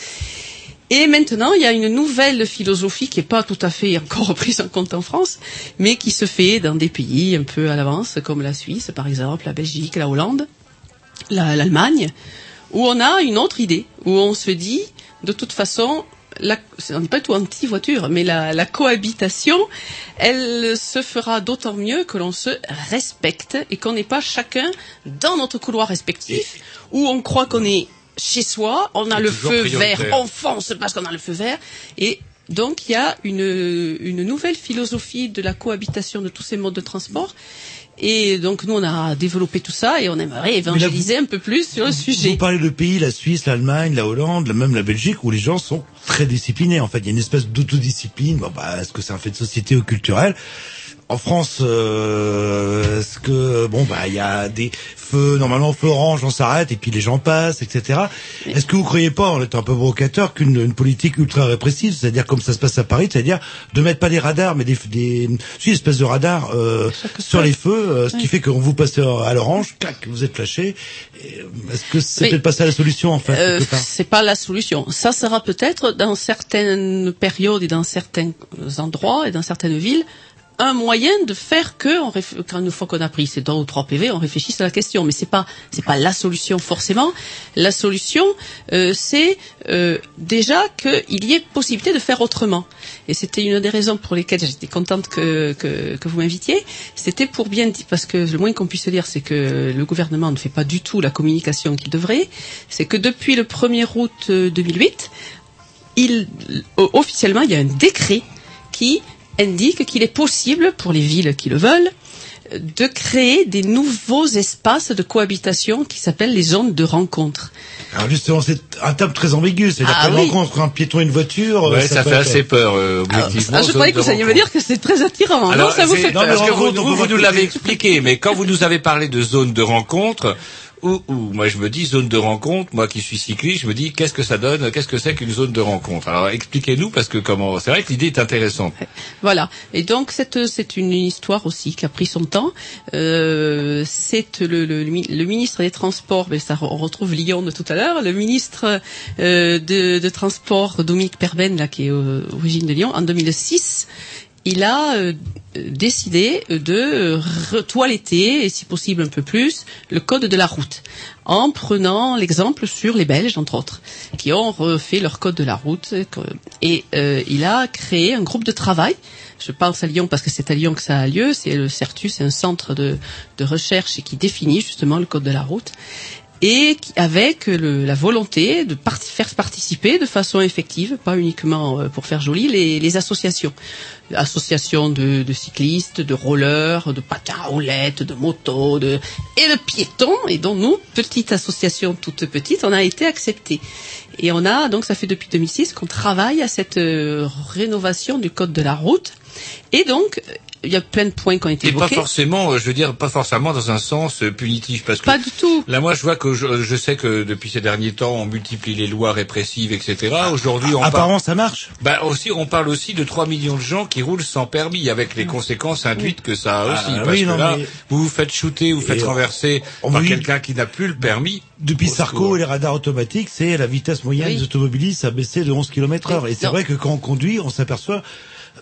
Et maintenant, il y a une nouvelle philosophie qui n'est pas tout à fait encore prise en compte en France, mais qui se fait dans des pays un peu à l'avance, comme la Suisse, par exemple, la Belgique, la Hollande, la- l'Allemagne, où on a une autre idée, où on se dit, de toute façon, la, on n'est pas tout anti-voiture, mais la, la cohabitation, elle se fera d'autant mieux que l'on se respecte et qu'on n'est pas chacun dans notre couloir respectif, où on croit qu'on est chez soi, on a le feu prioritaire. vert, on fonce parce qu'on a le feu vert, et donc il y a une, une nouvelle philosophie de la cohabitation de tous ces modes de transport. Et donc nous on a développé tout ça et on aimerait évangéliser un peu plus sur le sujet. Vous parlez de pays, la Suisse, l'Allemagne, la Hollande, la- même la Belgique, où les gens sont très disciplinés. En fait, il y a une espèce d'autodiscipline. Bon, bah, est-ce que c'est un fait de société ou culturel En France, euh, est-ce que bon bah il y a des feux normalement feu orange, on s'arrête et puis les gens passent, etc. Est-ce que vous croyez pas, en étant un peu provocateur, qu'une une politique ultra répressive, c'est-à-dire comme ça se passe à Paris, c'est-à-dire de mettre pas des radars, mais des des si, une espèce de radar euh, sur les feux, euh, ce qui fait quand vous passez à l'orange, clac, vous êtes flashé. Est-ce que c'est Oui. peut-être pas ça la solution en fait Euh, c'est pas la solution. Ça sera peut-être dans certaines périodes et dans certains endroits et dans certaines villes un moyen de faire que, on une fois qu'on a pris ces deux ou trois PV, on réfléchisse à la question. Mais c'est pas, c'est pas la solution forcément. La solution, euh, c'est euh, déjà qu'il y ait possibilité de faire autrement. Et c'était une des raisons pour lesquelles j'étais contente que, que, que vous m'invitiez. C'était pour bien dire, parce que le moins qu'on puisse dire, c'est que le gouvernement ne fait pas du tout la communication qu'il devrait. C'est que depuis le 1er août euh, 2008, il, o- officiellement, il y a un décret qui indique qu'il est possible, pour les villes qui le veulent, euh, de créer des nouveaux espaces de cohabitation qui s'appellent les zones de rencontre. Alors justement, c'est un terme très ambigu. C'est-à-dire Ah qu'on oui. rencontre un piéton et une voiture. Ouais, euh, ça, fait être- assez peur, euh, objectivement. Ah, je croyais que vous alliez me dire que c'est très attirant. Alors, non, ça vous c'est- fait peur. parce que vous, vous, vous nous l'avez expliqué, mais quand vous nous avez parlé de zone de rencontre, ou, ou, moi je me dis zone de rencontre, moi qui suis cycliste, je me dis qu'est-ce que ça donne, qu'est-ce que c'est qu'une zone de rencontre? Alors expliquez-nous parce que comment, c'est vrai que l'idée est intéressante. Voilà. Et donc c'est c'est une histoire aussi qui a pris son temps. Euh, c'est le, le, le ministre des Transports, mais ça on retrouve Lyon de tout à l'heure, le ministre euh, de, de Transport Dominique Perben là qui est euh, origine de Lyon en 2006. Il a euh, décidé de retoiletter, et si possible un peu plus, le code de la route, en prenant l'exemple sur les Belges, entre autres, qui ont refait leur code de la route. Et euh, il a créé un groupe de travail. Je pense à Lyon parce que c'est à Lyon que ça a lieu. C'est le CERTU, c'est un centre de recherche qui définit justement le code de la route et avec le- la volonté de faire participer de façon effective, pas uniquement euh, pour faire joli, les, associations. Associations de, cyclistes, de rollers, de patins à roulettes, de motos, de, et de piétons, et dont nous, petite association toute petite, on a été acceptés. Et on a, donc ça fait depuis 2006 qu'on travaille à cette euh, rénovation du code de la route. Et donc, il y a plein de points qui ont été Et pas évoqués. forcément, euh, je veux dire, pas forcément dans un sens euh, punitif, parce que Pas du tout. là, moi, je vois que je, je sais que depuis ces derniers temps, on multiplie les lois répressives, etc. Aujourd'hui, on Apparemment, parle, ça marche. bah aussi, on parle aussi de 3 millions de gens qui roulent sans permis, avec les conséquences induites que ça a Ah, aussi. oui, parce que non, là, mais- vous vous faites shooter, vous faites Et on- renverser on par oui. quelqu'un qui n'a plus le permis. Depuis Au Sarko secours. et les radars automatiques, c'est la vitesse moyenne Oui. des automobilistes a baissé de 11 km heure. Et c'est vrai que quand on conduit, on s'aperçoit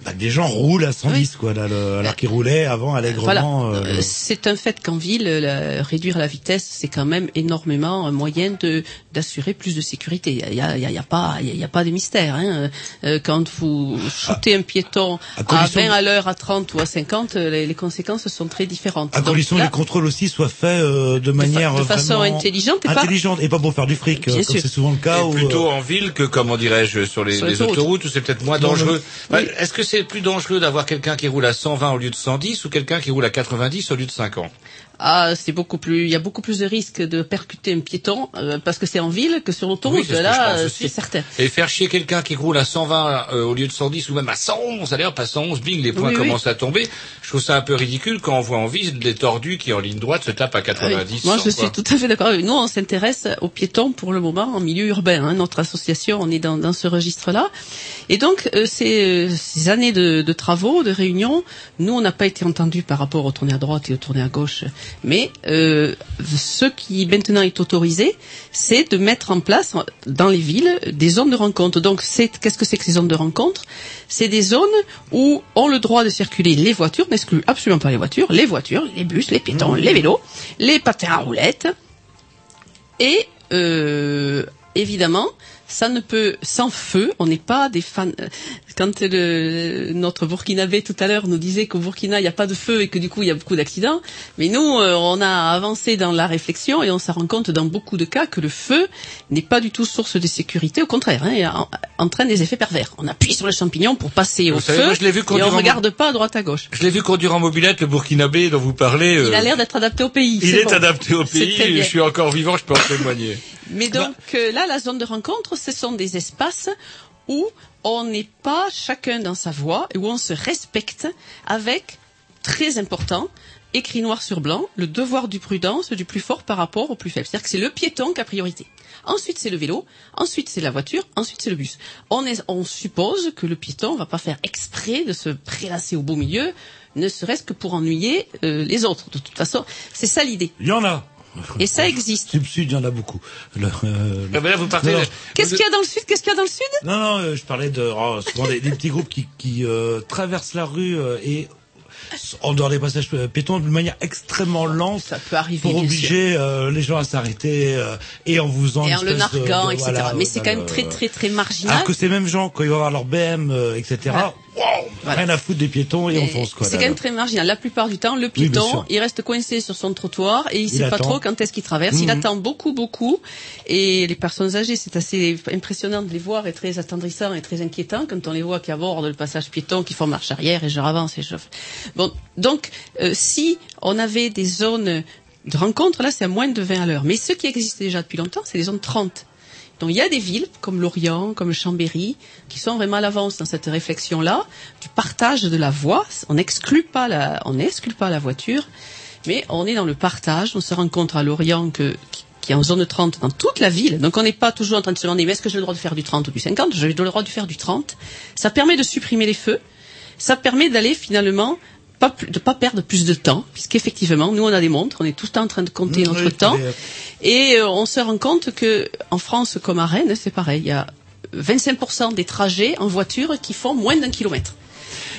bah, des gens roulent à 110, quoi, là, le- alors qu'ils roulaient avant allègrement. Voilà. euh, Euh, C'est un fait qu'en ville, la- réduire la vitesse, c'est quand même énormément un moyen de d'assurer plus de sécurité. Il y a, il y a- il y a pas, il y a, il y a pas de mystère. Hein. Euh, Quand vous shootez un piéton à à, condition 20 de- à l'heure, à 30 ou à 50, euh, les, les conséquences sont très différentes. à Donc condition que les contrôles aussi soient faits euh, de manière de façon intelligente et pas- intelligente et pas pour faire du fric, Bien euh, comme c'est souvent le cas. Et où, plutôt euh, en ville que, comment dirais-je, sur les, Sur les les autoroutes. autoroutes où c'est peut-être moins dangereux. Est-ce que c'est plus dangereux d'avoir quelqu'un qui roule à 120 au lieu de 110 ou quelqu'un qui roule à 90 au lieu de 50 ah, c'est beaucoup plus, il y a beaucoup plus de risques de percuter un piéton euh, parce que c'est en ville que sur l'autoroute. Oui, là, euh, c'est certain. Et faire chier quelqu'un qui roule à 120 euh, au lieu de 110 ou même à 111, allez hop, à 111, bing, les points Oui, oui. commencent à tomber. Je trouve ça un peu ridicule quand on voit en ville des tordus qui en ligne droite se tapent à 90. Oui, Moi, 100, je quoi. suis tout à fait d'accord. Nous, on s'intéresse aux piétons pour le moment en milieu urbain. hein. Notre association, on est dans, dans ce registre-là. Et donc, euh, ces, euh, ces années de, de travaux, de réunions, nous, on n'a pas été entendus par rapport au tourner à droite et au tourner à gauche. Mais euh, ce qui maintenant est autorisé, c'est de mettre en place dans les villes des zones de rencontre. Donc, c'est qu'est-ce que c'est que ces zones de rencontre? C'est des zones où ont le droit de circuler les voitures, n'exclut absolument pas les voitures, les voitures, les bus, les piétons, les vélos, les patins à roulettes, et euh, évidemment, ça ne peut, sans feu, on n'est pas des fans. euh, Quand le, notre Burkinabé tout à l'heure nous disait qu'au Burkina il n'y a pas de feu et que du coup il y a beaucoup d'accidents, mais nous euh, on a avancé dans la réflexion et on se rend compte dans beaucoup de cas que le feu n'est pas du tout source de sécurité, au contraire, hein, il en- entraîne des effets pervers. On appuie sur le champignon pour passer Vous au savez, feu moi, je vu et on en- regarde pas à droite à gauche. Je l'ai vu conduire en mobilette, le Burkinabé dont vous parlez. Il a euh, l'air d'être adapté au pays. il est bon. adapté au pays. Je suis encore vivant, je peux en témoigner. Mais donc euh, là, la zone de rencontre, ce sont des espaces où on n'est pas chacun dans sa voie et où on se respecte avec, très important, écrit noir sur blanc, le devoir du prudence du plus fort par rapport au plus faible. C'est-à-dire que c'est le piéton qui a priorité. Ensuite, c'est le vélo. Ensuite, c'est la voiture. Ensuite, c'est le bus. On, est, on suppose que le piéton va pas faire exprès de se prélasser au beau milieu, ne serait-ce que pour ennuyer euh, les autres. De toute façon, c'est ça l'idée. Il y en a. Et ça existe. Sud-sud, il y en a beaucoup. Le, euh, Ah ben là, vous partez-. Qu'est-ce qu'il y a dans le sud? Qu'est-ce qu'il y a dans le sud? Non, non, euh, je parlais de oh, souvent des, des petits groupes qui, qui euh, traversent la rue euh, et en dehors des passages euh, piétons d'une manière extrêmement lente Ça peut arriver, pour obliger euh, les gens à s'arrêter euh, et en vous faisant et en le de- narguant, de- etc. voilà, Mais c'est quand même le- très très très marginal. Alors que ces mêmes gens, quand ils vont avoir leur BM, euh, etc.. wow, rien à foutre des piétons et on fonce quoi. C'est quand même très marginal. La plupart du temps, le piéton, il reste coincé sur son trottoir et il, Il sait pas trop quand est-ce qu'il traverse. Il Mhm. attend beaucoup, beaucoup. Et les personnes âgées, c'est assez impressionnant de les voir et très attendrissant et très inquiétant quand on les voit qui abordent le passage piéton, qui font marche arrière et je avance et je. Bon, donc euh, si on avait des zones de rencontre, là, c'est à moins de 20 à l'heure. Mais ce qui existe déjà depuis longtemps, c'est les zones 30. Donc il y a des villes comme Lorient, comme Chambéry, qui sont vraiment à l'avance dans cette réflexion-là du partage de la voie. On n'exclut pas la, on n'exclut pas la voiture, mais on est dans le partage. On se rencontre à Lorient que, qui est en zone 30 dans toute la ville. Donc on n'est pas toujours en train de se demander mais est-ce que j'ai le droit de faire du 30 ou du 50 J'ai le droit de faire du 30. Ça permet de supprimer les feux. Ça permet d'aller finalement pas plus- de pas perdre plus de temps, puisqu'effectivement, nous on a des montres, on est tout le temps en train de compter notre oui, temps. Et euh, on se rend compte que en France comme à Rennes, c'est pareil. Il y a 25% des trajets en voiture qui font moins d'un kilomètre.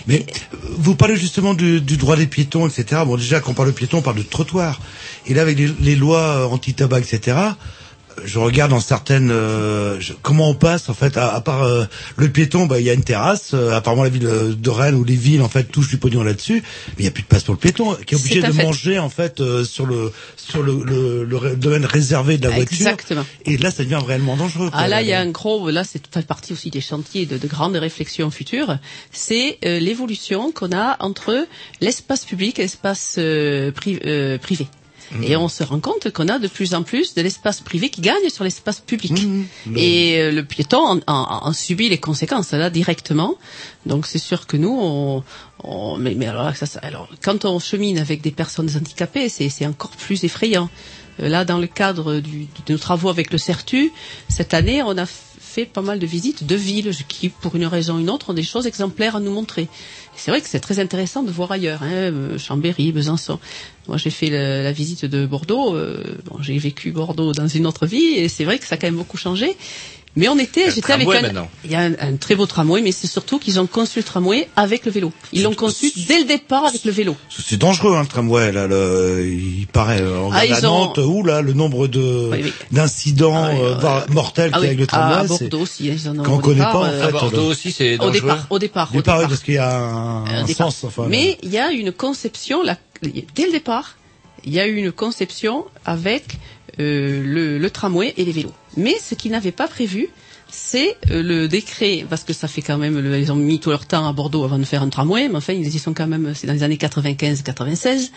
Mais vous parlez justement du, du droit des piétons, etc. Bon, déjà, quand on parle de piétons, on parle de trottoir. Et là, avec les, les lois euh, anti-tabac, etc., je regarde dans certaines... euh, je- comment on passe, en fait, à, à part euh, le piéton, bah, il y a une terrasse. euh, apparemment, la ville euh, de Rennes ou les villes, en fait, touchent du pognon là-dessus. Mais il n'y a plus de place pour le piéton, qui est obligé de fait. manger, en fait, euh, sur le sur le, le, le ré- domaine réservé de la voiture. Exactement. Et là, ça devient réellement dangereux. Ah là, il y a un gros, là, c'est fait partie aussi des chantiers de, de grandes réflexions futures. C'est euh, l'évolution qu'on a entre l'espace public et l'espace euh, privé. Et on se rend compte qu'on a de plus en plus de l'espace privé qui gagne sur l'espace public. Le- Et euh, le piéton en, en- en subit les conséquences là directement. Donc c'est sûr que nous, on, on- mais, mais alors, ça, ça- alors quand on chemine avec des personnes handicapées, c'est encore plus effrayant. Euh, Là, dans le cadre du, de nos travaux avec le CERTU, cette année, on a fait pas mal de visites de villes qui, pour une raison ou une autre, ont des choses exemplaires à nous montrer. C'est vrai que c'est très intéressant de voir ailleurs, hein, euh, Chambéry, Besançon. Moi, j'ai fait la visite de Bordeaux. euh, bon, j'ai vécu Bordeaux dans une autre vie, et c'est vrai que ça a quand même beaucoup changé. Mais on était, j'étais avec un, maintenant. il y a un, un très beau tramway, mais c'est surtout qu'ils ont conçu le tramway avec le vélo. Ils l'ont conçu dès le départ avec le vélo. C'est dangereux, hein, le tramway. Là, le, il paraît. euh, On Ah, regarde ils à ont- Nantes, où là, le nombre de Oui, oui. d'incidents Ah oui, euh, euh, voire mortels Ah qu'il y a avec le à tramway. c'est- Bordeaux aussi, ils en ont qu'on connaît pas, en euh, fait, À Bordeaux aussi, c'est Au départ, au départ. Au départ, départ. parce qu'il y a un, Euh, sens. Enfin, Mais il y a une conception, là, dès le départ, il y a eu une conception avec euh, le, le tramway et les vélos. Mais ce qu'ils n'avaient pas prévu, c'est euh, le décret, parce que ça fait quand même, ils ont mis tout leur temps à Bordeaux avant de faire un tramway, mais enfin ils y sont quand même, c'est dans les années 95-96.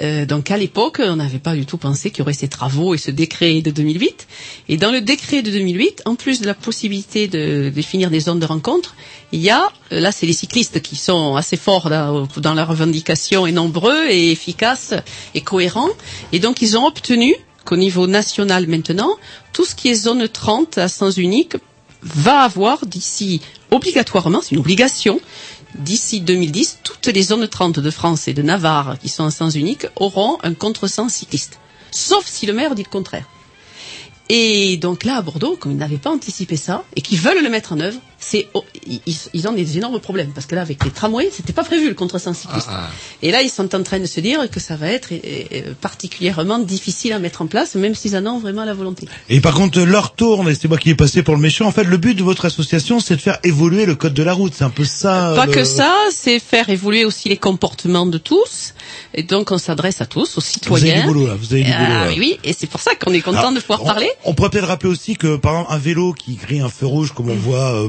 Euh, donc à l'époque, on n'avait pas du tout pensé qu'il y aurait ces travaux et ce décret de 2008. Et dans le décret de 2008, en plus de la possibilité de définir des zones de rencontre, il y a, euh, là c'est les cyclistes qui sont assez forts dans la revendication et nombreux et efficaces et cohérents. Et donc ils ont obtenu qu'au niveau national maintenant, tout ce qui est zone 30 à sens unique va avoir d'ici obligatoirement, c'est une obligation, d'ici 2010, toutes les zones 30 de France et de Navarre qui sont en sens unique auront un contresens cycliste. Sauf si le maire dit le contraire. Et donc là, à Bordeaux, comme ils n'avaient pas anticipé ça, et qu'ils veulent le mettre en œuvre, c'est ils, ils ont des énormes problèmes parce que là avec les tramways c'était pas prévu le contresens cycliste Ah, ah. et là ils sont en train de se dire que ça va être euh, euh, particulièrement difficile à mettre en place même s'ils en ont vraiment la volonté Et par contre, leur tourne, et c'est moi qui ai passé pour le méchant. En fait, le but de votre association, c'est de faire évoluer le code de la route. C'est un peu ça. pas le- que ça c'est faire évoluer aussi les comportements de tous et donc on s'adresse à tous aux Vous avez citoyens du boulot là. Vous avez du boulot. ah là. oui, oui et c'est pour ça qu'on est content Alors, de pouvoir on- parler On pourrait peut-être rappeler aussi que, par exemple, un vélo qui grille un feu rouge, comme on voit euh,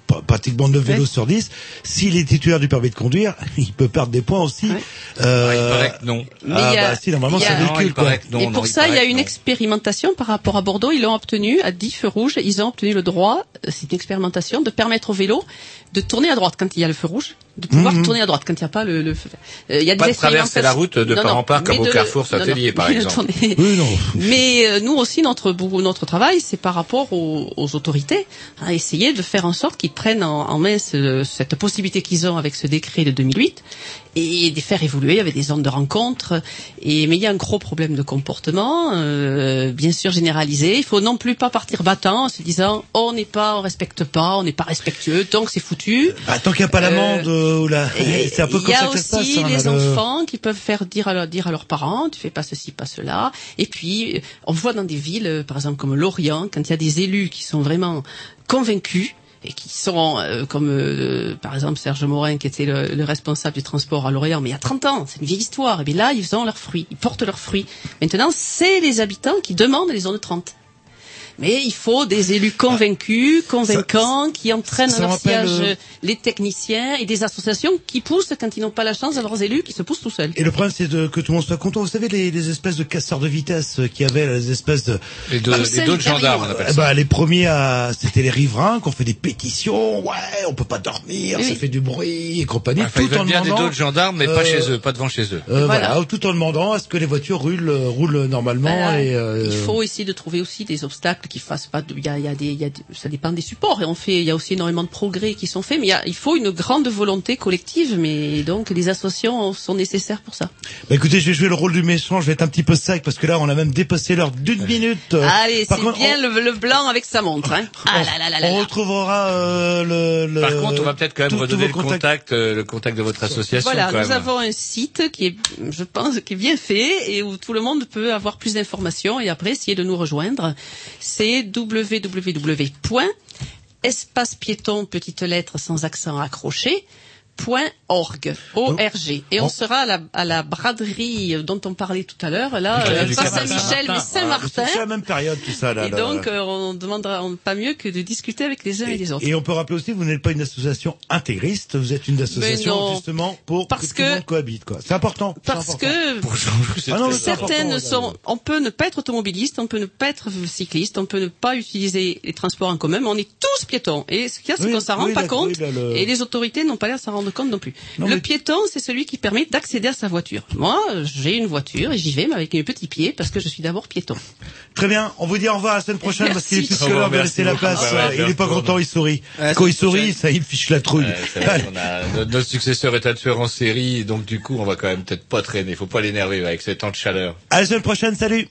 pratiquement 9 vélos Ouais. sur 10, s'il est titulaire du permis de conduire, il peut perdre des points aussi. Euh, Il paraît que non. Mais ah il y a- bah si, normalement il y a- c'est Non, véhicule il quoi. non. et non, pour il ça, il y a une non. expérimentation par rapport à Bordeaux. Ils l'ont obtenu à 10 feux rouges. Ils ont obtenu le droit, euh, c'est une expérimentation, de permettre au vélo de tourner à droite quand il y a le feu rouge, de pouvoir Mhm. tourner à droite quand il n'y a pas le, le feu. Euh, il y a Pas des de traverser la route de Non, part non, en part comme au de- Carrefour non, non, Satelier, par exemple. Oui, non. Mais euh, nous aussi, notre notre travail, c'est par rapport aux, aux autorités, à essayer de faire en sorte qu'ils prennent en, en main ce- cette possibilité qu'ils ont avec ce décret de 2008 et de faire évoluer avec des zones de rencontre. Et mais il y a un gros problème de comportement, euh, bien sûr généralisé. Il faut non plus pas partir battant en se disant on n'est pas, on respecte pas, on n'est pas respectueux, donc c'est foutu. Bah, tant qu'il n'y a pas l'amende euh. Et c'est un peu il comme y ça a que ça se passe. aussi hein, les là, le- enfants qui peuvent faire dire à, leur- dire à leurs parents, tu fais pas ceci, pas cela. Et puis, euh, on voit dans des villes, euh, par exemple comme Lorient, quand il y a des élus qui sont vraiment convaincus et qui sont, euh, comme euh, par exemple Serge Morin, qui était le, le responsable du transport à Lorient, mais il y a 30 ans, c'est une vieille histoire. Et bien là, ils ont leurs fruits, ils portent leurs fruits. Maintenant, c'est les habitants qui demandent les zones 30. Mais il faut des élus convaincus, convaincants, qui entraînent ça à leur siège euh, les techniciens et des associations qui poussent quand ils n'ont pas la chance d'avoir des élus qui se poussent tout seuls. Et le problème, c'est que tout le monde soit content. Vous savez, les, les espèces de casseurs de vitesse euh, qui avaient les espèces de... Les deux, les derrière. gendarmes, on appelle Eh ça. ben, les premiers à, c'était les riverains qui ont fait des pétitions. Ouais, on peut pas dormir, Oui, ça fait du bruit et compagnie. Enfin, ils tout en veulent bien des demandant, d'autres gendarmes, mais pas euh, chez eux, pas devant chez eux. euh, Voilà. voilà. tout en demandant à ce que les voitures roulent, roulent normalement Voilà. et. euh, Il faut essayer de trouver aussi des obstacles qui fassent pas. de- Il y a, il y a des, il y a des- ça dépend des supports et on fait. Il y a aussi énormément de progrès qui sont faits, mais il, y a- il faut une grande volonté collective. Mais donc les associations sont nécessaires pour ça. Bah écoutez, je vais jouer le rôle du méchant. Je vais être un petit peu sec parce que là, on a même dépassé l'heure d'une minute. Allez, c'est bien le, le blanc avec sa montre. Hein. Ah là là là là. On retrouvera euh, le, le. Par contre, on va peut-être quand même tous redonner le contact, euh, le contact de votre association. Voilà, quand nous même. avons un site qui est, je pense, qui est bien fait et où tout le monde peut avoir plus d'informations et après essayer de nous rejoindre. C'est www.espace piéton, petite lettre sans accent accroché, .org, O-R-G. Et on on- sera à la, à la braderie dont on parlait tout à l'heure, là, euh, pas. Saint-Michel, mais Saint-Martin. C'est la même période, tout ça là. Et là. donc, euh, on demandera on- pas mieux que de discuter avec les uns et, les autres. Et on peut rappeler aussi, vous n'êtes pas une association intégriste, vous êtes une association non. justement pour Parce que, tout le monde cohabite. quoi. C'est important. Parce important. que Ah non, certaines sont, on peut ne pas être automobiliste, on peut ne pas être cycliste, on peut ne pas utiliser les transports en commun, mais on est tous piétons. Et ce qu'il y a, c'est Oui, qu'on s'en rend oui, pas compte, oui, là, le- et les autorités n'ont pas l'air de s'en rendre compte non plus. Non, le mais- piéton, c'est celui qui permet d'accéder à sa voiture. Moi, j'ai une voiture et j'y vais, mais avec mes petits pieds, parce que je suis d'abord piéton. Très bien, on vous dit au revoir la semaine prochaine parce qu'il est plus que l'heure de laisser la place. Bah ouais, il est pas content, il sourit. Ouais, Quand il sourit, ça, il fiche la trouille. Ouais, c'est vrai qu'on a- notre, notre successeur est un tueur en série, donc du coup, on va quand même peut-être pas traîner. Faut pas l'énerver avec ces temps de chaleur. À la semaine prochaine, salut